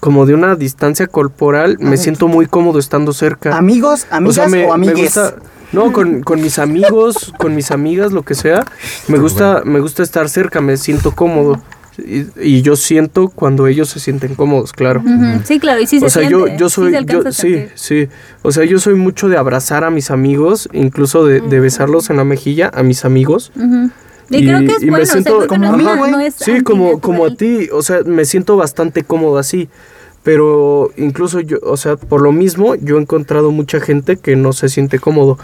S2: como de una distancia corporal, me siento muy cómodo estando cerca.
S1: Amigos, amigas o,
S2: me, me
S1: amigues.
S2: gusta, no, con, con mis amigos, con mis amigas, lo que sea, me gusta, me gusta estar cerca, me siento cómodo. Y, y yo siento cuando ellos se sienten cómodos, claro.
S3: Sí, claro, y sí se
S2: o sea, yo,
S3: siente,
S2: yo soy,
S3: se
S2: yo, sí, sí. O sea, yo soy mucho de abrazar a mis amigos, incluso de, de besarlos en la mejilla a mis amigos.
S3: Ujú. Y,
S2: Y-
S3: creo que es
S2: y me
S3: bueno, o sea,
S2: siento
S3: que no, es no es
S2: Sí, como, como a ti, o sea, me siento bastante cómodo así. Pero incluso yo, o sea, por lo mismo, yo he encontrado mucha gente que no se siente cómodo.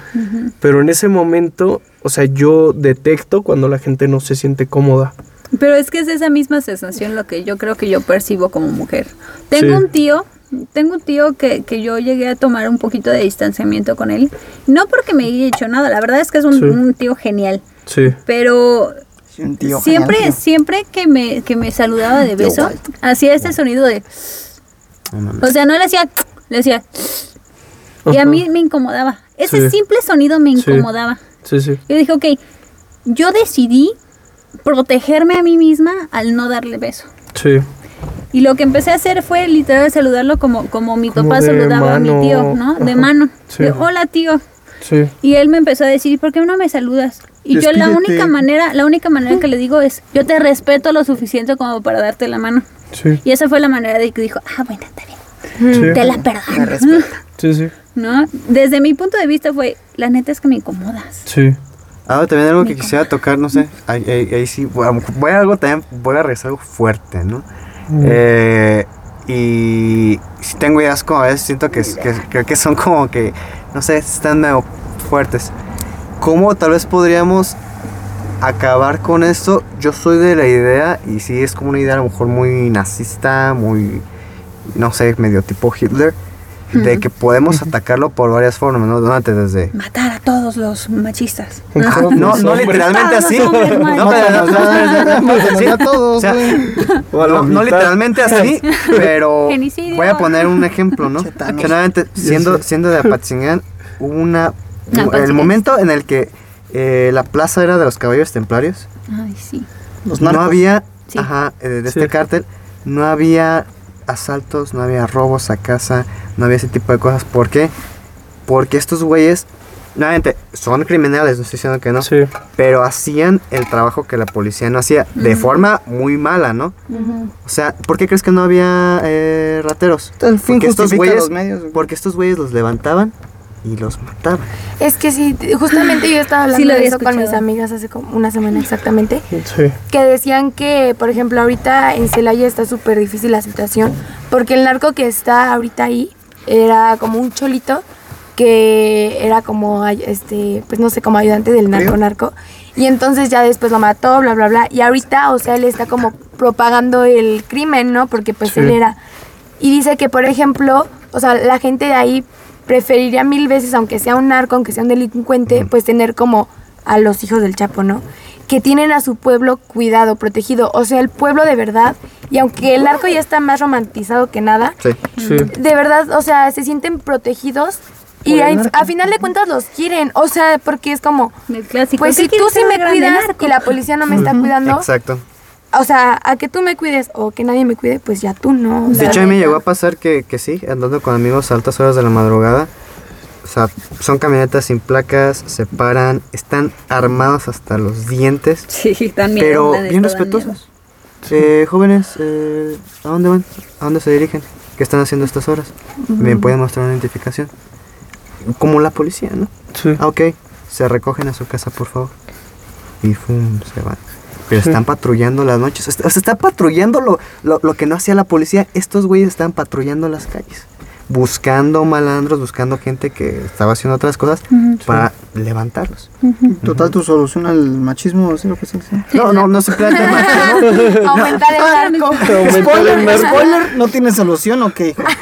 S2: Pero en ese momento, o sea, yo detecto cuando la gente no se siente cómoda.
S3: Pero es que es esa misma sensación lo que yo creo que yo percibo como mujer. Tengo
S2: Sí.
S3: un tío, tengo un tío que, que yo llegué a tomar un poquito de distanciamiento con él. No porque me haya hecho nada, la verdad es que es un,
S2: Sí.
S3: un tío genial.
S2: Sí.
S3: Pero
S1: Sí, un tío
S3: siempre,
S1: genial,
S3: siempre que me, que me saludaba de beso, hacía este sonido de...
S4: no.
S3: O sea, no le hacía... Le hacía... Y a mí me incomodaba. Ese
S2: Sí.
S3: simple sonido me incomodaba.
S2: Sí, sí.
S3: Yo dije, ok, yo decidí protegerme a mí misma al no darle beso.
S2: Sí.
S3: Y lo que empecé a hacer fue literal saludarlo como, como mi
S2: Como
S3: papá saludaba a mi tío, ¿no? De mano.
S2: Sí.
S3: De, hola tío.
S2: Sí.
S3: Y él me empezó a decir, ¿por qué no me saludas? Y yo la única manera, la única manera que le digo es, yo te respeto lo suficiente como para darte la mano.
S2: Sí.
S3: Y esa fue la manera de que dijo, ah, bueno, está bien.
S2: Sí.
S3: Te la perdono.
S1: respeta. [LAUGHS]
S2: Sí, sí.
S3: ¿No? Desde mi punto de vista fue, la neta es que me incomodas.
S2: Sí.
S4: Ahora también algo que quisiera tocar, no sé, ahí, ahí- ahí sí, voy a, voy a algo también, voy a regresar algo fuerte, ¿no? Eh, y si tengo ideas como a veces siento que, que creo que son como que, no sé, están medio fuertes. ¿Cómo tal vez podríamos acabar con esto, yo soy de la idea, y sí es como una idea a lo mejor muy nazista, muy, no sé, medio tipo Hitler, de que podemos atacarlo por varias formas, ¿no? Donate desde...
S3: Matar a todos los machistas.
S4: Ah, no, no
S2: hombres.
S4: literalmente así. No,
S1: a todos,
S4: no, no literalmente así, [LAUGHS] pero
S3: Genicidio.
S4: voy a poner un ejemplo, ¿no? Generalmente, siendo, siendo de Apatzingán, hubo una...
S3: No,
S4: el momento en el que eh, la plaza era de los caballos templarios,
S3: Ay, sí.
S1: Los
S4: no había,
S3: Sí.
S4: ajá, eh, de
S2: Sí.
S4: este cártel, no había asaltos, no había robos a casa, no había ese tipo de cosas. ¿Por qué? Porque estos güeyes, nuevamente, son criminales, no estoy diciendo que no,
S2: Sí.
S4: pero hacían el trabajo que la policía no hacía, de forma muy mala, ¿no? O sea, ¿por qué crees que no había eh, rateros?
S1: El fin
S4: Porque estos güeyes-
S1: los medios.
S4: Porque estos güeyes los levantaban y los mataban.
S5: Es que sí, justamente yo estaba
S3: Sí
S5: hablando
S3: lo
S5: de eso con mis amigas hace como una semana exactamente.
S2: Sí.
S5: que decían que, por ejemplo, ahorita en Celaya está súper difícil la situación, porque el narco que está ahorita ahí era como un cholito que era como, este, pues no sé, como ayudante del narco narco. Y entonces ya después lo mató, bla, bla, bla. Y ahorita, o sea, él está como propagando el crimen, ¿no? Porque pues
S2: Sí.
S5: él era. Y dice que, por ejemplo, o sea, la gente de ahí preferiría mil veces, aunque sea un narco, aunque sea un delincuente, pues tener como a los hijos del Chapo, ¿no? Que tienen a su pueblo cuidado, protegido. O sea, el pueblo de verdad. Y aunque el narco ya está más romantizado que nada,
S4: Sí.
S2: Sí.
S5: de verdad, o sea, se sienten protegidos. Y a, final de cuentas los quieren. O sea, porque es como,
S3: El clásico.
S5: pues
S3: ¿qué
S5: si tú sí me cuidas y la policía no me está cuidando,
S4: Exacto.
S5: O sea, a que tú me cuides o que nadie me cuide, pues ya tú no.
S4: De hecho, a mí me llegó a pasar que, que sí, andando con amigos a altas horas de la madrugada. O sea, son camionetas sin placas, se paran, están armados hasta los dientes, [LAUGHS]
S3: Sí, también.
S4: pero bien respetuosos. Eh, jóvenes, eh, ¿a dónde van? ¿A dónde se dirigen? ¿Qué están haciendo a estas horas? ¿Me pueden mostrar una identificación? Como la policía, ¿no?
S2: Sí.
S4: Ah, ok. Se recogen a su casa, por favor. Y ¡fum! se van. Pero están patrullando las noches. O sea, se está patrullando lo, lo, lo que no hacía la policía. Estos güeyes están patrullando las calles. Buscando malandros, buscando gente que estaba haciendo otras cosas para levantarlos.
S1: Total, tu solución al machismo, ¿sí lo que se dice?
S4: No, no, no se plantea machismo.
S5: Aumentar el.
S1: Spoiler, spoiler, ¿no tiene solución o qué, hijo? [LAUGHS]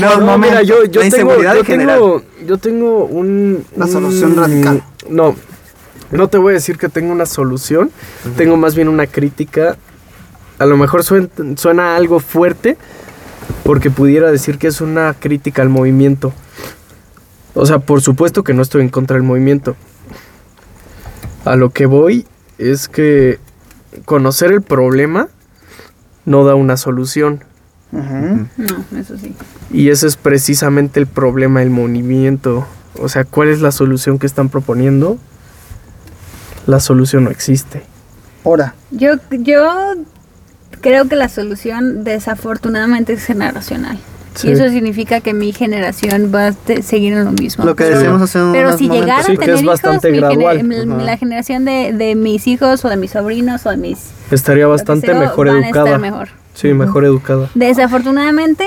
S4: No,
S2: No, mira, yo, yo
S4: La
S2: tengo,
S4: inseguridad
S2: yo tengo, yo tengo un,
S1: Una
S2: un-
S1: solución radical.
S2: No, no te voy a decir que tengo una solución, tengo más bien una crítica. A lo mejor suena, suena algo fuerte, porque pudiera decir que es una crítica al movimiento. O sea, por supuesto que no estoy en contra del movimiento. A lo que voy es que conocer el problema no da una solución.
S3: No, eso sí.
S2: Y ese es precisamente el problema del movimiento. O sea, ¿cuál es la solución que están proponiendo? La solución no existe.
S1: Ahora,
S3: Yo, yo creo que la solución desafortunadamente es generacional.
S2: Sí.
S3: Y eso significa que mi generación va a seguir en lo mismo.
S4: Lo que
S3: Pero-
S4: decíamos hace unos
S3: Pero si llegara
S2: Sí,
S3: a tener hijos, gener- la- generación de, de mis hijos o de mis sobrinos o de mis...
S2: Estaría bastante
S3: sea,
S2: mejor
S3: van a estar
S2: educada.
S3: mejor.
S2: Sí, mejor educada.
S3: Desafortunadamente,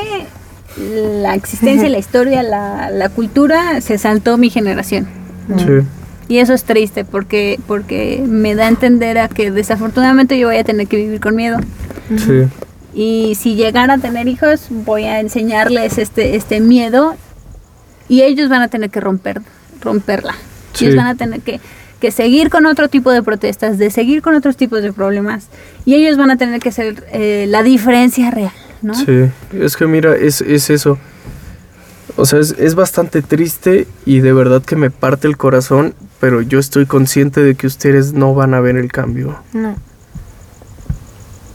S3: la existencia, la historia, la, la cultura se saltó mi generación.
S2: Sí.
S3: Y eso es triste porque, porque me da a entender a que desafortunadamente yo voy a tener que vivir con miedo.
S2: Sí.
S3: Y si llegara a tener hijos, voy a enseñarles este, este miedo y ellos van a tener que romper, romperla.
S2: Sí.
S3: Ellos van a tener que, que seguir con otro tipo de protestas, de seguir con otros tipos de problemas y ellos van a tener que ser eh, la diferencia real, ¿no?
S2: Sí. Es que mira, es, es eso. O sea, es, es bastante triste y de verdad que me parte el corazón, pero yo estoy consciente de que ustedes no van a ver el cambio.
S5: No.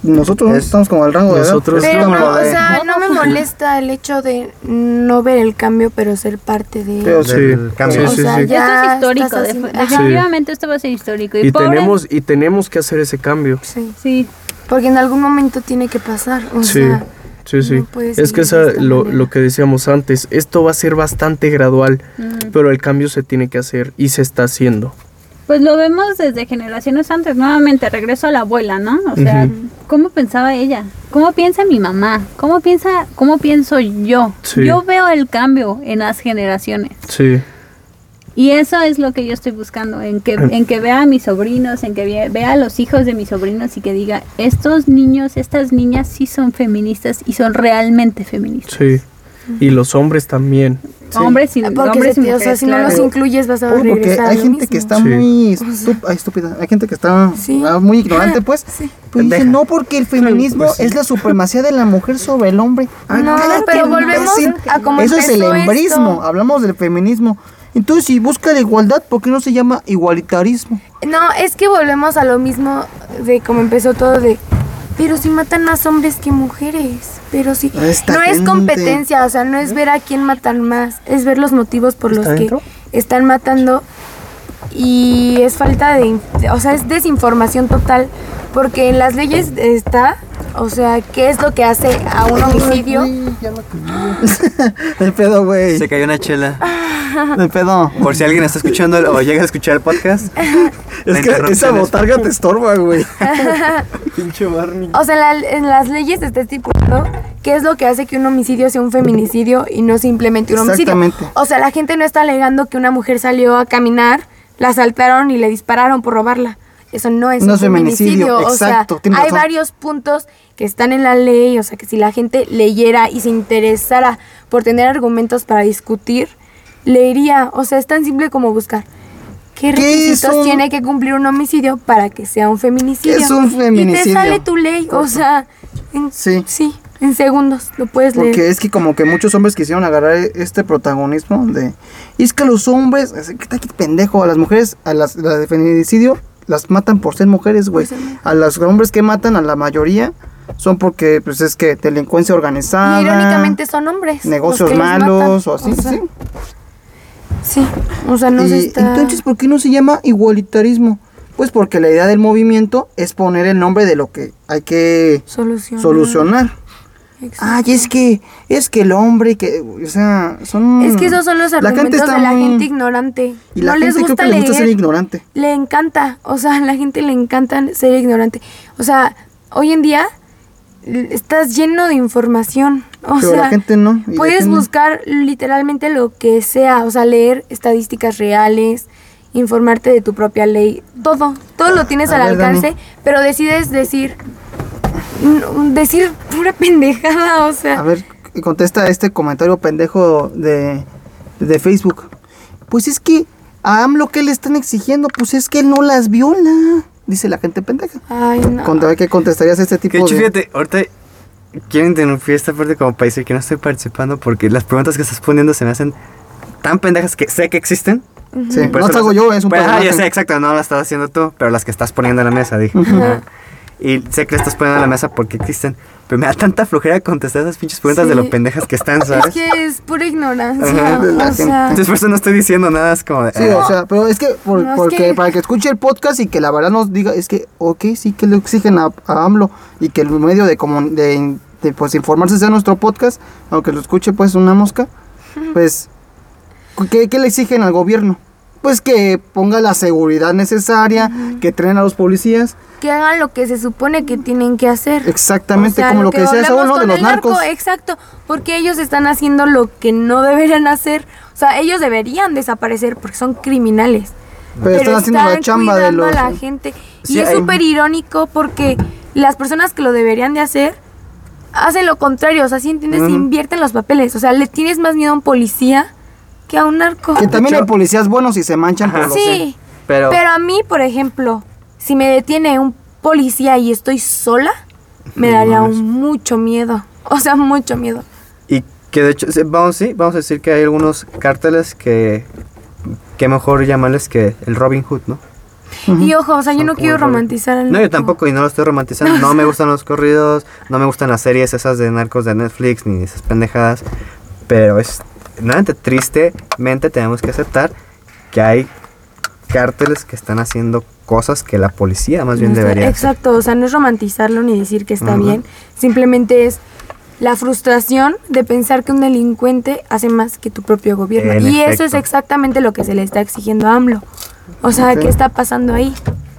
S1: nosotros no
S4: Es-
S1: estamos como al rango de edad.
S5: Pero no, o sea, no me molesta el hecho de no ver el cambio, pero ser parte de...
S1: Pero
S2: Sí,
S4: Del cambio.
S2: sí,
S5: O
S2: sí,
S5: sea,
S2: sí.
S5: ya
S3: esto es histórico, definitivamente esto va a ser histórico. Y,
S2: Y tenemos, y tenemos que hacer ese cambio.
S5: Sí,
S3: Sí,
S5: porque en algún momento tiene que pasar. O
S2: Sí,
S5: sea,
S2: sí, sí.
S5: no
S2: es que esa, lo, lo que decíamos antes, esto va a ser bastante gradual, pero el cambio se tiene que hacer y se está haciendo.
S3: Pues lo vemos desde generaciones antes. Nuevamente, regreso a la abuela, ¿no? O sea,
S2: Ujú.
S3: ¿cómo pensaba ella? ¿Cómo piensa mi mamá? ¿Cómo piensa, cómo pienso yo?
S2: Sí.
S3: Yo veo el cambio en las generaciones.
S2: Sí,
S3: Y eso es lo que yo estoy buscando, en que, en que vea a mis sobrinos, en que vea, a los hijos de mis sobrinos y que diga, estos niños, estas niñas sí son feministas y son realmente feministas.
S2: Sí. Y los hombres también.
S3: Hombres y,
S5: Porque
S3: hombres
S5: se
S3: y
S5: te- o sea,
S3: mujeres,
S5: si no los incluyes vas a
S1: Porque
S5: regresar a
S1: hay
S5: lo
S1: gente
S5: mismo.
S1: que está
S2: Sí.
S1: muy estup- ay, estúpida, hay gente que está
S5: Sí.
S1: ah, muy ignorante, pues.
S5: Sí.
S1: Pues dice, no, porque el feminismo
S2: Pues sí.
S1: es la supremacía de la mujer sobre el hombre. Ah,
S5: No,
S1: claro
S5: pero volvemos a cómo
S1: Eso es el embrismo,
S5: esto.
S1: hablamos del feminismo. Entonces, si busca la igualdad, ¿por qué no se llama igualitarismo?
S5: No, es que volvemos a lo mismo de cómo empezó todo de, pero si matan más hombres que mujeres, pero sí.
S1: Esta
S5: no es competencia, o sea, no es ver a quién matan más, es ver los motivos por los
S2: ¿Está
S5: que están matando y es falta de, o sea, es desinformación total, porque en las leyes está, o sea, qué es lo que hace a un homicidio. [LAUGHS]
S1: El pedo, güey.
S4: Se cayó una chela. [LAUGHS]
S1: El pedo.
S4: Por si alguien está escuchando o llega a escuchar el podcast. [LAUGHS]
S1: Es que esa botarga te estorba, güey.
S2: Pinche Barney.
S5: O sea, en, la- en las leyes está estipulado qué es lo que hace que un homicidio sea un feminicidio y no simplemente un homicidio.
S1: Exactamente.
S5: O sea, la gente no está alegando que una mujer salió a caminar, la asaltaron y le dispararon por robarla. Eso no es
S1: No
S5: un
S1: feminicidio,
S5: feminicidio.
S1: exacto,
S5: o sea, hay
S1: razón.
S5: varios puntos que están en la ley. O sea, que si la gente leyera y se interesara por tener argumentos para discutir, leería. O sea, es tan simple como buscar. ¿Qué
S1: ¿Qué es
S5: requisitos
S1: un-
S5: tiene que cumplir un homicidio para que sea un feminicidio?
S1: ¿Qué es un
S5: Y te
S1: feminicidio?
S5: sale tu ley, o sea, en,
S1: Sí.
S5: sí, en segundos lo puedes leer.
S1: Porque es que como que muchos hombres quisieron agarrar este protagonismo de... Es que los hombres, así, ¿qué tal que pendejo? A las mujeres, a las, las de feminicidio, las matan por ser mujeres, güey. A los hombres que matan, a la mayoría, son porque, pues es que delincuencia organizada...
S5: Y irónicamente son hombres.
S1: Negocios malos o así,
S5: sea,
S1: sí.
S5: Sí, o sea, no se está...
S1: entonces, ¿por qué no se llama igualitarismo? Pues porque la idea del movimiento es poner el nombre de lo que hay que
S5: Solucionar.
S1: solucionar.
S5: Exacto.
S1: Ay, es que, es que el hombre que, o sea, son...
S5: Es que esos son los
S1: La gente
S5: argumentos
S1: está
S5: de la
S1: muy-
S5: gente ignorante.
S1: Y la
S5: no les
S1: gente creo
S5: gusta
S1: que le gusta ser
S5: leer.
S1: ignorante.
S5: Le encanta, o sea, a [LAUGHS] la gente le encanta ser ignorante. O sea, hoy en día estás lleno de información. O
S1: Pero
S5: sea,
S1: la gente no.
S5: puedes buscar literalmente lo que sea, o sea, leer estadísticas reales, informarte de tu propia ley, todo, todo lo tienes
S1: A
S5: al
S1: ver, Dani.
S5: alcance, pero decides decir decir pura pendejada, o sea,
S1: A ver, contesta este comentario pendejo de, de Facebook. Pues es que a AMLO que le están exigiendo, pues es que él no las viola. Dice la gente pendeja.
S5: ay, no.
S1: Contra ¿Qué contestarías a este
S4: Que
S1: tipo
S4: de fíjate, ahorita quiero interrumpir esta parte como para decir que no estoy participando porque las preguntas que estás poniendo se me hacen tan pendejas que sé que existen.
S1: Sí,
S4: Por
S1: no
S4: eso
S1: te hago
S4: las-
S1: yo, es un
S4: Pues,
S1: personaje.
S4: ya sé, exacto, no las estás haciendo tú, pero las que estás poniendo en la mesa, dije. Ajá. Y sé que las estás poniendo en la mesa porque existen. Pero me da tanta flojera contestar esas pinches preguntas de lo pendejas que están,
S5: Es
S4: ¿sabes?
S5: que es pura ignorancia, o sea,
S4: Entonces por eso no estoy diciendo nada, es como de...
S1: Sí,
S4: ah,
S1: o sea, pero es que, por-
S5: No, es
S1: porque
S5: que-
S1: para que escuche el podcast y que la verdad nos diga, es que, ok, sí que le exigen a, a AMLO y que el medio de, de, de, pues, informarse sea nuestro podcast, aunque lo escuche pues una mosca, pues, ¿qué, qué le exigen al gobierno? Pues que ponga la seguridad necesaria, que trenen a los policías,
S5: que hagan lo que se supone que tienen que hacer.
S1: exactamente
S5: O sea,
S1: como lo que, decía
S5: hablamos
S1: Saúl, ¿no? De los
S5: narco,
S1: narcos.
S5: Exacto, porque ellos están haciendo lo que no deberían hacer. O sea, ellos deberían desaparecer porque son criminales.
S1: Pero están haciendo la chamba de los...
S5: a la gente.
S4: Sí,
S5: y es
S4: hay-
S5: súper irónico porque las personas que lo deberían de hacer hacen lo contrario. O sea, si entiendes, invierten los papeles. O sea, le tienes más miedo a un policía que a un narco.
S1: Que también
S4: hecho-
S1: hay policías buenos y se manchan por lo
S5: Sí,
S4: Pero...
S5: pero a mí, por ejemplo, si me detiene un policía y estoy sola, me
S4: No
S5: daría un mucho miedo. [LAUGHS] O sea, mucho miedo.
S4: Y que de hecho, vamos, sí, vamos a decir que hay algunos cárteles que... Que mejor llamarles que el Robin Hood, ¿no?
S5: Y ojo, o sea, yo no quiero
S4: el
S5: romantizar al
S4: No, yo tampoco y no lo estoy romantizando. [LAUGHS] No me gustan los corridos, no me gustan las series esas de narcos de Netflix ni esas pendejadas. Pero es realmente tristemente tenemos que aceptar que hay cárteles que están haciendo cosas que la policía más bien
S5: No
S4: debería hacer.
S5: Exacto, o sea, no es romantizarlo ni decir que está bien. Simplemente es la frustración de pensar que un delincuente hace más que tu propio gobierno.
S4: En
S5: y eso es exactamente lo que se le está exigiendo a AMLO. O sea. ¿qué está pasando ahí?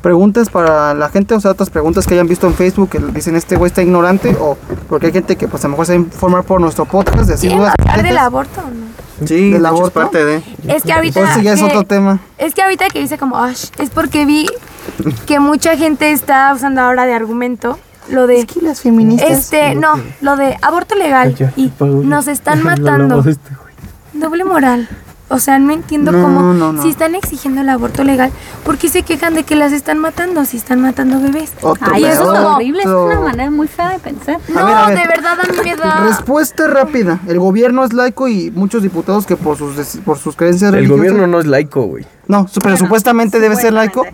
S1: Preguntas para la gente, o sea, otras preguntas que hayan visto en Facebook que dicen este güey está ignorante o porque hay gente que pues a lo mejor se va a informar por nuestro podcast de así
S5: ¿Quieren
S1: dudas
S5: hablar del aborto o no?
S4: Sí,
S1: del
S4: de hecho, es
S1: aborto.
S4: parte de.
S5: Es que ahorita.
S1: Pues ya es
S5: que-
S1: otro tema.
S5: Es que ahorita que dice como, "Ash", es porque vi que mucha gente está usando ahora de argumento lo de.
S1: Es que las feministas.
S5: Este, no, lo de aborto legal y nos están [LAUGHS] matando. Doble moral. O sea, no entiendo
S1: No,
S5: cómo,
S1: no, no.
S5: si están exigiendo el aborto legal, ¿por qué se quejan de que las están matando si están matando bebés?
S1: Otro
S3: Ay, eso es horrible, es una manera muy fea de pensar.
S5: No,
S1: ver, a ver.
S5: de verdad a mí me da...
S1: Respuesta rápida. El gobierno es laico y muchos diputados que por sus des- por sus creencias
S2: El
S1: religiosas-
S2: gobierno no es laico, güey.
S1: No, pero supuestamente debe ser laico.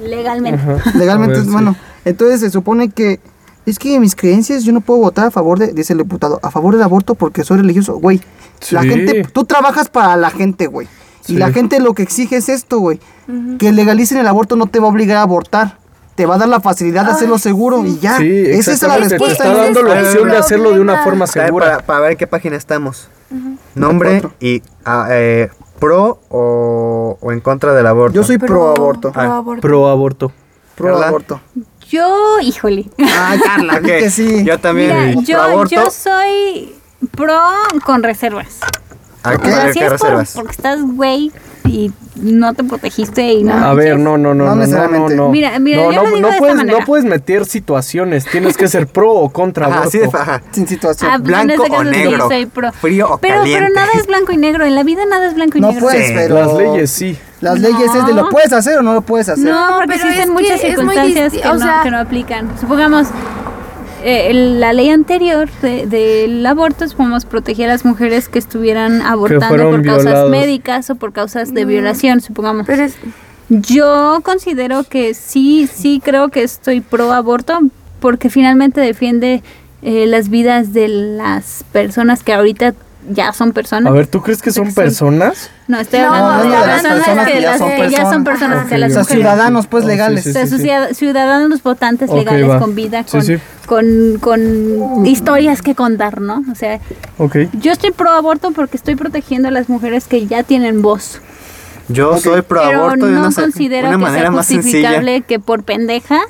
S3: Legalmente. [LAUGHS]
S1: Legalmente,
S2: sí.
S1: bueno. Entonces se supone que es que mis creencias yo no puedo votar a favor de, dice el diputado, a favor del aborto porque soy religioso, güey. La gente, tú trabajas para la gente, güey. Y la gente lo que exige es esto, güey. Que legalicen el aborto no te va a obligar a abortar. Te va a dar la facilidad de hacerlo seguro y ya.
S2: Sí,
S1: Esa es la
S2: exactamente. Te
S1: respuesta.
S2: está dando la opción de hacerlo de una forma segura.
S4: para, para ver en qué página estamos. Nombre y ah, eh, pro o, o en contra del aborto.
S1: Yo soy pro aborto.
S5: pro aborto.
S2: Pro aborto.
S1: Pro aborto.
S3: Yo, híjole.
S1: Ah, Carla, [LAUGHS]
S4: Ok,
S1: di que sí.
S4: Yo también.
S3: Mira,
S4: pro
S3: yo,
S4: aborto.
S3: yo soy pro con reservas.
S4: ¿A
S3: O
S4: qué,
S3: sea,
S4: a ver,
S3: si
S4: qué
S3: es por-
S4: reservas?
S3: porque estás güey y no te protegiste y no.
S2: A ver, no, no, no,
S1: No
S2: no, no, no, no.
S3: Mira, mira,
S2: no,
S3: yo
S2: no,
S3: lo digo
S2: no
S3: de esta
S2: puedes,
S3: manera.
S2: no puedes meter situaciones. Tienes que ser pro o contra
S4: Ajá,
S2: aborto.
S4: así de ajá.
S1: Sin situación.
S3: Ah, pues
S4: Blanco
S3: este
S4: o negro,
S3: soy pro.
S4: frío o
S3: pero,
S4: caliente.
S3: Pero nada es blanco y negro. En la vida nada es blanco y
S1: no
S3: negro.
S1: puedes,
S4: Sí.
S1: pero.
S2: Las leyes sí.
S1: Las leyes es de lo puedes hacer o no lo puedes hacer.
S3: No, porque
S5: pero
S3: existen muchas circunstancias que,
S5: o
S3: no,
S5: sea-
S3: que no aplican. Supongamos, eh, el- la ley anterior de- del aborto, supongamos, protegía a las mujeres que estuvieran abortando por causas
S2: violados.
S3: médicas o por causas de violación, supongamos.
S5: Pero es,
S3: Yo considero que sí, sí creo que estoy pro aborto porque finalmente defiende eh, las vidas de las personas que ahorita ya son personas.
S2: A ver, ¿tú crees que son
S3: Sí.
S2: personas?
S3: No, estoy
S5: No,
S3: hablando de las
S5: de las
S3: personas
S5: personas
S3: que,
S5: que ya son
S3: que ya son
S1: personas.
S3: personas, que las
S1: ciudadanos, pues
S2: Oh, sí,
S1: legales.
S2: sí,
S3: O sea, ciudadanos votantes legales con vida, con,
S2: sí.
S3: Con, con historias que contar, ¿no? O sea, yo estoy pro aborto porque estoy protegiendo a las mujeres que ya tienen voz.
S4: Yo soy pro
S3: pero
S4: aborto de
S3: no
S4: una,
S3: considero
S4: una
S3: que
S4: manera
S3: sea
S4: más sencilla.
S3: justificable que por pendeja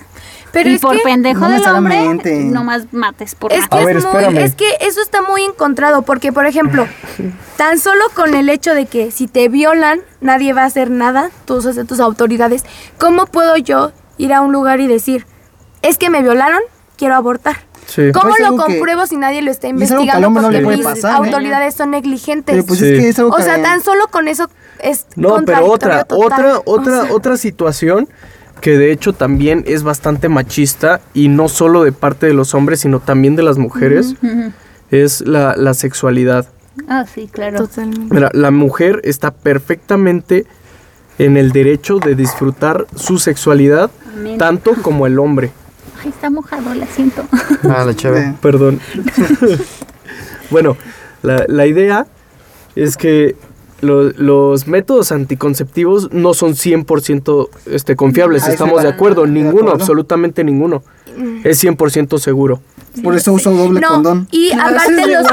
S5: pero
S3: y
S5: es
S3: por
S5: que,
S3: pendejo
S1: no
S3: del hombre nomás mates por
S5: es, que
S2: A ver,
S5: es, muy- es que eso está muy encontrado, porque por ejemplo, [LAUGHS] tan solo con el hecho de que si te violan, nadie va a hacer nada, tus, tus autoridades, ¿cómo puedo yo ir a un lugar y decir, es que me violaron, quiero abortar?
S2: Sí.
S5: ¿Cómo
S1: Es
S5: lo
S1: que-
S5: compruebo si nadie lo está
S1: es
S5: investigando
S1: no
S5: porque
S1: puede
S5: mis
S1: pasar, ¿eh?
S5: autoridades son negligentes?
S1: Pero pues
S2: Sí.
S1: es que es algo
S5: o
S1: que-
S5: sea, tan solo con eso es
S2: No, pero otra,
S5: total.
S2: otra,
S5: O
S2: otra,
S5: sea,
S2: otra situación que de hecho también es bastante machista y no solo de parte de los hombres, sino también de las mujeres, es la, la sexualidad.
S3: Ah, sí, claro.
S5: Totalmente.
S2: Mira, la mujer está perfectamente en el derecho de disfrutar su sexualidad
S3: Amén.
S2: tanto como el hombre.
S3: Ay, está mojado, la siento.
S4: Ah, la chévere.
S2: Perdón. [LAUGHS] bueno, la, la idea es que lo- los métodos anticonceptivos no son 100% este, confiables, estamos de acuerdo,
S1: De
S2: ninguno,
S1: acuerdo.
S2: absolutamente ninguno. Es 100% seguro.
S1: Por eso uso doble
S5: No,
S1: condón.
S5: y aparte los, los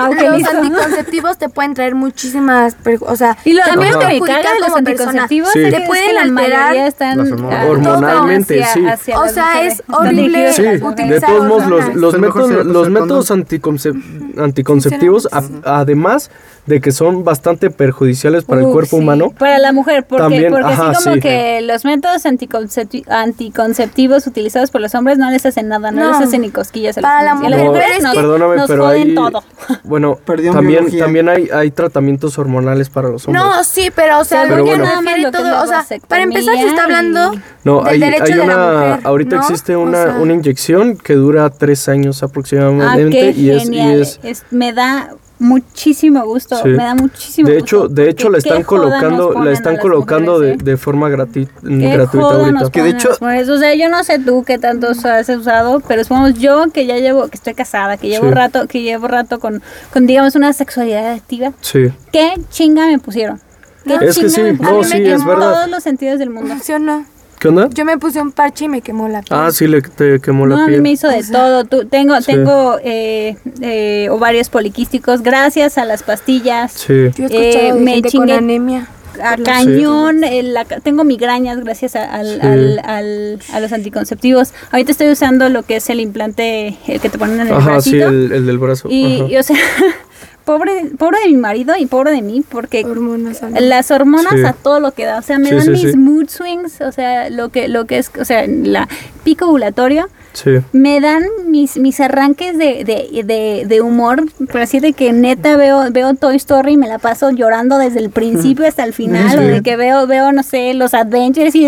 S5: anticonceptivos te pueden traer muchísimas, o sea,
S3: Y lo
S5: te
S3: que me caga de los anticonceptivos
S2: Sí.
S5: Te pueden
S3: es que la
S5: alterar
S3: están ah,
S2: Hormonalmente,
S3: hacia-
S2: sí.
S3: hacia
S5: O sea,
S3: mujeres.
S5: es horrible
S2: Sí, de todos modos los, los métodos, los métodos anticoncep- anticonceptivos, a- además de que son bastante perjudiciales para el
S3: Uh,
S2: cuerpo
S3: sí,
S2: humano,
S3: Para la mujer, porque,
S2: También,
S3: porque
S2: ajá,
S3: así como
S2: sí.
S3: que los métodos anticoncepti- anticonceptivos utilizados por los hombres no les hacen nada, no,
S5: No.
S3: les hacen ni cosquillas a
S5: Para la
S3: las
S5: mujer,
S3: mujeres
S5: que-
S2: perdóname,
S3: nos
S2: pero
S3: joden
S2: hay
S3: todo. [LAUGHS]
S2: bueno, [LAUGHS] también
S1: biología.
S2: también hay hay tratamientos hormonales para los hombres.
S5: No, sí, pero o sea,
S3: Pero
S5: lo que
S2: bueno.
S5: no
S3: Nada más lo que
S5: todo, o sea, para empezar se está hablando
S2: No,
S5: del
S2: hay,
S5: derecho
S2: hay
S5: de
S2: una,
S5: la mujer,
S2: ahorita
S5: ¿no?
S2: existe
S5: O
S2: una,
S5: sea-
S2: una inyección que dura tres años
S3: Ah,
S2: aproximadamente
S3: qué
S2: y es, y
S3: genial.
S2: es
S3: Es- me da muchísimo gusto,
S2: Sí.
S3: me da muchísimo
S2: de
S3: gusto.
S2: hecho, de hecho la están colocando, la están colocando
S3: mujeres,
S2: de,
S3: ¿eh?
S2: de forma grati-
S3: Qué
S2: gratuita
S3: joda
S2: ahorita.
S3: nos
S4: Que de hecho-.
S3: O sea, yo no sé tú qué tantos has usado, pero supongamos yo que ya llevo, que estoy casada, que llevo
S2: Sí.
S3: rato, que llevo rato con, con digamos una sexualidad activa.
S2: Sí.
S3: ¿Qué chinga me pusieron? ¿Qué
S2: Es que
S3: chinga
S2: sí,
S3: me
S2: no,
S3: pusieron?
S5: sí,
S3: Me
S5: es
S3: quemó
S2: verdad.
S3: todos los sentidos del mundo.
S5: funcionó.
S2: ¿Qué onda?
S5: Yo me puse un parche y me quemó la piel.
S2: Ah, sí, le te quemó
S3: No,
S2: la
S3: a mí
S2: piel.
S3: me hizo de todo. Tú, tengo
S2: Sí.
S3: tengo eh, eh, ovarios poliquísticos gracias a las pastillas.
S2: Sí.
S5: Yo he escuchado
S3: eh, me
S5: gente con
S3: chingué-
S5: anemia.
S3: A cañón, el- la ca- tengo migrañas gracias a, al-
S2: Sí.
S3: al- al- a los anticonceptivos. Ahorita estoy usando lo que es el implante, el que te ponen en el
S2: Ajá, sí, el, el del brazo.
S3: y,
S2: Ajá.
S3: y, o sea, [LAUGHS] pobre, pobre de mi marido y pobre de mí, porque
S5: Hormonas.
S3: las hormonas
S2: Sí.
S3: a todo lo que da, o sea, me
S2: Sí,
S3: dan
S2: sí,
S3: mis
S2: sí.
S3: mood swings, o sea, lo que, lo que es, o sea, la pico ovulatorio,
S2: Sí.
S3: me dan mis, mis arranques de, de, de, de humor, pero así de que neta veo, veo Toy Story y me la paso llorando desde el principio hasta el final, o de que veo, veo, no sé, los Adventures y...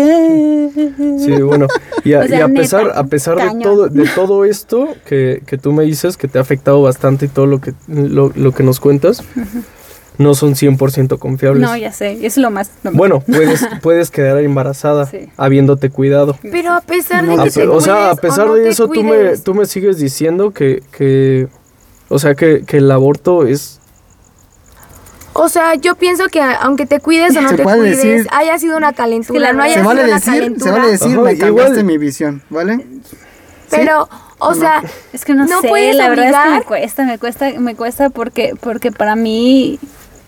S2: Sí, bueno, [LAUGHS] y a,
S3: O sea,
S2: y a pesar, a pesar de todo, de todo esto que, que tú me dices, que te ha afectado bastante y todo lo que, lo, lo que nos cuentas, no son 100% confiables.
S3: No, ya sé, es lo más...
S2: Bueno, puedes, [LAUGHS] puedes quedar embarazada
S3: Sí.
S2: habiéndote cuidado.
S5: Pero a pesar de
S2: A
S5: que te
S2: o sea, a pesar
S5: no
S2: de eso, tú me, tú me sigues diciendo que, que o sea, que, que el aborto es...
S5: O sea, yo pienso que aunque te cuides o no
S1: Se
S5: te cuides,
S1: decir-
S5: haya sido una calentura,
S3: Es que la
S5: no haya
S1: Se
S5: sido
S1: vale
S5: una
S1: decir, se
S5: calentura.
S1: vale decir,
S2: Ajá,
S1: me
S2: igual-
S1: cambiaste mi visión, ¿vale?
S5: Pero, o sea,
S3: Es que no,
S5: No
S3: sé,
S5: puedes
S3: la verdad es que me
S5: obligar.
S3: cuesta, me cuesta, me cuesta porque, porque para mí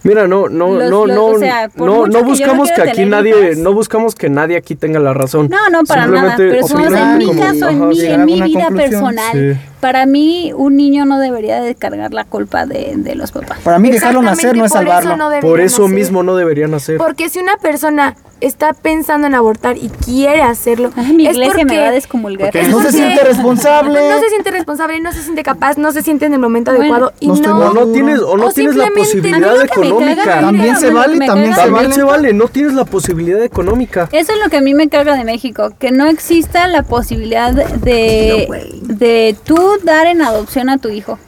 S2: Mira, no, no,
S3: Los-
S2: no,
S3: los-
S2: no,
S3: o sea,
S2: no, no
S3: que
S2: buscamos que
S3: quiera
S2: aquí nadie, no buscamos que nadie aquí tenga la razón.
S3: No, no, para nada.
S2: Simplemente
S3: Pero en mi
S1: como-
S3: caso, en
S2: ajá,
S3: mi, en mi vida
S1: conclusión.
S3: personal,
S2: Sí.
S3: Para mí un niño no debería de cargar la culpa de, de los papás.
S1: Para mí dejarlo nacer no es
S5: Exactamente, por eso
S1: salvarlo.
S5: no
S2: Por eso mismo no deberían hacer.
S5: Porque si una persona está pensando en abortar y quiere hacerlo,
S3: Ay, mi
S5: es
S3: iglesia me
S5: porque
S3: va a descomulgar.
S4: porque
S1: No se siente responsable.
S5: No se siente responsable, no se siente capaz, no se siente en el momento
S3: Bueno,
S5: adecuado y
S1: no
S5: no,
S2: O no tienes, o no
S5: O
S2: tienes la posibilidad
S3: me
S2: económica.
S3: caga-
S1: También se
S3: me-
S1: vale,
S3: me
S1: también
S3: caga
S1: se vale.
S2: se vale, no tienes la posibilidad económica.
S3: Eso es lo que a mí me carga de México, que no exista la posibilidad de, de tú dar en adopción a tu hijo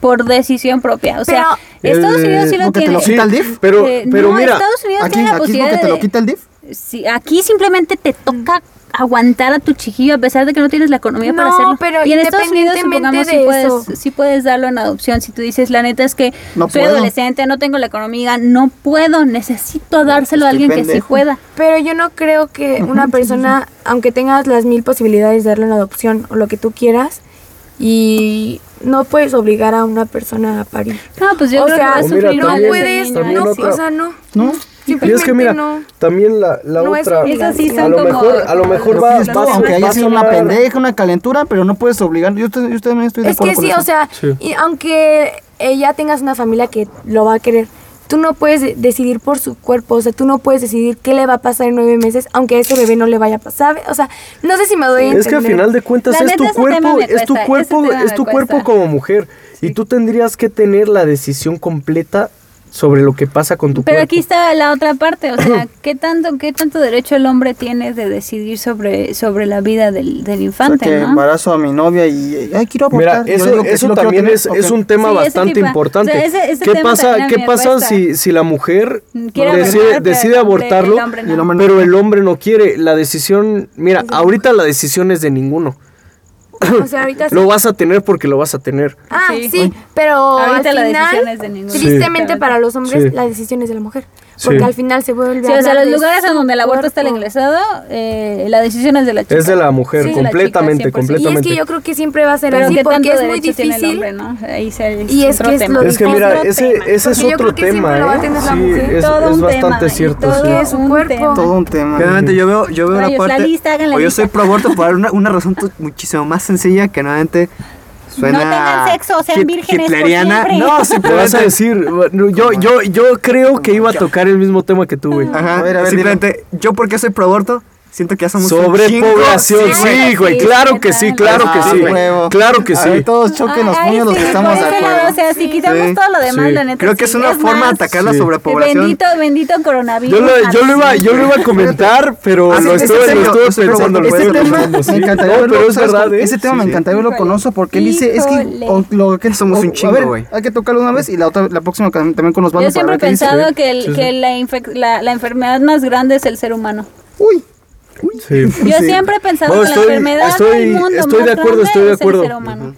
S3: por decisión propia. O sea,
S2: Pero-
S3: Estados Unidos sí lo tiene.
S1: lo quita el DIF.
S2: Pero,
S3: Eh,
S2: pero
S3: no,
S2: mira,
S3: Estados Unidos
S1: Aquí,
S3: tiene la
S1: aquí es
S3: posibilidad
S1: porque te lo quita el DIF.
S3: Sí, aquí simplemente te toca aguantar a tu chiquillo a pesar de que no tienes la economía para
S5: No,
S3: hacerlo.
S5: pero
S3: y en Estados Unidos supongamos si
S5: de
S3: puedes, sí puedes darlo en adopción si tú dices la neta es que
S1: No
S3: soy
S1: puedo.
S3: adolescente, no tengo la economía, no puedo, necesito dárselo a alguien que sí pueda.
S5: Pero yo no creo que una persona, aunque tengas las mil posibilidades de darle una adopción o lo que tú quieras, y no puedes obligar a una persona a parir.
S3: No, pues yo
S5: o
S3: creo
S5: sea,
S3: que va a
S2: O
S3: sufrir
S2: mira,
S5: no puedes, no, o sea, no.
S1: ¿No?
S2: Y es que mira,
S5: no.
S2: también la, la
S5: No es
S2: otra,
S3: sí
S2: a lo mejor, a lo mejor va,
S1: aunque haya sido una pendeja, una calentura, pero no puedes obligar. Yo, estoy- yo también estoy de
S5: Es
S1: acuerdo
S5: que
S1: con
S5: sí,
S1: eso.
S5: o sea,
S2: Sí.
S5: y aunque ella tengas una familia que lo va a querer, tú no puedes de- decidir por su cuerpo, o sea, tú no puedes decidir qué le va a pasar en nueve meses, aunque a ese bebé no le vaya a pasar, o sea, no sé si me doy a
S2: Es que al
S5: entender.
S2: final de cuentas es tu cuerpo, es tu cuerpo, es tu cuerpo como mujer y tú tendrías que tener la decisión completa sobre lo que pasa con tu
S3: Pero
S2: cuerpo.
S3: aquí está la otra parte, o sea, [CLEARS THROAT] ¿qué tanto, qué tanto derecho el hombre tiene de decidir sobre, sobre la vida del, del
S1: O sea,
S3: infante,
S1: que
S3: ¿no?
S1: embarazo a mi novia y ay, quiero abortar.
S2: Eso,
S1: que
S2: eso
S1: lo
S2: también es, es un tema
S3: Sí,
S2: bastante
S3: tipo-
S2: importante.
S3: o sea, ese- ese
S2: ¿Qué
S3: tema
S2: pasa, qué pasa
S3: cuesta.
S2: si, si la mujer
S3: Quiere
S2: decide,
S3: abortar,
S2: decide abortarlo,
S3: el hombre no.
S1: Y el hombre no.
S2: pero el hombre no quiere? La decisión, mira, ahorita la decisión es de ninguno.
S5: O sea, ahorita sí.
S2: Lo vas a tener porque lo vas a tener.
S5: Ah,
S3: Sí.
S5: sí, pero
S3: Ahorita
S5: al
S3: la
S5: final,
S3: decisión es de ninguno.
S5: tristemente
S3: Sí.
S5: para los hombres,
S2: Sí.
S5: la decisión es de la mujer.
S2: Sí.
S5: Porque al final se vuelve
S3: Sí,
S5: a
S3: o sea, los lugares en donde el aborto está legalizado, eh, la decisión es de la chica.
S2: Es de la mujer,
S3: Sí, de la chica,
S2: completamente,
S3: 100%.
S5: Y es
S2: completamente.
S5: que yo creo que siempre va a ser
S3: Pero
S5: así
S3: ¿qué
S5: porque
S3: tanto
S5: es muy
S3: derecho tiene el
S5: difícil.
S3: hombre, no? Ahí se,
S5: Y es
S3: otro
S5: que es
S3: tema.
S5: lo
S2: Es que
S5: Otro
S2: mira,
S3: tema.
S2: ese, ese es otro tema,
S5: siempre lo va a
S2: ¿eh? Sí,
S5: mujer.
S2: es,
S3: Todo
S2: es
S3: un
S2: bastante
S3: tema,
S2: cierto.
S3: todo
S2: sí.
S5: es
S3: un
S5: cuerpo.
S3: tema.
S1: Todo un tema.
S4: Realmente yo veo, yo veo una
S3: la
S4: parte.
S3: lista,
S4: o yo soy pro aborto por una, una razón muchísimo más sencilla que nuevamente suena.
S3: No tengan sexo, sean
S4: hit-
S3: vírgenes por
S4: hitleriana.
S3: siempre.
S4: No,
S2: Te vas a decir, yo, yo, yo creo que iba a tocar el mismo tema que tú, güey.
S4: Ajá,
S1: A ver, a ver,
S4: simplemente, yo porque soy pro aborto, siento que ya somos
S2: Sobrepoblación, sí, güey,
S3: sí,
S2: claro que sí,
S3: claro.
S2: que
S1: Ah,
S2: sí. Claro que
S1: A ver,
S2: sí.
S1: todos choquen los puños los que estamos de acuerdo.
S3: O sea, si quitamos todo lo demás, la neta.
S4: Creo que es una forma de atacar la sobrepoblación.
S3: Bendito, bendito coronavirus.
S2: Yo lo, yo lo iba, yo lo iba a comentar, pero
S4: Ah,
S2: lo estuve, lo estuve pensando, lo
S1: Ese
S2: estuve
S1: tema me encantaría verlo,
S2: pero es verdad, ¿eh?
S1: Ese tema me encantaría verlo
S3: Híjole.
S1: conoso porque él dice, es que lo que
S4: Somos un chingo,
S1: a ver,
S4: güey.
S1: Hay que tocarlo una vez y la otra la próxima también con Osvaldo
S3: Yo siempre he pensado que, la enfermedad más grande es el ser humano.
S1: Uy,
S2: Sí.
S3: Yo
S1: Sí.
S3: siempre he pensado
S2: No,
S3: que
S2: estoy-
S3: la enfermedad
S2: estoy-
S3: del mundo
S2: estoy
S3: más
S2: de acuerdo,
S3: grande
S2: estoy de
S3: es el
S2: acuerdo.
S3: ser humano.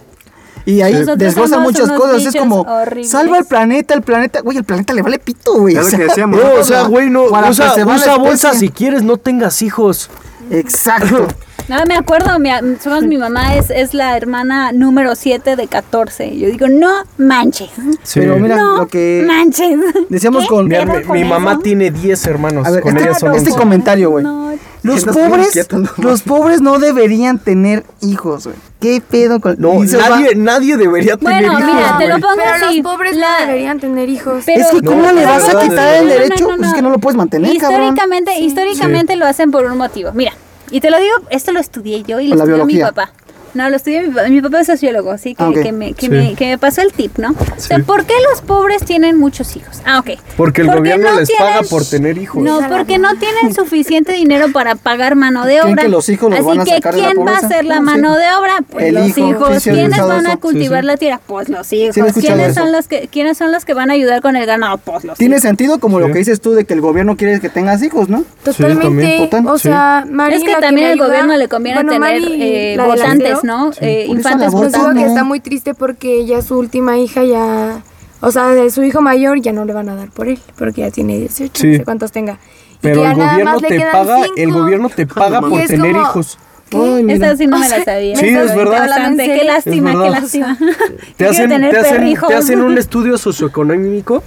S1: Y ahí
S3: Nosotros
S1: desglosa muchas cosas. Es como,
S3: horribles.
S1: salva el planeta, el planeta. Güey, el planeta le vale pito, güey.
S4: Es
S1: O
S4: lo
S1: sea,
S4: que decíamos. [LAUGHS]
S2: No, o sea, güey, no,
S1: Para
S2: usa, usa bolsa si quieres, no tengas hijos.
S1: Exacto. [LAUGHS]
S3: No, me acuerdo, mi, somos, mi mamá es, es la hermana número 7 de 14. Yo digo, no manches.
S1: Pero mira,
S3: no
S1: lo que
S3: manches.
S1: decíamos
S3: ¿Qué?
S1: con.
S2: Mira,
S3: ¿Pedo
S2: mi,
S3: con
S2: mi mamá tiene 10 hermanos,
S1: A ver,
S2: con
S1: este, este
S2: 11.
S1: comentario, güey.
S3: No,
S1: Los pobres, los pobres no deberían tener hijos, güey. ¿Qué pedo con.?
S2: No,
S1: y se va-
S2: nadie, nadie debería tener
S3: Bueno,
S2: hijos,
S3: mira, te lo pongo
S5: Pero
S3: así.
S5: los pobres
S3: la-
S5: no deberían tener hijos.
S3: Pero-
S1: Es que, ¿cómo
S2: No,
S1: le vas a quitar el derecho?
S3: no, no,
S1: Pues es que
S3: no.
S1: lo puedes mantener, cabrón.
S3: históricamente, históricamente lo hacen por un motivo. Mira, y te lo digo, esto lo estudié yo y lo estudió mi papá. No, lo estudió mi papá. Mi papá es sociólogo, así que,
S1: Ah,
S3: que, me, que,
S2: Sí.
S3: me, que me pasó el tip, ¿no? O sea,
S2: Sí.
S3: ¿por qué los pobres tienen muchos hijos? Ah, ok.
S2: Porque el gobierno
S3: no
S2: les paga por tener hijos.
S3: No, porque no tienen [LAUGHS] suficiente dinero para pagar mano de
S1: ¿Creen
S3: obra.
S1: que los hijos los
S3: Así
S1: van a
S3: que
S1: sacar de la
S3: ¿quién va a hacer la mano de obra? Pues
S1: El
S3: los
S1: hijo,
S3: hijos. ¿Quiénes van a cultivar
S2: Sí, sí.
S3: la tierra? Pues los hijos. ¿Quiénes son los que quiénes son los que van a ayudar con el ganado? Pues los
S1: Tiene
S3: hijos.
S1: sentido como lo que dices tú de que el gobierno quiere que tengas hijos, ¿no?
S5: Totalmente.
S1: Total,
S5: o sea, Mari,
S3: Es que también al gobierno le conviene tener eh, votantes, ¿no? Eh,
S1: Por eso
S3: infantes
S5: Les digo que está muy triste porque ya su última hija ya, o sea, de su hijo mayor ya no le van a dar por él, porque ya tiene 18,
S2: Sí.
S5: no sé cuántos tenga. Y
S2: Pero
S5: que ya
S2: el
S5: nada
S2: gobierno
S5: más le
S2: te
S5: quedan
S2: paga, el
S5: cinco.
S2: gobierno te paga por tener
S5: como-
S2: hijos.
S1: Ay.
S3: Esta sí no me la sabía.
S2: Sí, es verdad.
S3: Qué lástima, qué lástima.
S2: Te
S3: Quiero
S2: hacen,
S3: tener
S2: te, hacen,
S3: perrijos.
S2: te hacen un estudio socioeconómico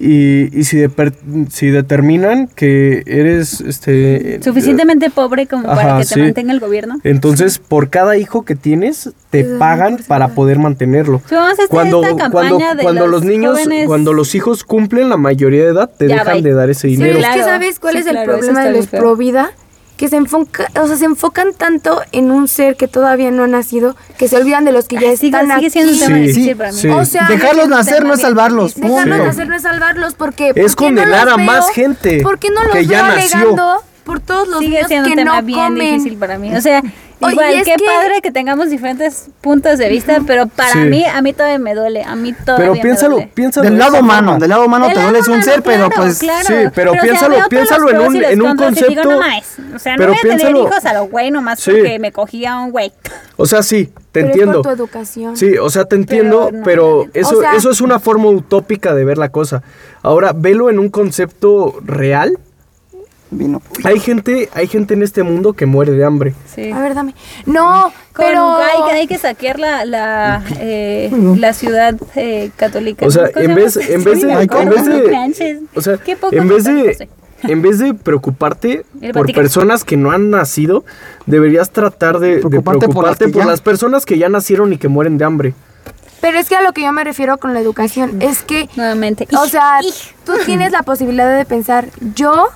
S2: y, y si, deper- si determinan que eres este
S3: Suficientemente pobre como para
S2: Ajá,
S3: que te
S2: sí.
S3: mantenga el gobierno.
S2: Entonces, por cada hijo que tienes, te pagan para poder mantenerlo.
S3: Sí, vamos a hacer
S2: Cuando,
S3: esta campaña
S2: cuando,
S3: de
S2: cuando los, niños,
S3: jóvenes-
S2: cuando los hijos cumplen la mayoría de edad, te
S3: Ya,
S2: dejan
S3: bye.
S2: de dar ese
S5: Sí,
S2: dinero.
S5: es que sabes cuál
S3: Sí,
S5: es el
S3: claro,
S5: problema de los pro vida, que se enfoca, o sea, se enfocan tanto en un ser que todavía no ha nacido, que se olvidan de los que ya
S3: Ay, sigue-
S5: están
S3: sigue siendo un
S5: aquí.
S3: tema
S2: Sí,
S3: difícil para mí.
S2: sí.
S5: O sea,
S1: Dejarlos nacer no es salvarlos.
S5: Dejarlos
S2: Sí.
S5: nacer no es salvarlos porque
S2: Es
S5: ¿por qué no
S2: condenar a más gente
S5: ¿Por qué no los
S2: que ya
S5: veo
S2: nació?
S5: alegando por todos los
S3: Sigue
S5: niños
S3: siendo un
S5: que
S3: tema
S5: no
S3: bien
S5: comen?
S3: difícil para mí. O sea, igual, qué
S5: que-
S3: padre que tengamos diferentes puntos de vista, pero para
S2: Sí.
S3: mí, a mí todavía me duele. A mí todavía
S2: Pero piénsalo,
S3: me duele.
S2: piénsalo.
S1: Del
S2: de
S1: lado humano, del lado humano
S3: Del
S1: te
S3: lado
S1: duele un ser, pero pues.
S3: claro.
S2: Sí, pero piénsalo- piénsalo
S3: los
S2: en un-
S3: y los
S2: en un
S3: y digo,
S2: concepto-
S3: no mames, o sea, no
S2: pero
S3: voy a tener
S2: piénsalo-
S3: hijos a lo güey nomás
S2: Sí.
S3: porque me cogía un güey.
S2: O sea, sí, te
S5: Pero
S2: entiendo.
S5: es por tu educación.
S2: Sí, o sea, te entiendo,
S3: no,
S2: pero, eso,
S5: O sea-
S2: eso es una forma utópica de ver la cosa. Ahora, velo en un concepto real.
S1: Vino.
S2: Hay gente, hay gente en este mundo que muere de hambre.
S3: Sí.
S5: A ver, dame. No,
S3: Con-
S5: pero
S3: hay, que- hay que saquear la, la, eh, la ciudad eh, católica.
S2: O sea,
S3: ¿no? ¿Cómo
S2: en vez, en vez de, en vez de, o sea,
S3: Qué poco
S2: en vez de,
S3: soy.
S2: en vez de preocuparte [LAUGHS] por personas que no han nacido, deberías tratar de de
S1: Preocuparte por las
S2: por, las personas que ya nacieron y que mueren de hambre.
S5: pero es que a lo que yo me refiero con la educación es que
S3: Nuevamente.
S5: O sea, tú tienes la posibilidad de pensar, yo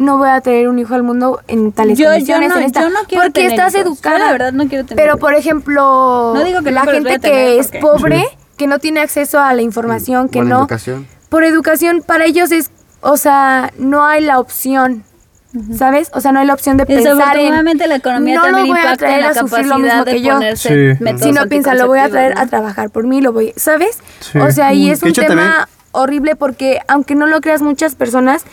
S5: no voy a traer un hijo al mundo en tales
S3: Yo- yo
S5: condiciones.
S3: no-
S5: en esta-
S3: yo no quiero
S5: porque
S3: tener
S5: estás
S3: hijos.
S5: educada.
S3: Yo la verdad no quiero tener
S5: Pero por ejemplo,
S3: No digo que
S5: la gente que es
S3: porque-
S5: pobre, que no tiene acceso a la información, que
S4: Buena
S5: no,
S4: educación.
S5: por educación para ellos es, o sea, no hay la opción. ¿Sabes? O sea, no hay la opción de pensar en
S3: Desafortunadamente la economía
S5: no lo
S3: también
S5: voy a traer
S3: en la
S5: a sufrir lo mismo
S3: de
S5: que yo.
S2: Sí.
S5: Si no piensa, lo voy a traer a trabajar por mí, lo voy, ¿sabes?
S2: Sí.
S5: O sea, y es un
S4: hecho,
S5: tema
S4: también-
S5: horrible porque aunque no lo creas muchas personas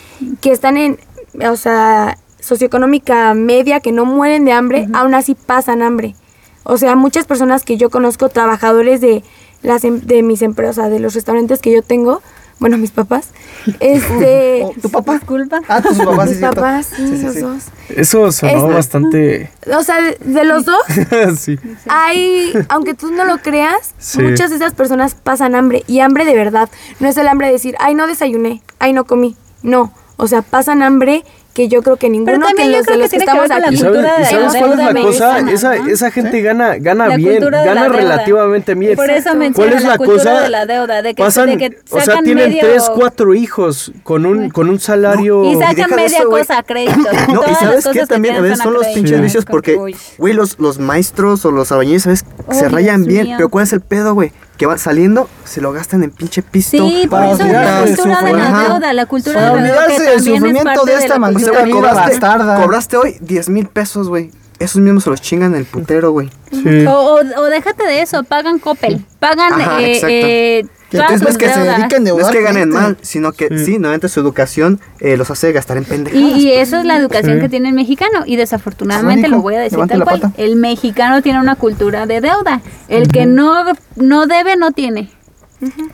S5: que están en, o sea, socioeconómica media, que no mueren de hambre, aún así pasan hambre. O sea, muchas personas que yo conozco, trabajadores de las em- de mis empresas, de los restaurantes que yo tengo, bueno, mis papás, [LAUGHS] este,
S1: Oh, ¿Tu papá?
S3: Disculpa.
S1: Ah, tus papás,
S5: mis papás, sí,
S1: Sí, sí,
S5: los
S1: sí.
S5: dos.
S2: Eso sonó
S5: Es-
S2: bastante...
S5: O sea, de, de los dos, [LAUGHS]
S2: sí.
S5: hay, aunque tú no lo creas,
S2: Sí.
S5: muchas de esas personas pasan hambre y hambre de verdad. No es el hambre de decir, ay, no desayuné, ay, no comí. No, o sea, pasan hambre que yo creo que ninguno
S3: también
S5: que
S3: yo
S5: los
S3: creo
S5: de
S3: que
S5: los que
S3: tiene que
S5: estamos
S3: la
S2: ¿Y
S5: aquí.
S2: sabes, y
S3: de
S2: sabes
S3: la
S2: cuál es la cosa?
S3: mexicana,
S2: Esa,
S3: ¿no?
S2: esa gente gana, gana
S3: La
S2: bien,
S3: la
S2: gana relativamente bien.
S3: Por eso
S2: ¿Cuál es la,
S3: cultura
S2: cosa?
S3: de la deuda, de que,
S2: Pasan,
S3: de que
S2: o sea, tienen
S3: medio-
S2: tres, cuatro hijos con un, con un salario...
S3: y sacan media
S4: eso,
S3: cosa a crédito.
S4: No, y sabes qué también a veces son los pinches vicios porque, güey, los, los maestros o los albañiles, ¿sabes? Se rayan bien, pero ¿cuál es el pedo, güey? Que van saliendo, se lo gastan en pinche pisto.
S3: Sí, por
S1: para
S3: eso es la cultura de la deuda, la cultura de la deuda
S1: olvidarse del sufrimiento de esta maldita vida
S4: cobraste,
S1: bastarda.
S4: cobraste hoy 10 mil pesos, güey. Esos mismos se los chingan en el putero, güey.
S2: Sí.
S3: O, o, o déjate de eso, pagan Coppel, pagan
S4: Ajá,
S3: eh,
S4: exacto.
S3: eh,
S1: Que
S3: todas sus
S1: que se dediquen de
S4: No es que ganen mal, sino que
S2: Sí.
S4: sí, normalmente su educación eh, los hace gastar en pendejadas.
S3: Y, y eso es la educación
S2: Sí.
S3: que tiene el mexicano. Y desafortunadamente lo voy a decir tal cual.
S1: pata.
S3: El mexicano tiene una cultura de deuda. El que no, no debe, no tiene.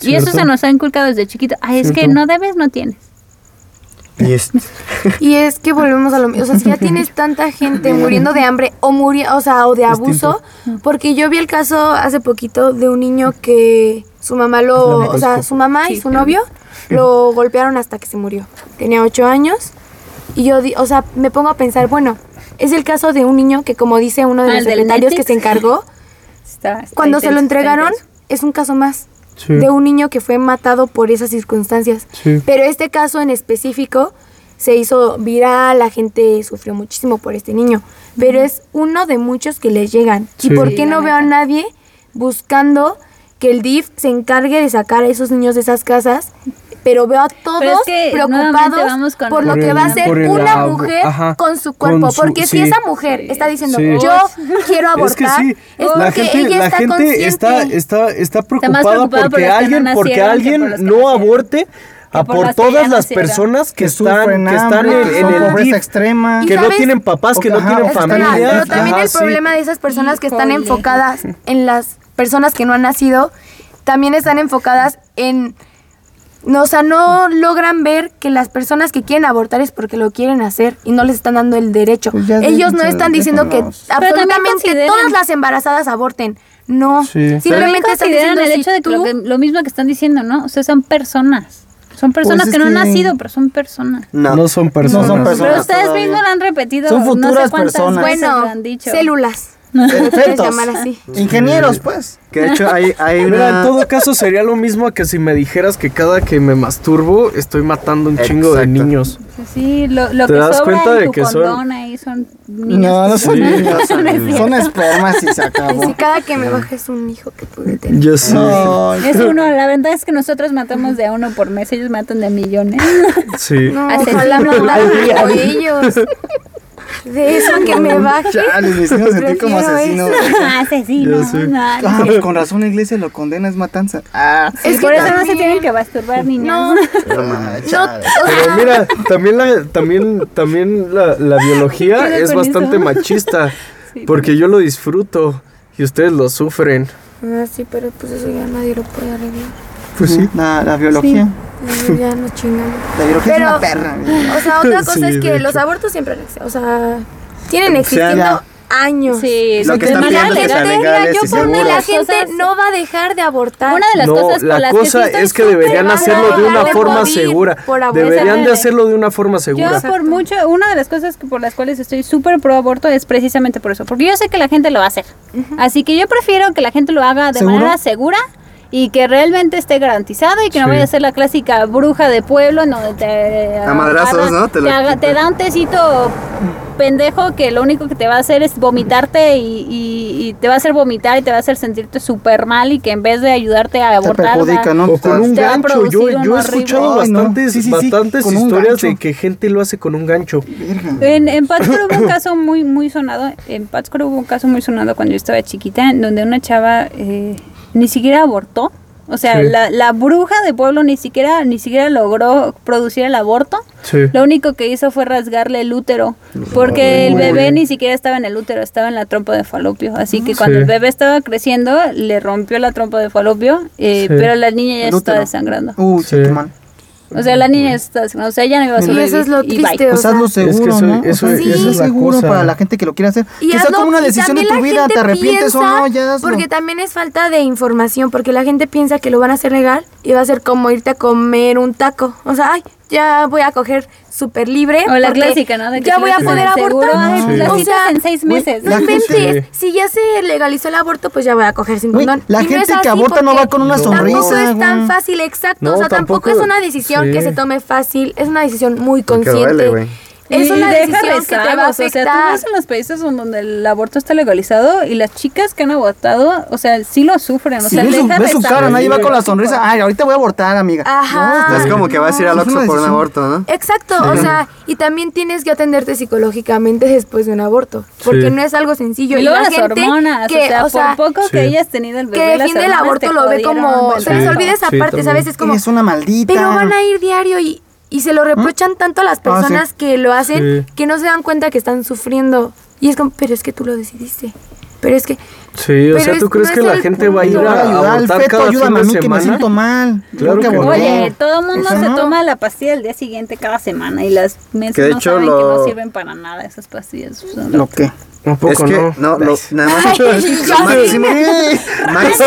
S3: Y eso se nos ha inculcado desde chiquito. Ay, es que no debes, no tienes.
S4: Y es,
S5: Y es que volvemos a lo mismo. O sea, si ya tienes tanta gente muriendo de hambre o muri o sea, o de abuso, porque yo vi el caso hace poquito de un niño que su mamá lo, o sea, su mamá y su novio lo golpearon hasta que se murió. Tenía ocho años. Y yo, di- o sea, me pongo a pensar, bueno, es el caso de un niño que como dice uno de
S3: Ah,
S5: los
S3: ¿el del
S5: secretarios que se encargó, [LAUGHS]
S3: Está- está
S5: Cuando se lo entregaron, es un caso más
S2: Sí.
S5: de un niño que fue matado por esas circunstancias.
S2: Sí.
S5: Pero este caso en específico se hizo viral, la gente sufrió muchísimo por este niño. Pero es uno de muchos que les llegan.
S2: Sí.
S5: ¿Y por qué no veo a nadie buscando que el DIF se encargue de sacar a esos niños de esas casas? Pero veo a todos
S3: es que
S5: preocupados
S3: vamos con-
S5: por lo que
S2: el-
S5: va a
S2: el
S5: una mujer
S2: ajá,
S5: con su
S2: con
S5: cuerpo.
S2: su-
S5: porque si esa mujer está diciendo,
S2: Sí.
S5: yo quiero
S2: Es que
S5: abortar,
S2: sí,
S5: es
S2: la
S5: porque
S2: gente,
S5: ella
S2: la
S5: está
S2: gente
S5: consciente.
S2: está, está, está
S3: más
S2: preocupada
S3: preocupada por
S2: porque
S3: que no
S2: alguien, porque alguien no
S3: nacieron.
S2: aborte a
S3: por
S2: todas las personas que,
S1: que
S2: están,
S1: sufren
S2: que están
S1: hambre,
S2: en, el DIF,
S1: extrema.
S2: Que no tienen papás, que no tienen familia.
S5: Pero también
S2: Ajá,
S5: el
S2: sí.
S5: problema de esas personas que están
S3: Híjole.
S5: enfocadas en las personas que no han nacido, también están enfocadas en... No, o sea, no logran ver que las personas que quieren abortar es porque lo quieren hacer y no les están dando el derecho.
S1: Pues
S5: Ellos no están diciendo que absolutamente todas las embarazadas aborten. No,
S2: Sí.
S5: Simplemente están
S3: consideran
S5: diciendo
S3: el hecho de que lo, que- lo mismo que están diciendo, ¿no? O sea, son personas. Son personas
S1: Pues es
S3: que no han nacido, pero son personas.
S2: No son personas.
S1: No son personas.
S3: Pero ustedes mismos lo han repetido.
S1: Son
S3: no
S1: futuras
S3: sé cuántas
S1: personas.
S3: veces
S5: Bueno,
S3: lo han dicho.
S5: células. Llamar así.
S1: Ingenieros, pues.
S4: Que de hecho hay, hay [LAUGHS]
S2: Mira, en todo [LAUGHS] caso sería lo mismo que si me dijeras que cada que me masturbo estoy matando un chingo de niños.
S3: Sí, lo, lo
S2: ¿Te
S3: que
S2: das
S3: sobra
S2: cuenta
S3: en
S2: de
S3: tu
S2: que son-
S3: ahí son niños.
S1: No, no son
S2: Sí.
S1: niños.
S3: No.
S1: Son [LAUGHS] espermas y se
S5: Y
S1: acabó.
S5: si cada que me bajes un hijo que pude tener.
S2: Yo sí.
S1: No,
S3: Es uno, la verdad es que nosotros matamos de a uno por mes, ellos matan de millones.
S2: Sí.
S5: No, ojalá como ellos. De eso que me baje.
S1: Chale, me sentir como asesino. [LAUGHS]
S3: Asesino.
S2: Ya sé.
S3: no,
S1: Ah, pues con razón la iglesia lo condena, es matanza. Ah,
S3: Sí,
S5: Es que
S3: por eso no se
S5: también-
S3: tienen que masturbar niños.
S5: No, [LAUGHS]
S1: chale.
S2: Pero mira, también la, también, también la, la biología es bastante
S3: eso.
S2: machista. [LAUGHS] Porque yo lo disfruto y ustedes lo sufren.
S5: Ah, sí, pero pues eso ya nadie lo puede arreglar.
S1: Pues sí. La, la biología.
S5: Ya- Ya nos chingamos.
S1: La biología
S5: Pero-
S1: es una perra.
S5: O sea, otra [LAUGHS] cosa
S2: Sí,
S5: es que los abortos siempre han existido. O sea, tienen existiendo
S1: ya.
S5: años.
S3: Sí,
S4: Lo
S3: sí,
S4: que están pidiendo es que sean legales y
S5: por mí
S4: seguros.
S5: la gente no va a dejar de abortar.
S3: Una de las
S2: no,
S3: cosas por
S2: la
S3: las
S2: cosa
S3: que
S2: es que deberían hacerlo de una forma segura. Deberían de hacerlo de una forma segura.
S3: Yo por mucho, una de las cosas que por las cuales estoy súper pro aborto es precisamente por eso, porque yo sé que la gente lo va a hacer. Así que yo prefiero que la gente lo haga de
S1: ¿Seguro?
S3: manera segura y que realmente esté garantizado y que no
S2: Sí.
S3: vaya a ser la clásica bruja de pueblo en donde te
S4: A madrazos, ¿no? Te
S3: Te, haga- te da un tecito pendejo que lo único que te va a hacer es vomitarte y, y- y te va a hacer vomitar y te va a hacer sentirte súper mal y que en vez de ayudarte a
S1: Te
S3: abortar
S1: perjudica, ¿no?
S2: O con un
S3: Te
S2: gancho. Yo, yo he
S3: horrible.
S2: escuchado
S1: no.
S2: bastantes,
S1: Sí, sí, sí,
S2: bastantes historias de que gente lo hace con un gancho.
S3: En, en Pátzcuaro hubo un [LAUGHS] caso muy, muy sonado. En Pátzcuaro hubo un caso muy sonado cuando yo estaba chiquita, en donde una chava eh, ni siquiera abortó. O sea,
S2: Sí.
S3: la, la bruja de pueblo ni siquiera, ni siquiera logró producir el aborto.
S2: Sí.
S3: Lo único que hizo fue rasgarle el útero, porque el bebé ni siquiera estaba en el útero, estaba en la trompa de falopio. Así que cuando
S2: Sí.
S3: el bebé estaba creciendo, le rompió la trompa de falopio, eh,
S2: Sí.
S3: pero la niña ya estaba desangrando.
S1: Uy, sí,
S2: Sí.
S1: qué mal.
S3: O sea, la niña ya desangrando. O sea, ella no iba a
S5: Y
S3: sobrevivir.
S5: eso es lo
S3: y
S5: triste.
S1: Pues hazlo
S2: que
S1: seguro,
S2: eso-
S1: ¿no?
S2: Eso- es
S1: seguro para la gente que lo quiere hacer.
S5: Y
S1: que sea como una
S5: y
S1: decisión de tu vida, te arrepientes o no, ya hazlo.
S5: Porque también es falta de información, porque la gente piensa que lo van a hacer legal y va a ser como irte a comer un taco. O sea, ay, ya voy a coger súper libre.
S3: O la clásica, ¿no? De que
S5: ya voy a poder abortar.
S3: ay,
S2: Sí.
S3: las
S5: O sea,
S3: en seis meses.
S5: No
S1: La
S5: inventes. Si ya se legalizó el aborto, pues ya voy a coger sin condón.
S1: la
S5: Y
S1: gente que aborta no va con una sonrisa.
S5: Tampoco es tan fácil, exacto.
S2: No,
S5: o sea, tampoco,
S2: tampoco-
S5: es una decisión
S2: sí.
S5: que se tome fácil. Es una decisión muy consciente.
S4: duele, güey.
S5: Es
S3: Y
S5: una
S3: deja
S5: decisión que te va a
S3: O sea, tú ves en los países donde el aborto está legalizado y las chicas que han abortado, o sea, sí lo sufren. O
S1: Sí,
S3: sea,
S1: ve su,
S3: deja
S1: ve su
S3: rezagos.
S1: cara, nadie va con la sonrisa. Ay, ahorita voy a abortar, amiga.
S5: Ajá.
S1: No,
S4: Es como que vas a ir al Oxxo por un aborto, ¿no?
S5: Exacto, o sea, y también tienes que atenderte psicológicamente después de un aborto, porque
S2: Sí.
S5: no es algo sencillo.
S3: Y luego
S5: la
S3: las
S5: gente
S3: hormonas,
S5: que,
S3: o sea, por poco
S2: Sí.
S3: que hayas tenido el bebé,
S5: que defiende el aborto lo ve como, se les olvida esa parte. ¿sabes? Es como,
S1: Es una maldita.
S5: pero van a ir diario y, y se lo reprochan tanto a las
S1: Ah,
S5: personas
S1: sí.
S5: que lo hacen
S2: Sí.
S5: que no se dan cuenta que están sufriendo. Y es como, pero es que tú lo decidiste. Pero es que,
S2: Sí, o
S5: Pero
S2: sea, ¿tú
S5: es-
S2: crees
S5: no
S2: que la gente va a ir
S5: punto.
S1: A
S2: a
S1: ayudar al
S2: abortar
S1: feto,
S2: cada fin
S1: ayúdame a mí que me
S2: semana?
S1: siento mal.
S2: Claro
S1: Creo
S2: que no.
S3: Oye, todo el mundo
S1: Eso
S3: se
S1: no.
S3: toma la pastilla el día siguiente cada semana y las mesas
S4: Que de
S3: no
S4: hecho
S3: saben que no
S4: lo-
S3: sirven para nada esas pastillas.
S1: ¿Lo qué?
S2: ¿A poco
S4: Es que,
S2: no?
S4: no, lo, nada más. [LAUGHS]
S5: Ay,
S4: máximo, máximo,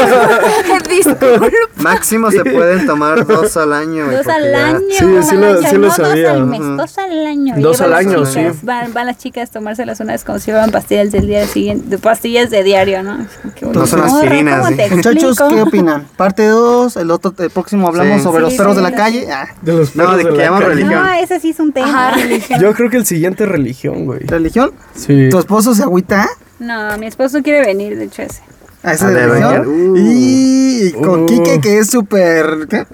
S4: [LAUGHS] máximo se pueden tomar dos al año.
S3: Dos al año.
S2: Sí, sí lo- sí lo
S3: no,
S2: sabía.
S3: Dos al mes, dos al año.
S2: Dos
S3: Llevan
S2: al
S3: las
S2: año,
S3: chicas,
S2: sí.
S3: Van, van las chicas a tomárselas unas como si fueran pastillas del día siguiente, pastillas de diario, ¿no? Qué
S4: No son aspirinas,
S3: ¿Cómo te
S4: sí.
S1: Muchachos? ¿qué opinan? Parte 2, el otro el próximo hablamos
S4: Sí.
S1: sobre los perros
S3: sí,
S1: de la calle. Ah,
S2: De los
S4: No,
S2: perros
S4: de que
S2: la
S4: llaman
S2: calle.
S4: religión.
S3: No, ese sí es un tema.
S2: Yo creo que el siguiente es religión, güey.
S1: ¿Religión?
S2: Sí.
S1: ¿Tu esposo se agüita?
S3: No, mi esposo quiere venir, de hecho, ese.
S1: A ese
S4: Ah,
S1: de
S4: de
S1: religión.
S4: Uh.
S1: Y con
S2: Uh.
S1: Quique, que es súper. ¿qué?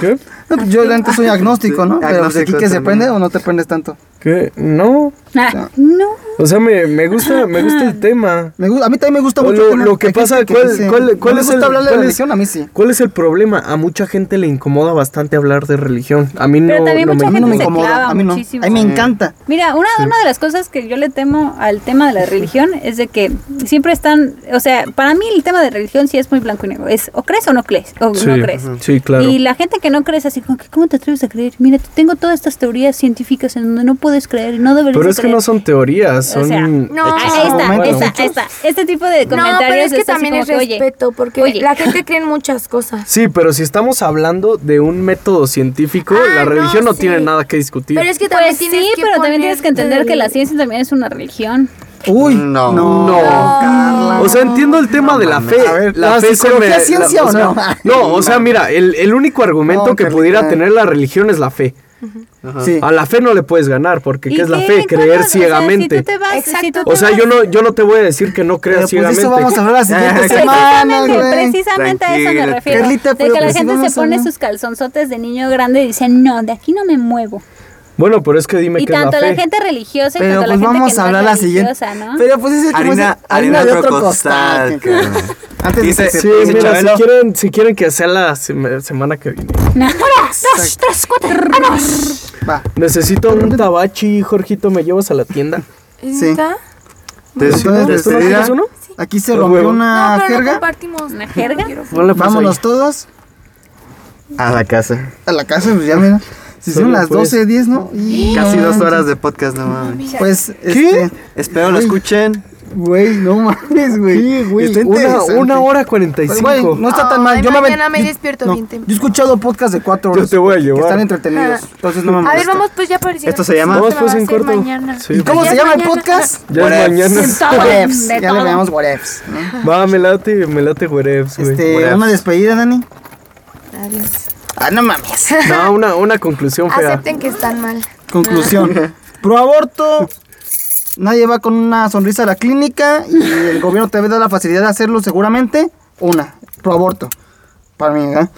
S2: ¿Qué?
S1: No, pues yo antes soy [LAUGHS] agnóstico, ¿no? Pero pues, ¿de
S4: agnóstico
S1: Quique se prende o no te prendes tanto?
S2: ¿Qué? No.
S3: Ah, no.
S2: O sea, me, me gusta, me gusta el tema.
S1: Me a mí también me gusta
S2: O
S1: mucho.
S2: lo-
S1: el tema.
S2: lo que pasa, ¿cuál-
S1: dice,
S2: cuál- cuál
S1: ¿no
S2: es el-
S1: hablar de
S2: cuál es-
S1: religión? A mí sí.
S2: ¿Cuál es el problema? A mucha gente le incomoda bastante hablar de religión. A mí no,
S3: Pero también
S2: no
S3: mucha
S1: no me
S3: gente se
S1: incomoda.
S3: clava
S1: A mí no.
S3: muchísimo.
S1: A mí me encanta.
S3: Mira, una, una de las cosas que yo le temo al tema de la religión es de que siempre están, o sea, para mí el tema de religión sí es muy blanco y negro, es o crees o no crees, o
S2: Sí,
S3: no crees.
S2: sí, claro.
S3: Y la gente que no crees así como que, ¿cómo te atreves a creer? Mira, tengo todas estas teorías científicas en donde no puedes creer y no deberías
S2: Pero es que
S3: creer.
S2: no son teorías, son
S3: O sea,
S5: no,
S3: Ah, ahí está, está, ahí está. Este tipo de
S5: No,
S3: comentarios
S5: pero es que
S3: así
S5: también es
S3: que, oye,
S5: respeto, porque
S3: oye.
S5: la gente cree en muchas cosas.
S2: Sí, pero si estamos hablando de un método científico,
S5: Ah,
S2: la
S5: no,
S2: religión no,
S5: sí.
S2: tiene nada que discutir.
S5: Pero es que también
S3: Pues
S5: tienes
S3: sí,
S5: que
S3: pero también tienes que entender que la ciencia también es una religión.
S1: Uy,
S4: No.
S1: no.
S2: No.
S1: Carla.
S2: O sea, entiendo el tema de la fe.
S1: A ver,
S2: la
S1: ¿la
S2: fe se me-
S1: ciencia
S2: la-
S1: o
S2: sea,
S1: no? [LAUGHS]
S2: No, o sea, mira, el, el único argumento
S1: No,
S2: que pudiera tener la religión es la fe.
S1: Sí.
S2: A la fe no le puedes ganar, porque ¿qué
S3: ¿Y
S2: es la fe? Creer ciegamente. O sea, yo no, yo no te voy a decir que no
S1: Pero
S2: creas
S1: pues de
S2: ciegamente.
S1: eso vamos a hablar la siguiente [LAUGHS] semana,
S3: Precisamente, a eso me refiero.
S1: Carlita,
S3: de que la
S1: pues
S3: gente se pone sus calzonzotes de niño grande y dice, no, de aquí no me muevo.
S2: Bueno, pero es que dime
S3: Y
S2: qué es la
S3: tanto la,
S2: fe.
S3: gente religiosa y
S1: Pero
S3: tanto la
S1: pues
S3: gente
S1: vamos
S3: que
S1: a
S3: no
S1: hablar
S3: es
S1: la siguiente.
S3: religiosa, ¿no?
S1: Pero pues es como
S4: Harina-
S1: harina
S4: harina
S1: de
S4: de
S1: otro costal. Antes de
S4: Dice-
S1: que se
S2: Sí,
S4: Dice
S2: mira, si quieren, si quieren que sea la sema- semana que viene.
S1: va.
S2: Necesito un tabachi, Jorgito, ¿me llevas a la tienda?
S5: ¿Está?
S4: Des-
S1: Entonces,
S2: ¿Tú no
S4: despedida.
S2: quieres uno?
S1: Aquí se rompió una
S5: no, pero no
S1: jerga.
S5: compartimos.
S3: ¿Una jerga?
S2: Pues
S1: Vámonos
S2: ahí.
S1: todos
S4: A la casa.
S1: a la casa, pues ya mira. Si son las
S2: pues.
S1: 12, 10, ¿no? Y-
S4: Casi dos horas de podcast, no mames.
S1: Pues, este,
S4: Espero lo escuchen.
S1: güey, no mames, güey.
S2: Sí, una, una hora
S1: Pues, güey,
S2: 45.
S1: no está tan mal. Yo me,
S5: mañana me
S1: yo-
S5: despierto
S1: no,
S5: bien temprano.
S1: Yo he escuchado podcast de cuatro
S2: Yo
S1: horas.
S2: te voy a
S1: que
S2: llevar.
S1: están entretenidos. Entonces no me
S5: A ver,
S1: molesta.
S5: vamos pues ya por el
S4: Esto se llama-
S2: Vamos pues en corto.
S5: mañana.
S2: Sí.
S1: ¿Y cómo se llama el
S5: mañana.
S1: podcast?
S2: Ya
S4: What
S2: es
S4: ifs.
S2: mañana.
S3: Todo,
S1: What ifs.
S3: de
S1: Ya le llamamos what ifs. ¿no?
S2: Va, me late, me late, güereps, güey.
S1: Este,
S4: What
S1: una despedida, Dani.
S5: Adiós.
S1: Ah, no mames.
S2: No, [LAUGHS] una, una conclusión fea.
S5: Acepten que están mal.
S1: Conclusión. [LAUGHS] Pro aborto. Nadie va con una sonrisa a la clínica y el gobierno te da la facilidad de hacerlo seguramente. Una, pro aborto. Para mí, ¿eh?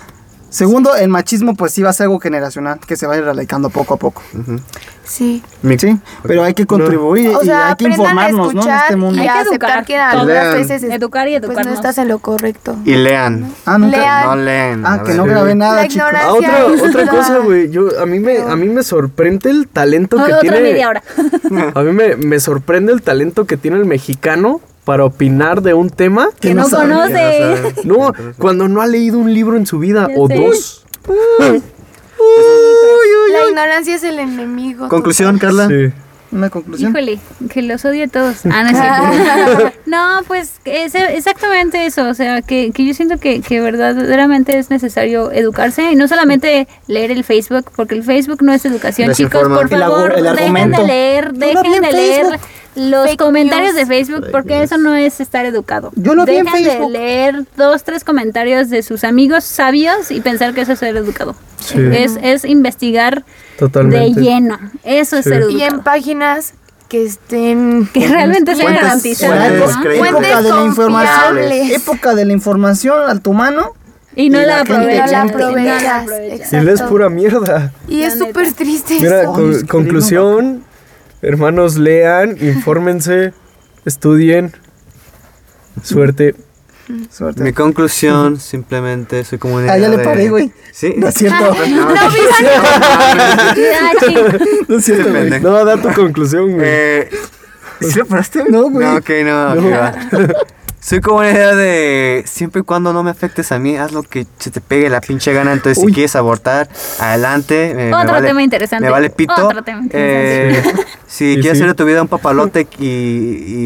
S1: Segundo, el machismo pues sí va a ser algo generacional que se va a ir erradicando poco a poco.
S5: Sí.
S1: Sí, pero hay que contribuir y
S5: sea,
S1: hay que informarnos, ¿no? En este mundo.
S5: y
S3: Hay que
S5: aceptar
S3: educar.
S5: que algunas veces es-
S3: Educar y
S5: pues no estás en lo correcto.
S4: Y lean.
S1: Ah, nunca.
S5: Lean.
S4: No leen.
S1: Ah,
S4: a
S1: que no grabé nada, chicos.
S2: Ah, otra, [LAUGHS] cosa, güey. Yo, a mí me, a mí me sorprende el talento que
S3: Otra
S2: tiene.
S3: media hora. [LAUGHS]
S2: A mí me, me sorprende el talento que tiene el mexicano para opinar de un tema.
S3: Que no
S1: sabe,
S3: conoce. [LAUGHS]
S2: No, cuando no ha leído un libro en su vida
S3: Ya
S2: o
S3: sé.
S2: dos. [LAUGHS]
S5: La ignorancia es el enemigo.
S4: Conclusión, Carla.
S2: Sí.
S1: Una conclusión.
S3: Híjole, que los odie a todos. Ah, no es [LAUGHS] cierto. [LAUGHS] No, pues es exactamente eso. O sea, que, que yo siento que, que verdaderamente es necesario educarse y no solamente leer el Facebook, porque el Facebook no es educación. Chicos, por
S1: El
S3: favor,
S1: el
S3: dejen de leer,
S1: vi
S3: dejen
S1: en
S3: de leer
S1: Facebook.
S3: los
S5: Fake
S3: comentarios
S5: news.
S3: de Facebook, porque eso no es estar educado.
S1: Yo lo vi en
S3: Dejen
S1: Facebook.
S3: de leer dos, tres comentarios de sus amigos sabios y pensar que eso es ser educado.
S2: Sí.
S3: Es, es investigar
S2: Totalmente.
S3: de lleno. Eso es
S2: Sí.
S3: ser
S5: Y en páginas que estén...
S3: que realmente sea
S4: Fuentes-
S3: garantizado.
S4: fuentes
S3: ¿no?
S4: creíbles.
S1: Época de la información. Época de la información al tu mano.
S3: Y no
S1: Y
S3: la
S5: no la
S3: y no la
S5: aprovechas.
S2: Y lees pura mierda.
S5: Y es súper triste
S2: Mira,
S5: eso.
S2: con- conclusión. Hermanos, lean, infórmense, estudien. Suerte.
S1: Suerte.
S4: Mi conclusión, simplemente soy como una
S1: Ah, ya le paré, güey.
S4: Sí.
S1: No es cierto.
S4: No,
S3: Ah, ching.
S1: No es cierto, güey.
S4: pendejo.
S2: No, da tu [LAUGHS] conclusión, güey.
S4: Eh, ¿Sí lo paraste?
S1: No, güey.
S4: No, ok, no. ok, va. Soy como una idea de siempre y cuando no me afectes a mí, haz lo que se te pegue la pinche gana. Entonces,
S1: Uy.
S4: si quieres abortar, adelante. eh, me
S3: Otro
S4: vale-
S3: tema interesante.
S4: Me vale pito.
S3: Otro tema
S4: Eh,
S3: interesante. [LAUGHS]
S4: si
S2: Y
S4: quieres
S2: sí.
S4: hacer de tu vida un papalote y,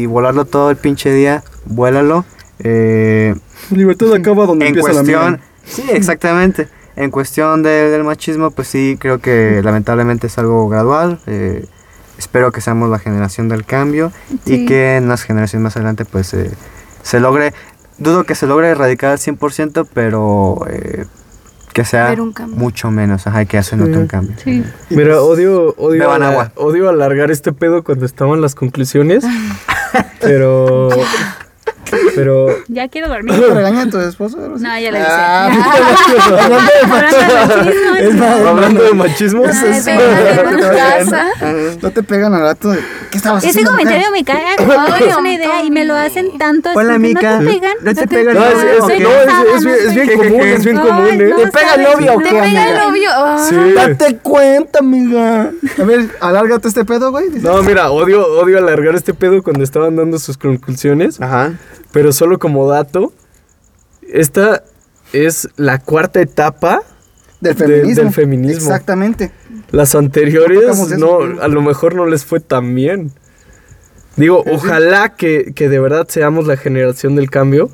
S4: y volarlo todo el pinche día, vuélalo. Eh,
S1: Libertad [LAUGHS] acaba donde
S4: en
S1: empieza la
S4: cuestión.
S1: mía.
S4: Sí, exactamente. En cuestión de- del machismo, pues sí, creo que lamentablemente es algo gradual. eh, espero que seamos la generación del cambio y
S3: Sí.
S4: que en las generaciones más adelante, pues eh, se logre. Dudo que se logre erradicar al 100%, pero eh, que sea mucho menos. Ajá, que se note un cambio.
S3: Sí.
S2: Mira, odio, odio,
S4: agua.
S2: odio alargar este pedo cuando estaban las conclusiones. [LAUGHS] pero. Pero.
S3: Ya quiero dormir.
S1: ¿Te regaña tu esposo?
S3: No, ya le dije.
S1: Ah, [LAUGHS] [LAUGHS]
S3: Hablando de machismo,
S1: no te. No pegan al rato de. ¿Qué estabas
S3: Ese
S1: haciendo?
S3: comentario
S1: mujer?
S3: me caga. [COUGHS] Es una idea y me lo hacen tanto.
S4: Hola, mica.
S3: No te pegan.
S4: No te pegan,
S2: No, es, no, bien- es bien común, es bien común, ¿eh?
S3: no
S1: ¿Te pega el novio o
S3: no
S1: qué,
S5: Te pega el novio. Ah.
S2: Sí.
S1: Date cuenta, amiga. A ver, alárgate este pedo, güey.
S2: No, mira, odio, odio alargar este pedo cuando estaban dando sus conclusiones.
S4: Ajá.
S2: Pero solo como dato, esta es la cuarta etapa.
S1: Del
S2: de-
S1: feminismo.
S2: del feminismo.
S1: Exactamente.
S2: Las anteriores,
S1: eso,
S2: no, a lo mejor no les fue tan bien. Digo, ojalá que, que de verdad seamos la generación del cambio.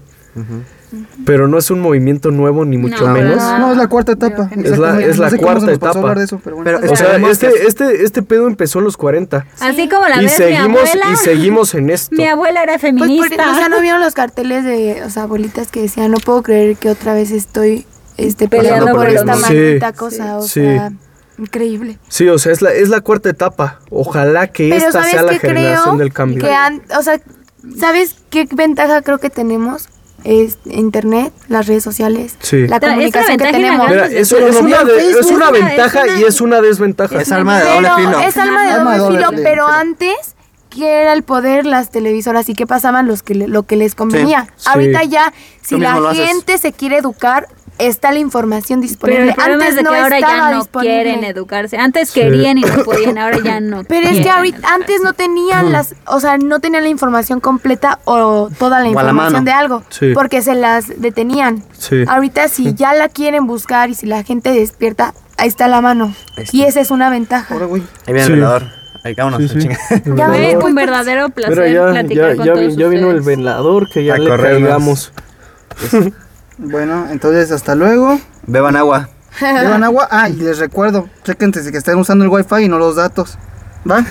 S2: Pero no es un movimiento nuevo, ni mucho
S3: No,
S2: menos.
S3: no.
S1: No, es la cuarta etapa.
S3: Es
S2: la- es la
S1: No sé
S2: cuarta etapa.
S1: de eso, pero bueno.
S4: Pero
S2: O sea, este, este, este pedo empezó en los 40.
S3: Así como la
S2: Y
S3: ves mi
S2: seguimos,
S3: abuela.
S2: y seguimos en esto.
S3: Mi abuela era
S5: Pues
S3: feminista.
S5: por, o sea, no vieron los carteles de, o sea, abuelitas que decían, no puedo creer que otra vez estoy este, peleando por,
S3: por
S5: esta maldita
S2: Sí,
S5: cosa, o
S2: sí.
S5: sea, increíble.
S2: Sí, o sea, es la, es la cuarta etapa. Ojalá que
S5: Pero
S2: esta
S5: ¿sabes
S2: sea la generación
S5: creo?
S2: del cambio.
S5: Que an- o sea, ¿sabes qué ventaja creo que tenemos? Es internet, las redes sociales,
S2: Sí.
S5: la comunicación que tenemos.
S2: Mira, es una,
S1: vean
S2: de- es
S1: Facebook.
S2: una
S3: Es una-
S2: ventaja
S3: es una-
S2: y es una desventaja.
S4: Es arma de doble
S5: Pero
S4: filo.
S5: es alma de doble
S1: doble
S5: filo, pero antes que era el poder las televisoras y qué pasaban los que le- lo que les convenía.
S2: Sí.
S5: Ahorita ya si la
S4: haces.
S5: gente se quiere educar está la información
S3: Pero
S5: disponible.
S3: el problema
S5: antes
S3: es de que
S5: no
S3: ahora ya no
S5: disponible.
S3: quieren educarse. Antes querían y no podían, ahora ya no. [LAUGHS]
S5: Pero es que ahorita,
S3: educarse.
S5: antes no tenían las, o sea, no tenían la información completa o toda la
S4: O a la
S5: información de algo,
S2: Sí.
S5: porque se las detenían.
S2: Sí.
S5: Ahorita si ya la quieren buscar y si la gente despierta, ahí está la mano.
S4: Está.
S5: Y esa es una ventaja.
S1: Ahora, güey.
S4: Ahí viene
S2: Sí.
S4: el velador. Ahí, vámonos.
S2: Sí, sí.
S4: chinga. [LAUGHS]
S5: Ya ves,
S3: un verdadero placer
S2: ya,
S3: platicar
S2: ya,
S3: con
S2: ya,
S3: todos
S2: vi- ya vino el velador que ya
S4: A
S2: le
S4: corrernos. [LAUGHS]
S1: Bueno, entonces hasta luego.
S4: Beban agua.
S1: Beban agua. [LAUGHS] Ah, y les recuerdo, chequense que estén usando el wifi y no los datos. ¿Va?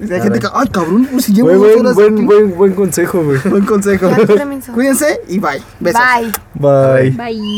S1: Y [LAUGHS] hay gente que, ay cabrón, pues si llevo
S2: Buen,
S1: dos
S2: buen,
S1: horas
S2: buen,
S1: aquí".
S2: buen, buen consejo, güey.
S1: Buen consejo. Cuídense y bye. Besos.
S5: Bye.
S2: Bye.
S3: Bye.